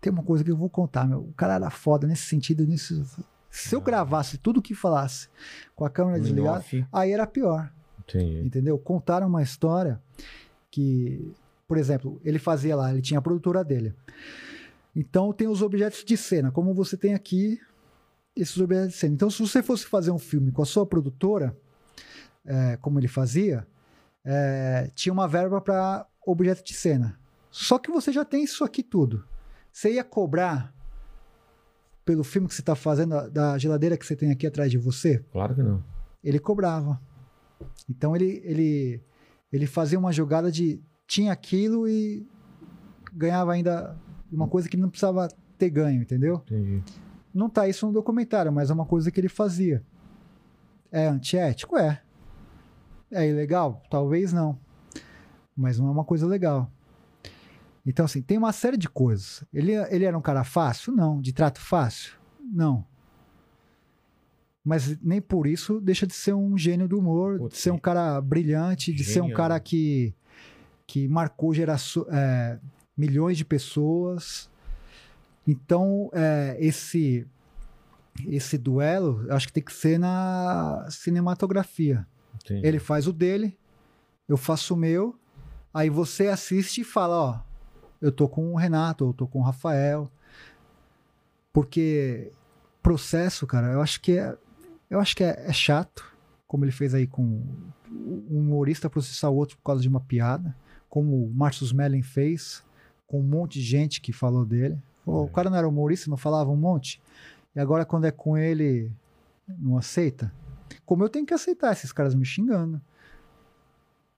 tem uma coisa que eu vou contar, meu. O cara era foda nesse sentido. Nisso. Se eu gravasse tudo que falasse com a câmera desligada, off, aí era pior. Entendi. Entendeu? Contaram uma história que, por exemplo, ele fazia lá, ele tinha a produtora dele. Então tem os objetos de cena, como você tem aqui esses objetos de cena. Então, se você fosse fazer um filme com a sua produtora, é, como ele fazia, é, tinha uma verba para objeto de cena. Só que você já tem isso aqui tudo. Você ia cobrar pelo filme que você está fazendo, da geladeira que você tem aqui atrás de você? Claro que não. ele cobrava. Então ele, ele, ele fazia uma jogada de tinha aquilo e ganhava ainda uma coisa que não precisava ter ganho, entendeu? Entendi. Não tá isso no documentário, mas é uma coisa que ele fazia. É antiético? É. É ilegal? Talvez não. Mas não é uma coisa legal. Então, assim, tem uma série de coisas. Ele, ele era um cara fácil? Não. De trato fácil? Não. Mas nem por isso deixa de ser um gênio do humor, Putz, de ser um cara brilhante, de ser um cara né? que, que marcou geraço, é, milhões de pessoas. Então, é, esse esse duelo, acho que tem que ser na cinematografia. Entendi. Ele faz o dele, eu faço o meu, aí você assiste e fala, ó, eu tô com o Renato, eu tô com o Rafael. Porque processo, cara, eu acho que é, eu acho que é, é chato, como ele fez aí com um humorista processar o outro por causa de uma piada, como o Marcus Mellen fez com um monte de gente que falou dele. Pô, O cara não era humorista, não falava um monte. E agora, quando é com ele, não aceita. Como eu tenho que aceitar esses caras me xingando.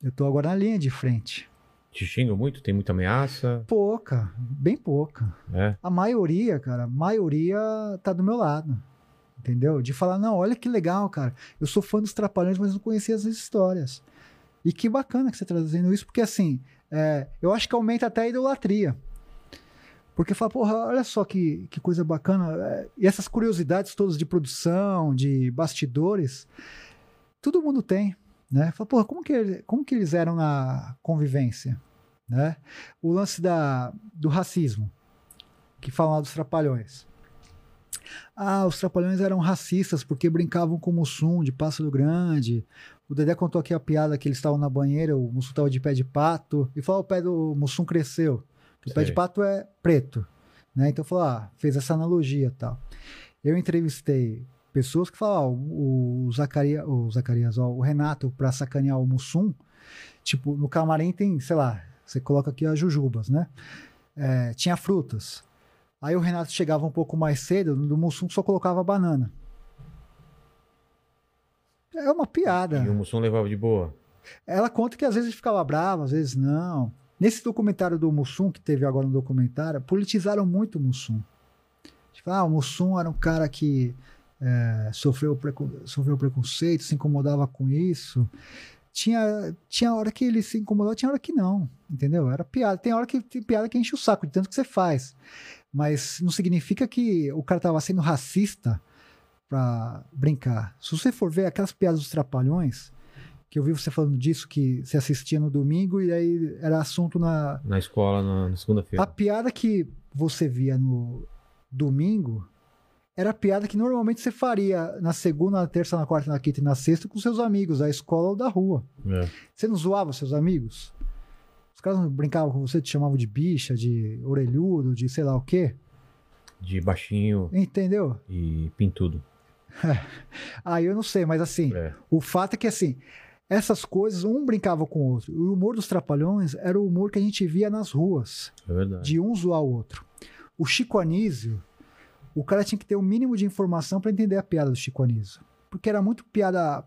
Eu tô agora na linha de frente. Te xingam muito? Tem muita ameaça? Pouca, bem pouca. É. A maioria, cara, a maioria tá do meu lado. Entendeu? De falar, não, olha que legal, cara. Eu sou fã dos Trapalhões, mas não conhecia as histórias. E que bacana que você tá trazendo isso, porque assim, é, eu acho que aumenta até a idolatria. Porque fala, porra, olha só que, que coisa bacana. é, e essas curiosidades todas de produção, de bastidores, todo mundo tem. Né? Fala, porra, como que, como que eles eram na convivência? Né? O lance da, do racismo, que falam dos trapalhões. Ah, os trapalhões eram racistas porque brincavam com o Mussum de pássaro grande. O Dedé contou aqui a piada que eles estavam na banheira, o Mussum estava de pé de pato, e falou: "Ah, o pé do Mussum cresceu. O pé de pato é preto. Né? Então falou: ah, fez essa analogia e tal. Eu entrevistei pessoas que falaram: ah, o, Zacaria, o Zacarias, ó, o Renato, para sacanear o Mussum, tipo, no camarim tem, sei lá, você coloca aqui as jujubas, né? É, tinha frutas. Aí o Renato chegava um pouco mais cedo, no Mussum só colocava banana. É uma piada. E o Mussum levava de boa. Ela conta que às vezes ele ficava bravo, às vezes não. Nesse documentário do Mussum, que teve agora no documentário, politizaram muito o Mussum. Tipo, ah, o Mussum era um cara que é, sofreu, sofreu preconceito, se incomodava com isso. Tinha, tinha hora que ele se incomodava, tinha hora que não, entendeu? Era piada. Tem hora que tem piada que enche o saco de tanto que você faz. Mas não significa que o cara tava sendo racista pra brincar. Se você for ver aquelas piadas dos trapalhões, que eu vi você falando disso, que você assistia no domingo e aí era assunto na. Na escola, na, na segunda-feira. A piada que você via no domingo era a piada que normalmente você faria na segunda, na terça, na quarta, na quinta e na sexta com seus amigos, da escola ou da rua. É. Você não zoava seus amigos? Os caras não brincavam com você, te chamavam de bicha, de orelhudo, de sei lá o quê? De baixinho Entendeu? e pintudo. Ah, eu não sei, mas assim, É. O fato é que, assim, essas coisas, um brincava com o outro. O humor dos Trapalhões era o humor que a gente via nas ruas, É verdade. de um zoar o outro. O Chico Anísio, o cara tinha que ter o mínimo de informação para entender a piada do Chico Anísio. Porque era muito piada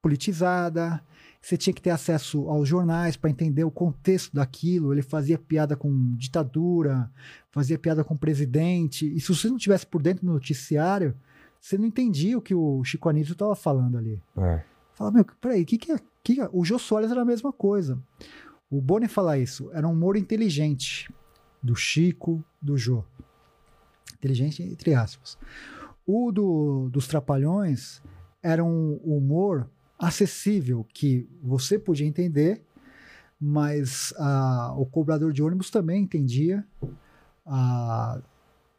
politizada, você tinha que ter acesso aos jornais para entender o contexto daquilo. Ele fazia piada com ditadura, fazia piada com presidente. E se você não tivesse por dentro do noticiário, você não entendia o que o Chico Anísio estava falando ali. É. Fala, meu, peraí, o que, que é? Que é? O Jô Soares era a mesma coisa. O Boni fala isso, era um humor inteligente. Do Chico, do Jô. Inteligente, entre aspas. O do, dos Trapalhões era um humor acessível, que você podia entender, mas o cobrador de ônibus também entendia, a,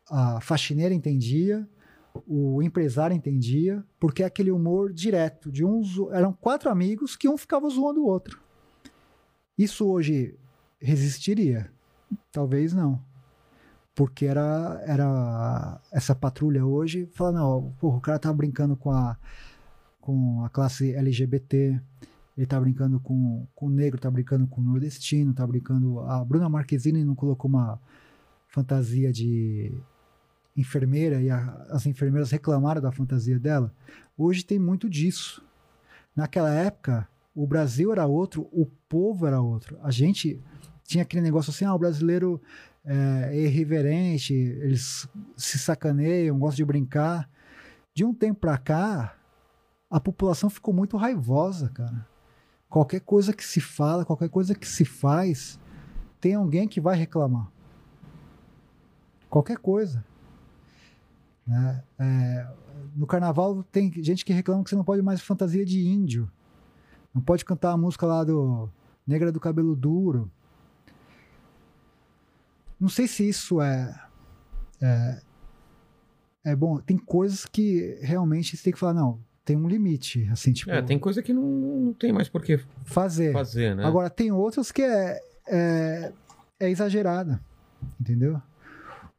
a faxineira entendia, o empresário entendia, porque aquele humor direto de uns eram quatro amigos que um ficava zoando o outro. Isso hoje resistiria? Talvez não. Porque era era essa patrulha hoje, fala não, porra, o cara tá brincando com a com a classe LGBT, ele tá brincando com, com o negro, tá brincando com o nordestino, tá brincando. A Bruna Marquezine não colocou uma fantasia de enfermeira e a- as enfermeiras reclamaram da fantasia dela. Hoje tem muito disso. Naquela época, o Brasil era outro, o povo era outro. A gente tinha aquele negócio assim: ah, o brasileiro é, é irreverente, eles se sacaneiam, gostam de brincar. De um tempo pra cá, a população ficou muito raivosa, cara. Qualquer coisa que se fala, qualquer coisa que se faz, tem alguém que vai reclamar. Qualquer coisa. Né? É, no carnaval tem gente que reclama que você não pode mais fantasia de índio. Não pode cantar a música lá do Negra do Cabelo Duro. Não sei se isso é, é. É bom. Tem coisas que realmente você tem que falar, não, tem um limite. Assim, tipo, É, tem coisa que não, não tem mais por que fazer. fazer, né? Agora, tem outras que é, é, é exagerada, entendeu?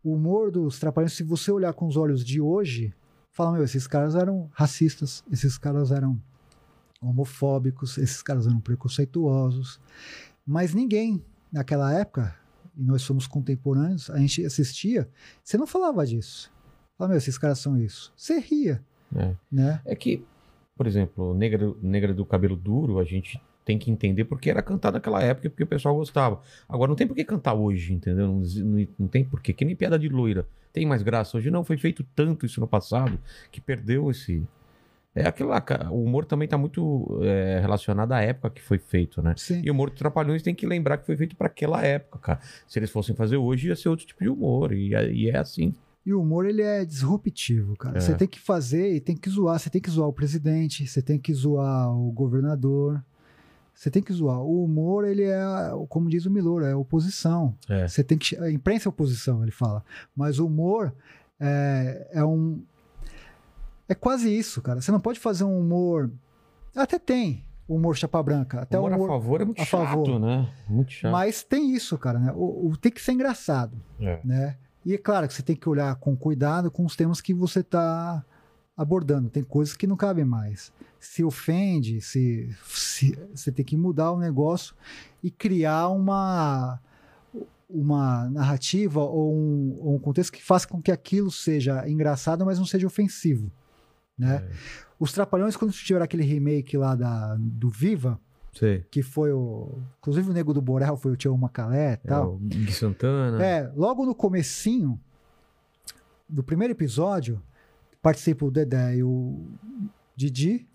O humor dos Trapalhões, se você olhar com os olhos de hoje, fala, meu, esses caras eram racistas, esses caras eram homofóbicos, esses caras eram preconceituosos. Mas ninguém, naquela época, e nós somos contemporâneos, a gente assistia, você não falava disso. Falava, meu, esses caras são isso. Você ria, É. né? É que, por exemplo, negra, negra do cabelo duro, a gente tem que entender porque era cantado naquela época e porque o pessoal gostava. Agora não tem por que cantar hoje, entendeu? Não, não, não tem por quê. Que nem piada de loira. Tem mais graça hoje? Não, foi feito tanto isso no passado que perdeu esse. É aquilo lá, o humor também tá muito é, relacionado à época que foi feito, né? Sim. E o humor dos Trapalhões tem que lembrar que foi feito para aquela época, cara. Se eles fossem fazer hoje, ia ser outro tipo de humor. E, é- e é assim. E o humor, ele é disruptivo, cara. É. Você tem que fazer e tem que zoar. Você tem que zoar o presidente, você tem que zoar o governador. Você tem que zoar. O humor, ele é, como diz o Milor, é oposição. É. Você tem que. A imprensa é oposição, ele fala. Mas o humor é, é um. É quase isso, cara. Você não pode fazer um humor. Até tem humor chapa branca. Até humor, o humor. a favor é muito a chato, favor. né? Muito chato. Mas tem isso, cara, né? O, o- tem que ser engraçado É. né? E é claro que você tem que olhar com cuidado com os temas que você está abordando. Tem coisas que não cabem mais. Se ofende, se, se você tem que mudar o negócio e criar uma uma narrativa ou um, ou um contexto que faça com que aquilo seja engraçado, mas não seja ofensivo, né? É. Os Trapalhões, quando tiveram aquele remake lá da, do Viva, Sei. que foi o... Inclusive o Nego do Borel foi o Tião Macalé e É, tal. o Gui Santana. É, logo no comecinho do primeiro episódio, participa o Dedé e o Didi.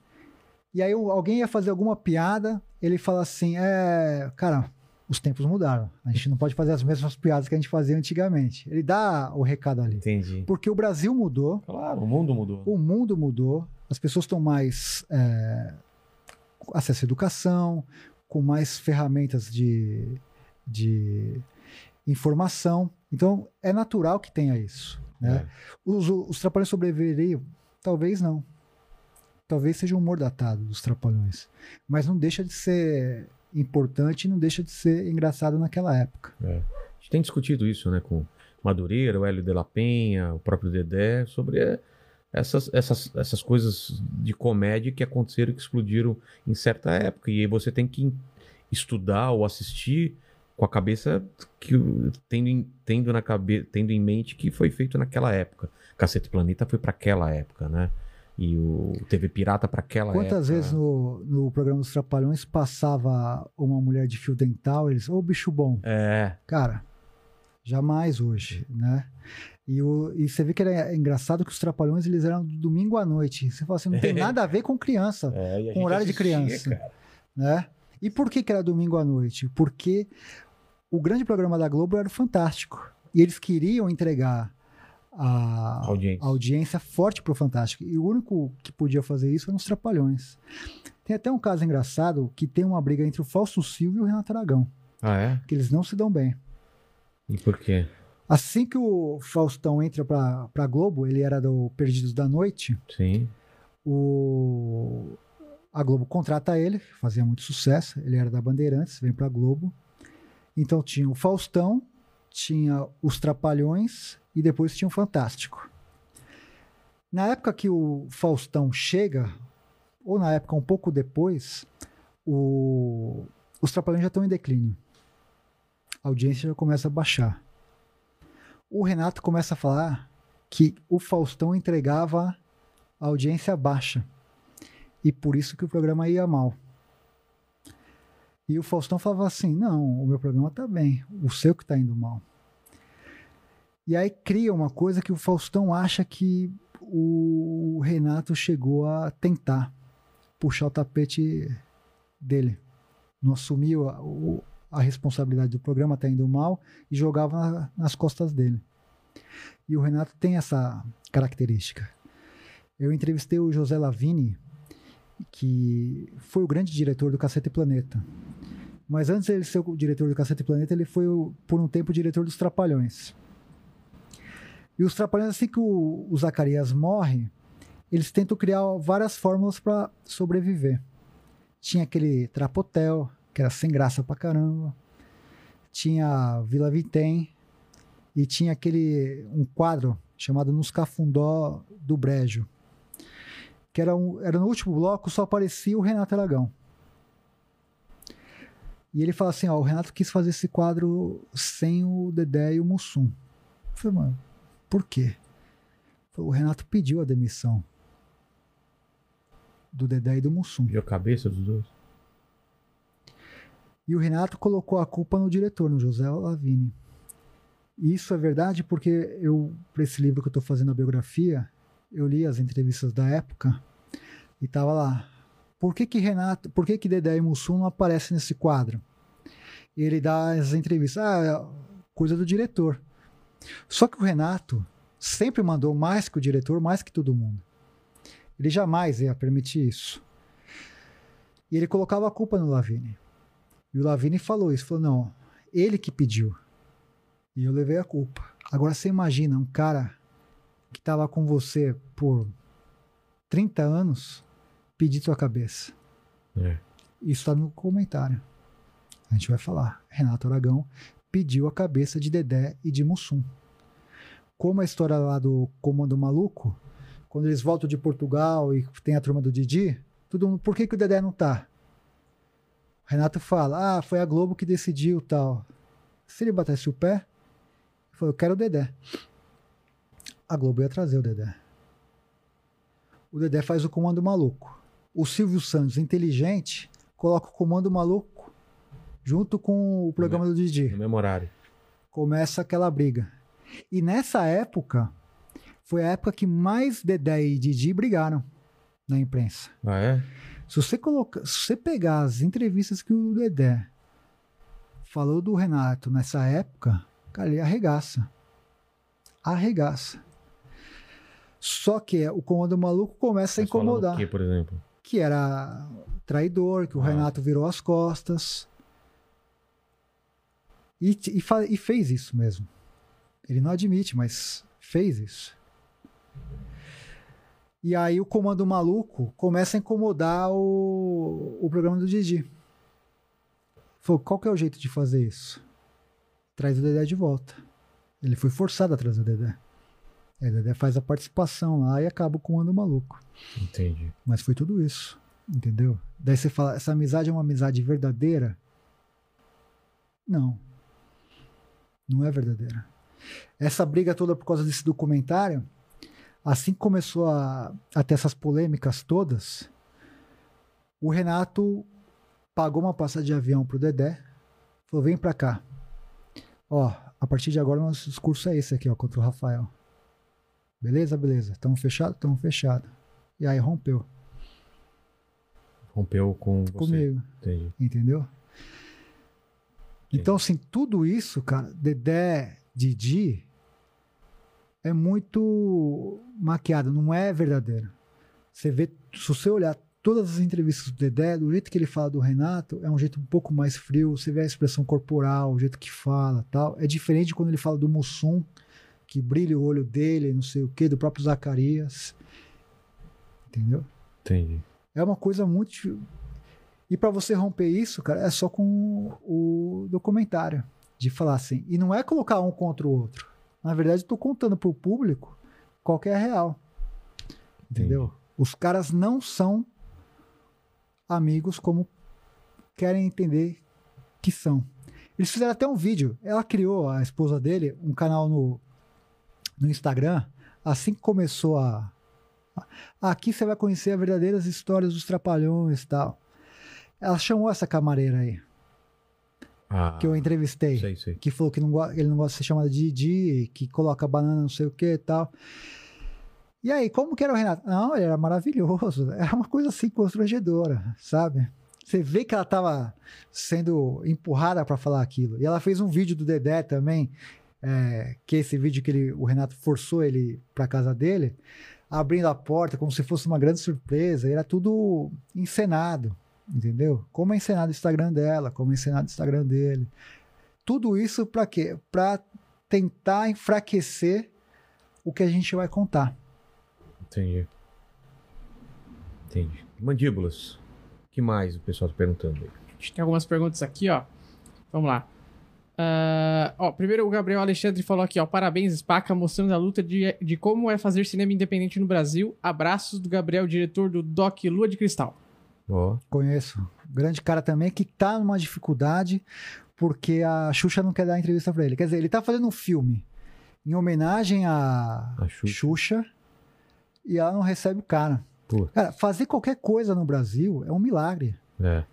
E aí alguém ia fazer alguma piada, ele fala assim: é, cara, os tempos mudaram. A gente não pode fazer as mesmas piadas que a gente fazia antigamente. Ele dá o recado ali. Entendi. Porque o Brasil mudou, Claro, o mundo mudou. o mundo mudou, as pessoas estão mais é, com acesso à educação, com mais ferramentas de, de informação. Então, é natural que tenha isso. Né? Os, os Trapalhões sobreviveriam? Talvez não. Talvez seja um humor datado dos Trapalhões. Mas não deixa de ser importante e não deixa de ser engraçado naquela época. É. A gente tem discutido isso, né, com Madureira, o Hélio de la Penha, o próprio Dedé, sobre é, essas, essas, essas coisas de comédia que aconteceram e que explodiram em certa época. E aí você tem que estudar ou assistir com a cabeça que tendo em, tendo na cabe, tendo em mente que foi feito naquela época. Cacete Planeta foi para aquela época, né? E o TV Pirata para aquela época. Quantas vezes no, no programa dos Trapalhões passava uma mulher de fio dental, eles, ô bicho bom. É, Cara, jamais hoje, né? E, o, e você vê que era engraçado que os Trapalhões eles eram do domingo à noite. Você fala assim, não tem nada a ver com criança. é, Com horário de assistia, criança. cara. né? E por que, que era domingo à noite? Porque o grande programa da Globo era o Fantástico. E eles queriam entregar a Audiência. a audiência forte pro Fantástico. E o único que podia fazer isso eram os Trapalhões. Tem até um caso engraçado que tem uma briga entre o Fausto Silva e o Renato Aragão, Ah, é? que eles não se dão bem. E por quê? Assim que o Faustão entra pra, pra Globo, ele era do Perdidos da Noite, Sim. o... a Globo contrata ele, fazia muito sucesso, ele era da Bandeirantes, vem pra Globo. Então tinha o Faustão, tinha os Trapalhões e depois tinha o Fantástico. Na época que o Faustão chega, ou na época um pouco depois, o- os Trapalhões já estão em declínio. A audiência já começa a baixar. O Renato começa a falar que o Faustão entregava a audiência baixa. E por isso que o programa ia mal. E o Faustão falava assim: não, o meu programa tá bem, o seu que tá indo mal. E aí cria uma coisa que o Faustão acha que o Renato chegou a tentar puxar o tapete dele. Não assumiu a, o- a responsabilidade do programa tá indo mal e jogava na- nas costas dele. E o Renato tem essa característica. Eu entrevistei o José Lavini, que foi o grande diretor do Cacete Planeta. Mas antes de ele ser o diretor do Cacete Planeta, ele foi por um tempo diretor dos Trapalhões. E os Trapalhões, assim que o, o Zacarias morre, eles tentam criar várias fórmulas para sobreviver. Tinha aquele Trapotel, que era sem graça pra caramba. Tinha Vila Vitem. E tinha aquele um quadro chamado Nos Cafundó do Brejo. Que era, um, era no último bloco, só aparecia o Renato Aragão. E ele fala assim: ó, o Renato quis fazer esse quadro sem o Dedé e o Mussum. Eu falei, mano, por quê? O Renato pediu a demissão do Dedé e do Mussum. Viu a cabeça dos dois? E o Renato colocou a culpa no diretor, no José Lavini. E isso é verdade porque eu, para esse livro que eu estou fazendo a biografia, eu li as entrevistas da época e tava lá. Por que que Renato, por que que Dedé e Mussum não aparecem nesse quadro? Ele dá as entrevistas, ah, é coisa do diretor. Só que o Renato sempre mandou mais que o diretor, mais que todo mundo. Ele jamais ia permitir isso. E ele colocava a culpa no Lavini. E o Lavini falou isso, falou, não, ele que pediu. E eu levei a culpa. Agora você imagina um cara que estava com você por 30 anos pedir sua cabeça. É. Isso está no comentário. A gente vai falar. Renato Aragão pediu a cabeça de Dedé e de Mussum. Como a história lá do Comando Maluco, quando eles voltam de Portugal e tem a turma do Didi, todo mundo, por que, que o Dedé não tá? O Renato fala, ah, foi a Globo que decidiu tal. Se ele batesse o pé, ele falou, eu quero o Dedé. A Globo ia trazer o Dedé. O Dedé faz o comando maluco. O Silvio Santos, inteligente, coloca o comando maluco junto com o programa do Didi. No memorário. Começa aquela briga. E nessa época, foi a época que mais Dedé e Didi brigaram na imprensa. Ah, é? Se você, coloca, se você pegar as entrevistas que o Dedé falou do Renato nessa época, cara, ele arregaça. Arregaça. Só que o comando maluco começa a Mas falando incomodar. O quê, por exemplo? Que era traidor, que o Ah. Renato virou as costas. E, e, e fez isso mesmo. Ele não admite, mas fez isso. E aí o comando maluco começa a incomodar o, o programa do Didi. Falou, qual que é o jeito de fazer isso? Traz o Dedé de volta. Ele foi forçado a trazer o Dedé. O Dedé faz a participação lá e acaba o comando maluco. Entendi. Mas foi tudo isso. Entendeu? Daí você fala, essa amizade é uma amizade verdadeira? Não. Não é verdadeira. Essa briga toda por causa desse documentário, assim que começou a, a ter essas polêmicas todas, o Renato pagou uma passagem de avião pro Dedé, falou: vem pra cá. Ó, a partir de agora nosso discurso é esse aqui, ó, contra o Rafael. Beleza, beleza. Tamo fechado? Tamo fechado. E aí rompeu Rompeu com você. comigo, Entendi. entendeu? Então, assim, tudo isso, cara, Dedé, Didi, é muito maquiado, não é verdadeiro. Você vê, se você olhar todas as entrevistas do Dedé, do jeito que ele fala do Renato, é um jeito um pouco mais frio, você vê a expressão corporal, o jeito que fala tal. É diferente quando ele fala do Mussum, que brilha o olho dele, não sei o quê, do próprio Zacarias. Entendeu? Entendi. É uma coisa muito. E para você romper isso, cara, é só com o documentário. De falar assim. E não é colocar um contra o outro. Na verdade, eu tô contando pro público qual que é a real. Entendeu? Os caras não são amigos como querem entender que são. Eles fizeram até um vídeo. Ela criou, a esposa dele, um canal no, no Instagram. Assim que começou a, Aqui você vai conhecer as verdadeiras histórias dos trapalhões e tal. Ela chamou essa camareira aí, Ah, que eu entrevistei, sei, sei. que falou que não, ele não gosta de ser chamado de Didi, que coloca banana não sei o que e tal. E aí, como que era o Renato? Não, ele era maravilhoso. Era uma coisa assim constrangedora, sabe? Você vê que ela tava sendo empurrada para falar aquilo. E ela fez um vídeo do Dedé também, é, que é esse vídeo que ele, o Renato forçou ele para casa dele, abrindo a porta como se fosse uma grande surpresa. Era tudo encenado, entendeu? Como é encenado o Instagram dela, como é encenado o Instagram dele. Tudo isso para quê? Para tentar enfraquecer o que a gente vai contar. Entendi. Entendi. Mandíbulas. O que mais o pessoal tá perguntando aí? A gente tem algumas perguntas aqui, ó. Vamos lá. Ah, ó, primeiro o Gabriel Alexandre falou aqui, ó. Parabéns, Spaca, mostrando a luta de, de como é fazer cinema independente no Brasil. Abraços do Gabriel, diretor do Doc Lua de Cristal. Ó. Conheço. Grande cara também que tá numa dificuldade porque a Xuxa não quer dar entrevista pra ele. Quer dizer, ele tá fazendo um filme em homenagem à A Xuxa. Xuxa e ela não recebe o cara. Pô. Cara, fazer qualquer coisa no Brasil é um milagre. É.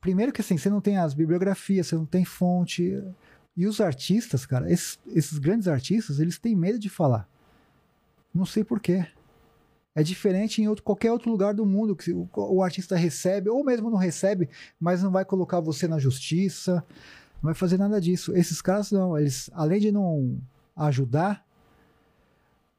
Primeiro que assim, você não tem as bibliografias, você não tem fonte. E os artistas, cara, esses, esses grandes artistas, eles têm medo de falar. Não sei por quê. É diferente em outro, qualquer outro lugar do mundo que o, o artista recebe, ou mesmo não recebe, mas não vai colocar você na justiça, não vai fazer nada disso. Esses caras não, eles, além de não ajudar,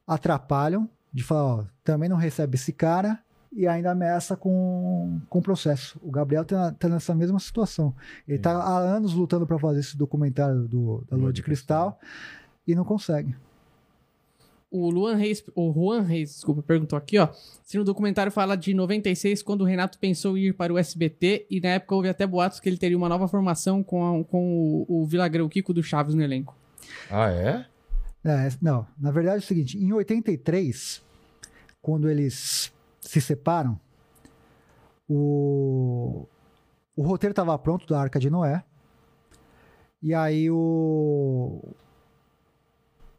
atrapalham, de falar, ó, também não recebe esse cara e ainda ameaça com, com processo. O Gabriel tá, tá nessa mesma situação. Ele tá há anos lutando para fazer esse documentário do, da Lua de Cristal e não consegue. O Luan Reis, o Juan Reis, desculpa, perguntou aqui, ó. Se no documentário fala de 96, quando o Renato pensou em ir para o SBT, e na época houve até boatos que ele teria uma nova formação com, a- com o, o Vilagrão Kiko do Chaves no elenco. Ah, é? É, não, na verdade é o seguinte, em 83, quando eles se separam, o, o roteiro estava pronto da Arca de Noé, e aí o,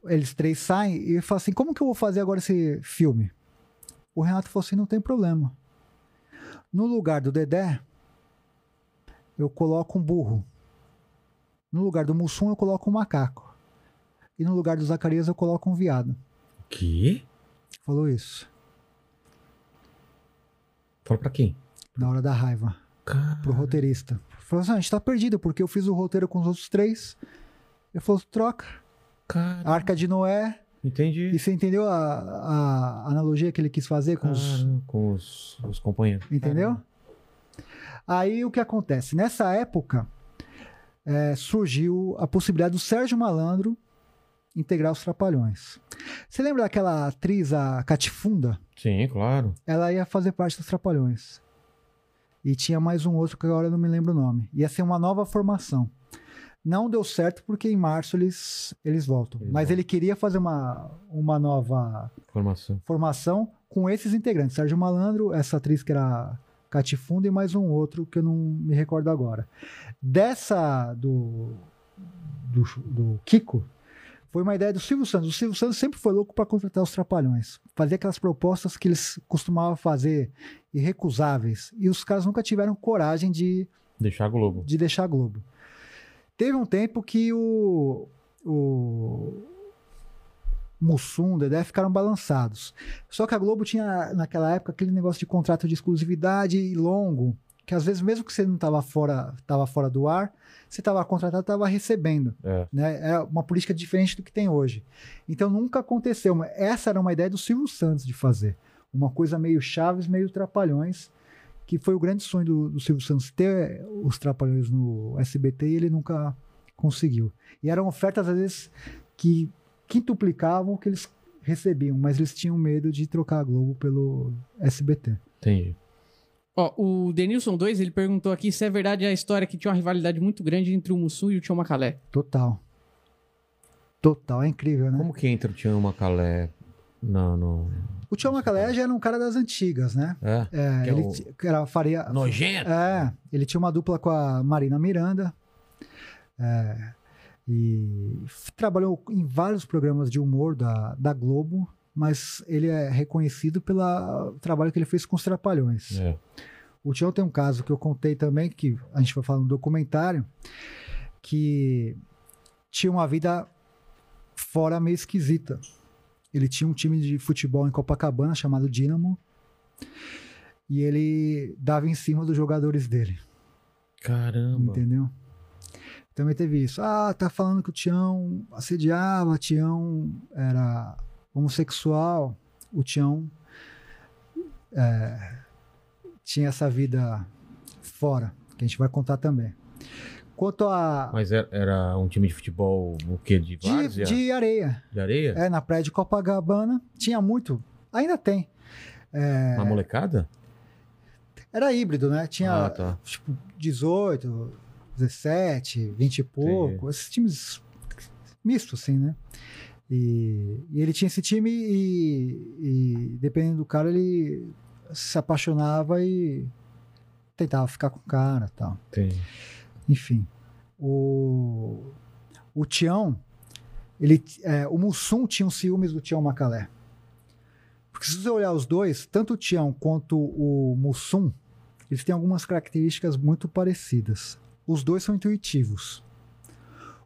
eles três saem e falam assim, como que eu vou fazer agora esse filme? O Renato falou assim, não tem problema. No lugar do Dedé, eu coloco um burro. No lugar do Mussum, eu coloco um macaco. E no lugar do Zacarias eu coloco um viado. Que? Falou isso. Fala pra quem? Na hora da raiva. Cara. Pro roteirista. Falou assim: "Ah, a gente tá perdido, porque eu fiz o roteiro com os outros três. Ele falou: troca. Cara. Arca de Noé. Entendi. E você entendeu a, a analogia que ele quis fazer com os. Com os, os companheiros. Entendeu? Aí o que acontece? Nessa época é, surgiu a possibilidade do Sérgio Malandro integrar os Trapalhões. Você lembra daquela atriz, a Catifunda? Sim, claro. ela ia fazer parte dos Trapalhões. E tinha mais um outro que agora eu não me lembro o nome. Ia ser uma nova formação. Não deu certo porque em março eles, eles voltam. Eles Mas voltam. ele queria fazer uma, uma nova Formação. formação com esses integrantes. Sérgio Malandro, essa atriz que era Catifunda e mais um outro que eu não me recordo agora. Dessa do, do, do Kiko, foi uma ideia do Silvio Santos. O Silvio Santos sempre foi louco para contratar os trapalhões. Fazer aquelas propostas que eles costumavam fazer irrecusáveis. E os caras nunca tiveram coragem de, Deixar a Globo. de deixar a Globo. Teve um tempo que o, o Mussum, Dedé ficaram balançados. Só que a Globo tinha, naquela época, aquele negócio de contrato de exclusividade longo, que às vezes, mesmo que você não estava fora, tava fora do ar, você estava contratado, estava recebendo. É. Né? É uma política diferente do que tem hoje. Então nunca aconteceu. Essa era uma ideia do Silvio Santos de fazer. Uma coisa meio Chaves, meio Trapalhões, que foi o grande sonho do, do Silvio Santos ter os Trapalhões no SBT e ele nunca conseguiu. E eram ofertas, às vezes, que quintuplicavam o que eles recebiam, mas eles tinham medo de trocar a Globo pelo SBT. Entendi. Ó, o Denilson 2, ele perguntou aqui se é verdade a história que tinha uma rivalidade muito grande entre o Mussum e o Tião Macalé. Total. Total, é incrível, né? Como que entra o Tião Macalé no... no... O Tião Macalé já era um cara das antigas, né? É? É, é ele o- t- que era faria, Nojento. É, ele tinha uma dupla com a Marina Miranda. é, e trabalhou em vários programas de humor da, da Globo, mas ele é reconhecido pelo trabalho que ele fez com os Trapalhões. É. O Tião tem um caso que eu contei também, que a gente vai falar no documentário, que tinha uma vida fora meio esquisita. Ele tinha um time de futebol em Copacabana chamado Dínamo, e ele dava em cima dos jogadores dele. Caramba. Entendeu? Também teve isso. Ah, tá falando que o Tião assediava, Tião era homossexual. O Tião é, tinha essa vida fora, que a gente vai contar também. Quanto a. Mas era, era um time de futebol, o quê? De De? De, de areia. areia? É, na praia de Copacabana. Tinha muito. Ainda tem. É, Uma molecada? era híbrido, né? Tinha Ah, tá. tipo 18, 17, 20 e pouco, esses times mistos, assim, né? E, e ele tinha esse time e, e, dependendo do cara, ele se apaixonava e tentava ficar com o cara tal. Enfim, o, o Tião, ele, é, o Mussum tinha os ciúmes do Tião Macalé. Porque se você olhar os dois, tanto o Tião quanto o Mussum, eles têm algumas características muito parecidas. Os dois são intuitivos.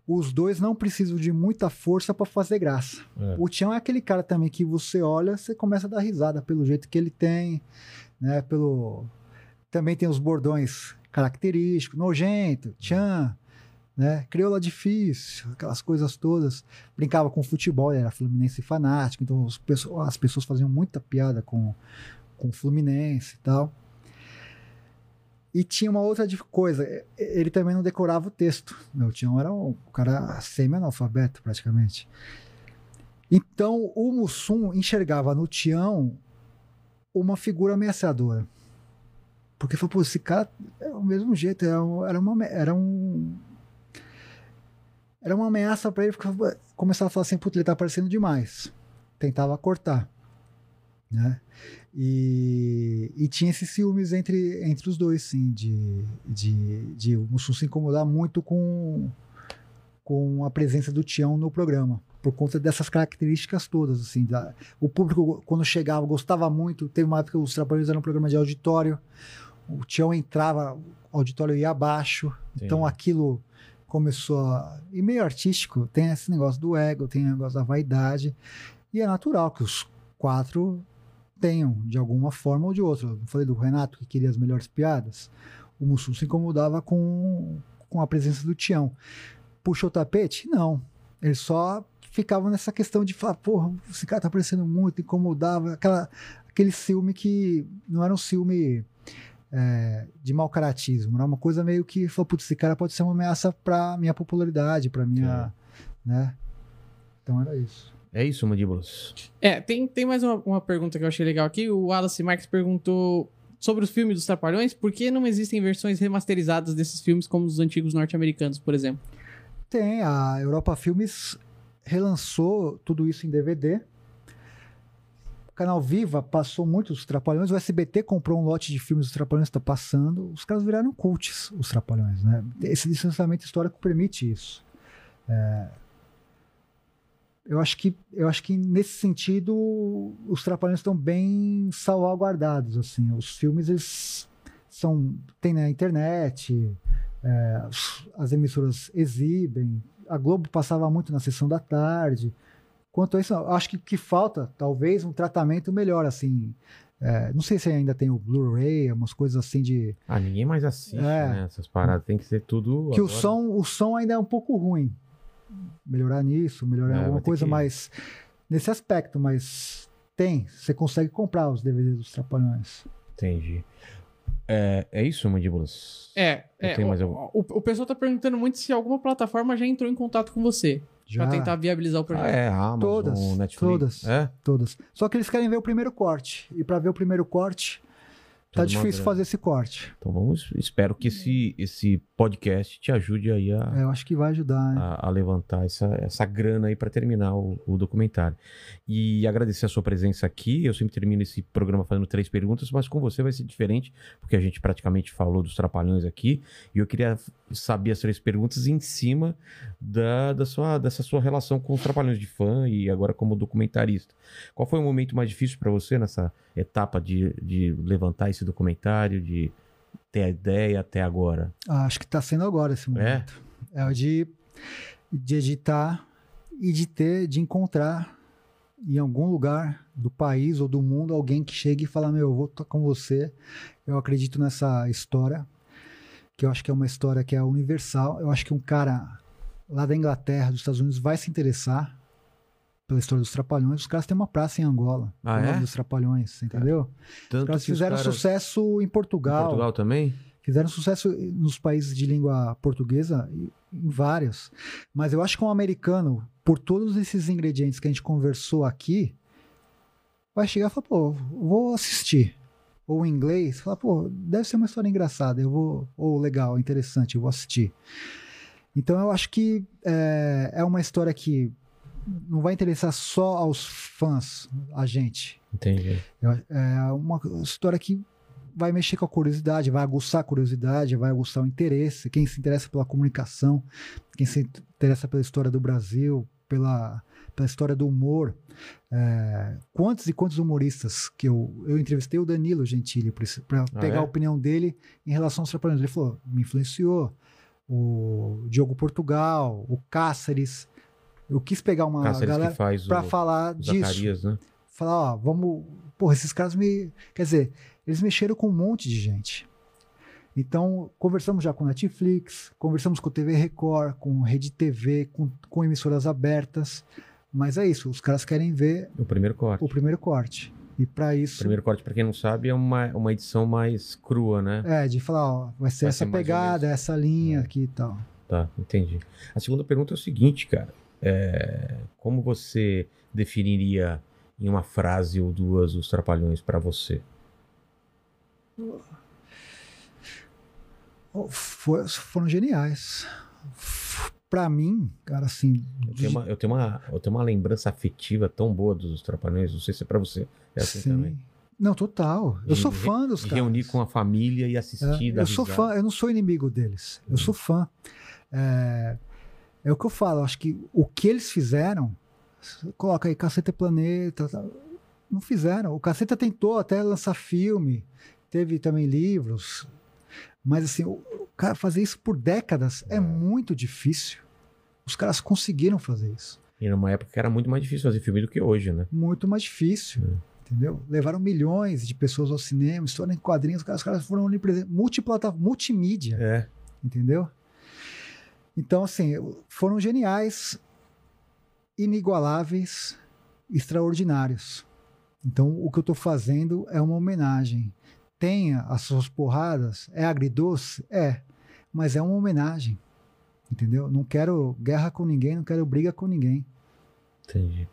Os dois não precisam de muita força para fazer graça. É. O Tião é aquele cara também que você olha, você começa a dar risada pelo jeito que ele tem, né? Pelo também tem os bordões característicos, nojento, tchan, né? Crioula difícil, aquelas coisas todas. Brincava com futebol, era fluminense fanático, então as pessoas, as pessoas faziam muita piada com, com o Fluminense e tal. E tinha uma outra coisa, e- ele também não decorava o texto. Meu Tião era um cara semi-analfabeto, praticamente. Então, o Mussum enxergava no Tião uma figura ameaçadora. Porque falou, pô, esse cara é o mesmo jeito, era, um- era uma, era um. Era uma ameaça pra ele, começava a falar assim, puta, ele tá aparecendo demais. Tentava cortar. Né? E, e tinha esses ciúmes entre, entre os dois, sim, de, de, de o Mussum se incomodar muito com, com a presença do Tião no programa, por conta dessas características todas, assim, da, o público, quando chegava, gostava muito, teve uma época que os Trapalhões eram um programa de auditório, o Tião entrava, o auditório ia abaixo, então Entendi. aquilo começou a... E meio artístico, tem esse negócio do ego, tem o negócio da vaidade, e é natural que os quatro tenham, de alguma forma ou de outra. Eu falei do Renato, que queria as melhores piadas. O Mussum se incomodava com, com a presença do Tião. Puxou o tapete? Não. Ele só ficava nessa questão de falar, porra, esse cara tá aparecendo muito, incomodava, aquela, aquele ciúme que não era um ciúme é, de mau caratismo, era uma coisa meio que falou, putz, esse cara pode ser uma ameaça pra minha popularidade, pra minha, né? Então era isso. É isso, mandíbulas. É, tem, tem mais uma, uma pergunta que eu achei legal aqui. O Wallace Marques perguntou sobre os filmes dos Trapalhões, por que não existem versões remasterizadas desses filmes como os antigos norte-americanos, por exemplo? Tem, a Europa Filmes relançou tudo isso em DVD. O canal Viva passou muito os Trapalhões. O SBT comprou um lote de filmes dos Trapalhões, está passando. Os caras viraram cults, os Trapalhões, né? Esse licenciamento histórico permite isso. É, Eu acho que, eu acho que nesse sentido os Trapalhões estão bem salvaguardados, assim. Os filmes eles são tem na internet, é, as emissoras exibem. A Globo passava muito na sessão da tarde. Quanto a isso, eu acho que, que falta, talvez, um tratamento melhor, assim. É, não sei se ainda tem o Blu-ray, umas coisas assim de. Ah, ninguém mais assiste, É. né? Essas paradas. Tem que ser tudo. Que o agora. som, o som ainda é um pouco ruim. Melhorar nisso, melhorar É, alguma coisa que- mais nesse aspecto, mas tem. Você consegue comprar os DVDs dos Trapalhões. Entendi. É, é isso, mandíbulas? É, é o, algum? o, o pessoal tá perguntando muito se alguma plataforma já entrou em contato com você Já pra tentar viabilizar o projeto. Ah, é, a Amazon, Todas, Netflix. todas. É? todas. Só que eles querem ver o primeiro corte. E para ver o primeiro corte, tá difícil fazer esse corte. Então vamos. Espero que esse, esse podcast te ajude aí a, É, eu acho que vai ajudar, né? a, a levantar essa, essa grana aí para terminar o, o documentário. E agradecer a sua presença aqui. Eu sempre termino esse programa fazendo três perguntas, mas com você vai ser diferente, porque a gente praticamente falou dos trapalhões aqui. E eu queria saber as três perguntas em cima da, da sua, dessa sua relação com os trapalhões de fã e agora como documentarista. Qual foi o momento mais difícil para você nessa etapa de, de levantar esse documentário, de ter a ideia até agora? Ah, acho que tá sendo agora esse momento. É, o de, de editar e de ter, de encontrar em algum lugar do país ou do mundo alguém que chegue e fala, meu, eu vou estar com você. Eu acredito nessa história, que eu acho que é uma história que é universal. Eu acho que um cara lá da Inglaterra, dos Estados Unidos, vai se interessar pela história dos Trapalhões. Os caras têm uma praça em Angola, Ah, é? dos Trapalhões, entendeu? Tanto Os caras que os fizeram caras- sucesso em Em Portugal, Portugal também? fizeram sucesso nos países de língua portuguesa, em vários. Mas eu acho que um americano, por todos esses ingredientes que a gente conversou aqui, vai chegar e falar, pô, vou assistir. Ou em inglês, fala, pô, deve ser uma história engraçada, eu vou, ou legal, interessante, eu vou assistir. Então eu acho que é, é uma história que não vai interessar só aos fãs, a gente. Entendi. É uma história que vai mexer com a curiosidade, vai aguçar a curiosidade, vai aguçar o interesse. Quem se interessa pela comunicação, quem se interessa pela história do Brasil, pela, pela história do humor. É, quantos e quantos humoristas que eu, eu entrevistei o Danilo Gentili para Ah, pegar é? a opinião dele em relação aos Trapalhões. Ele falou, me influenciou. O Diogo Portugal, o Cáceres. Eu quis pegar uma Cáceres galera para falar disso né? falar, ó, vamos. Porra, esses caras me. Quer dizer, eles mexeram com um monte de gente. Então, conversamos já com Netflix, conversamos com TV Record, com Rede TV, com, com emissoras abertas. Mas é isso, os caras querem ver O primeiro corte. o primeiro corte. E para O isso, primeiro corte, pra quem não sabe, é uma, uma edição mais crua, né? é, de falar, ó, vai ser Vai essa ser pegada, essa linha É. aqui e tal. Tá, entendi. A segunda pergunta é o seguinte, cara. É, como você definiria em uma frase ou duas os trapalhões pra você? Foram geniais. Para mim, cara, assim. Eu tenho, uma, eu, tenho uma, eu tenho uma lembrança afetiva tão boa dos trapalhões, não sei se é pra você. É assim sim. também. Não, total. Eu sou fã dos caras. reunir com a família e assistir. É, eu sou risada. fã, eu não sou inimigo deles. Eu Uhum. sou fã. É, é o que eu falo. Acho que o que eles fizeram, coloca aí Caceta e Planeta, tá, não fizeram. O Caceta tentou até lançar filme, teve também livros, mas assim, o, o cara fazer isso por décadas é. É. muito difícil. Os caras conseguiram fazer isso. E numa época que era muito mais difícil fazer filme do que hoje, né? Muito mais difícil. Entendeu? Levaram milhões de pessoas ao cinema, história em quadrinhos, os caras, os caras foram onipresentes, multiplataforma, multimídia. É. entendeu? Então, assim, foram geniais, inigualáveis, extraordinários. Então, o que eu estou fazendo é uma homenagem. Tenha as suas porradas, é agridoce? É, mas é uma homenagem, entendeu? Não quero guerra com ninguém, não quero briga com ninguém. Entendi.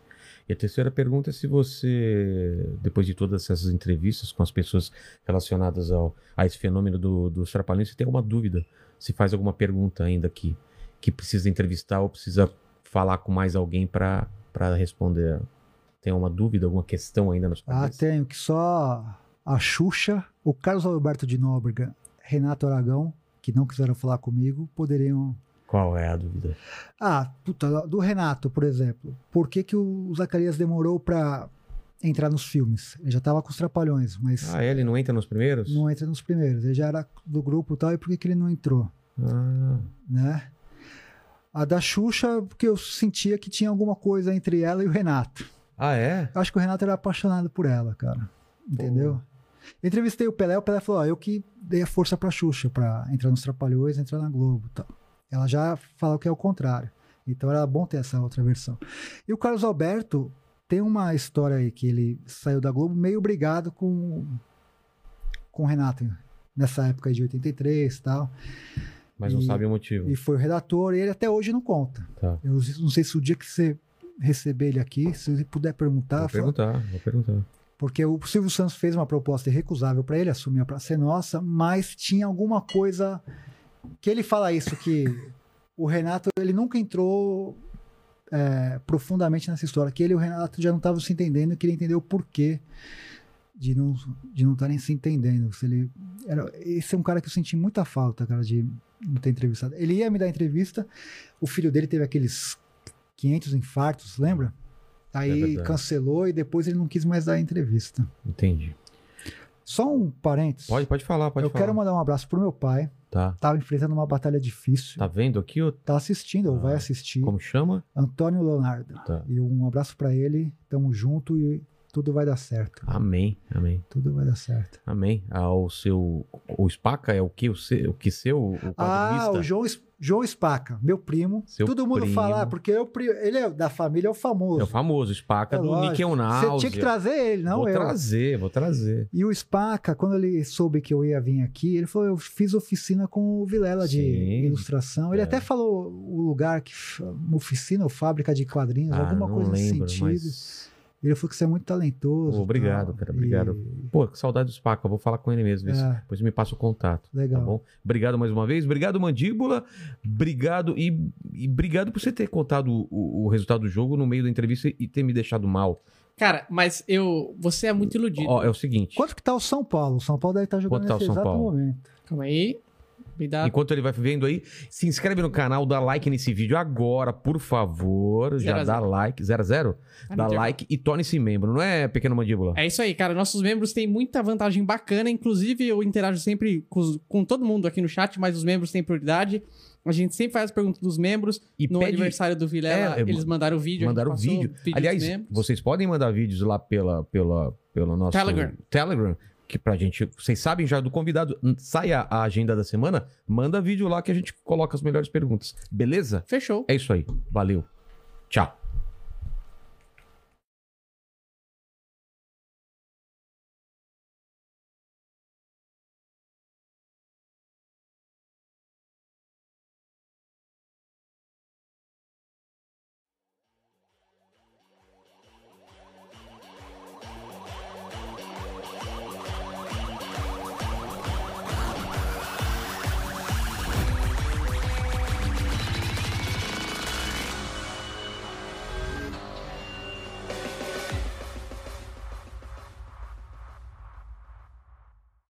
E a terceira pergunta é se você, depois de todas essas entrevistas com as pessoas relacionadas ao, a esse fenômeno do, dos trapalhões, se tem alguma dúvida, se faz alguma pergunta ainda que, que precisa entrevistar ou precisa falar com mais alguém para responder. Tem alguma dúvida, alguma questão ainda sua Ah, tenho que só a Xuxa, o Carlos Alberto de Nóbrega, Renato Aragão, que não quiseram falar comigo, poderiam Qual é a dúvida? Ah, puta, do Renato, por exemplo. Por que, que o Zacarias demorou pra entrar nos filmes? Ele já tava com os Trapalhões, mas Ah, ele não entra nos primeiros? não entra nos primeiros. Ele já era do grupo e tal, e por que, que ele não entrou? Ah, Né? A da Xuxa, porque eu sentia que tinha alguma coisa entre ela e o Renato. ah é? Eu acho que o Renato era apaixonado por ela, cara. Entendeu? Entrevistei o Pelé, o Pelé falou: ó, eu que dei a força pra Xuxa pra entrar nos Trapalhões, entrar na Globo tal. Ela já falou que é o contrário. Então era bom ter essa outra versão. E o Carlos Alberto tem uma história aí que ele saiu da Globo meio brigado com, com o Renato, nessa época de 83 e tal. Mas não E- sabe o motivo. E foi o redator, e ele até hoje não conta. Tá. Eu não sei se o dia que você receber ele aqui, se você puder perguntar, Vou fala- perguntar, vou perguntar. Porque o Silvio Santos fez uma proposta irrecusável para ele assumir a Praça é Nossa, mas tinha alguma coisa que ele fala isso que o Renato ele nunca entrou é, profundamente nessa história, que ele e o Renato já não estavam se entendendo e queria entender o porquê de não de não estarem se entendendo. Se ele era, esse é um cara que eu senti muita falta, cara, de não ter entrevistado. Ele ia me dar entrevista, o filho dele teve aqueles 500 infartos, lembra? É Aí verdade. cancelou e depois ele não quis mais dar entrevista. Entendi. Só um parênteses. Pode, pode falar, pode eu falar. quero mandar um abraço pro meu pai. Tá. Tava enfrentando uma batalha difícil. Tá vendo aqui? ó? Tá assistindo, ou Ah, vai assistir. Como chama? Antônio Leonardo. Tá. E um abraço pra ele. Tamo junto e tudo vai dar certo. Amém, amém, Tudo vai dar certo. amém. Ah, o seu. O Spaca é o que? O, seu, o que seu? O Ah, o João, Es- João Spaca, meu primo. Seu Todo mundo primo. fala, porque eu, pri- ele é da família, é o famoso. É o famoso Spaca É do. Nickel Você tinha que trazer ele, não vou eu. trazer, vou trazer. E o Spaca, quando ele soube que eu ia vir aqui, ele falou: Eu fiz oficina com o Vilela de Sim. ilustração. Ele É. até falou o lugar que. Uma oficina ou fábrica de quadrinhos, Ah, alguma coisa nesse lembro, sentido. mas. Ele falou que você é muito talentoso. Obrigado, tal, cara, obrigado. e- Pô, que saudade dos Paca. Vou falar com ele mesmo. É. Depois me passa o contato. Legal. Tá bom? Obrigado mais uma vez. Obrigado, Mandíbula. Obrigado. E, e obrigado por você ter contado o, o- o resultado do jogo no meio da entrevista e ter me deixado mal. Cara, mas eu. Você é muito iludido. Ó, é o seguinte. Quanto que tá o São Paulo? O São Paulo deve estar jogando Quanto tá o nesse São exato Paulo? momento. Calma aí. Cuidado. Enquanto ele vai vendo aí, se inscreve no canal, dá like nesse vídeo agora, por favor. Já Zero a dá zero. like. 0 a 0 Ah, Dá like e torne-se membro, não é, pequeno mandíbula? É isso aí, cara. Nossos membros têm muita vantagem bacana. Inclusive, eu interajo sempre com, com todo mundo aqui no chat, mas os membros têm prioridade. A gente sempre faz as perguntas dos membros. E no pede- aniversário do Vilela, É, eles mandaram o vídeo. Mandaram passou vídeo. dos Aliás, vocês podem mandar vídeos lá pela, pela, pelo nosso Telegram. Telegram, que pra gente. Vocês sabem já do convidado. Sai a, a agenda da semana, manda vídeo lá que a gente coloca as melhores perguntas. Beleza? Fechou. É isso aí. Valeu. Tchau.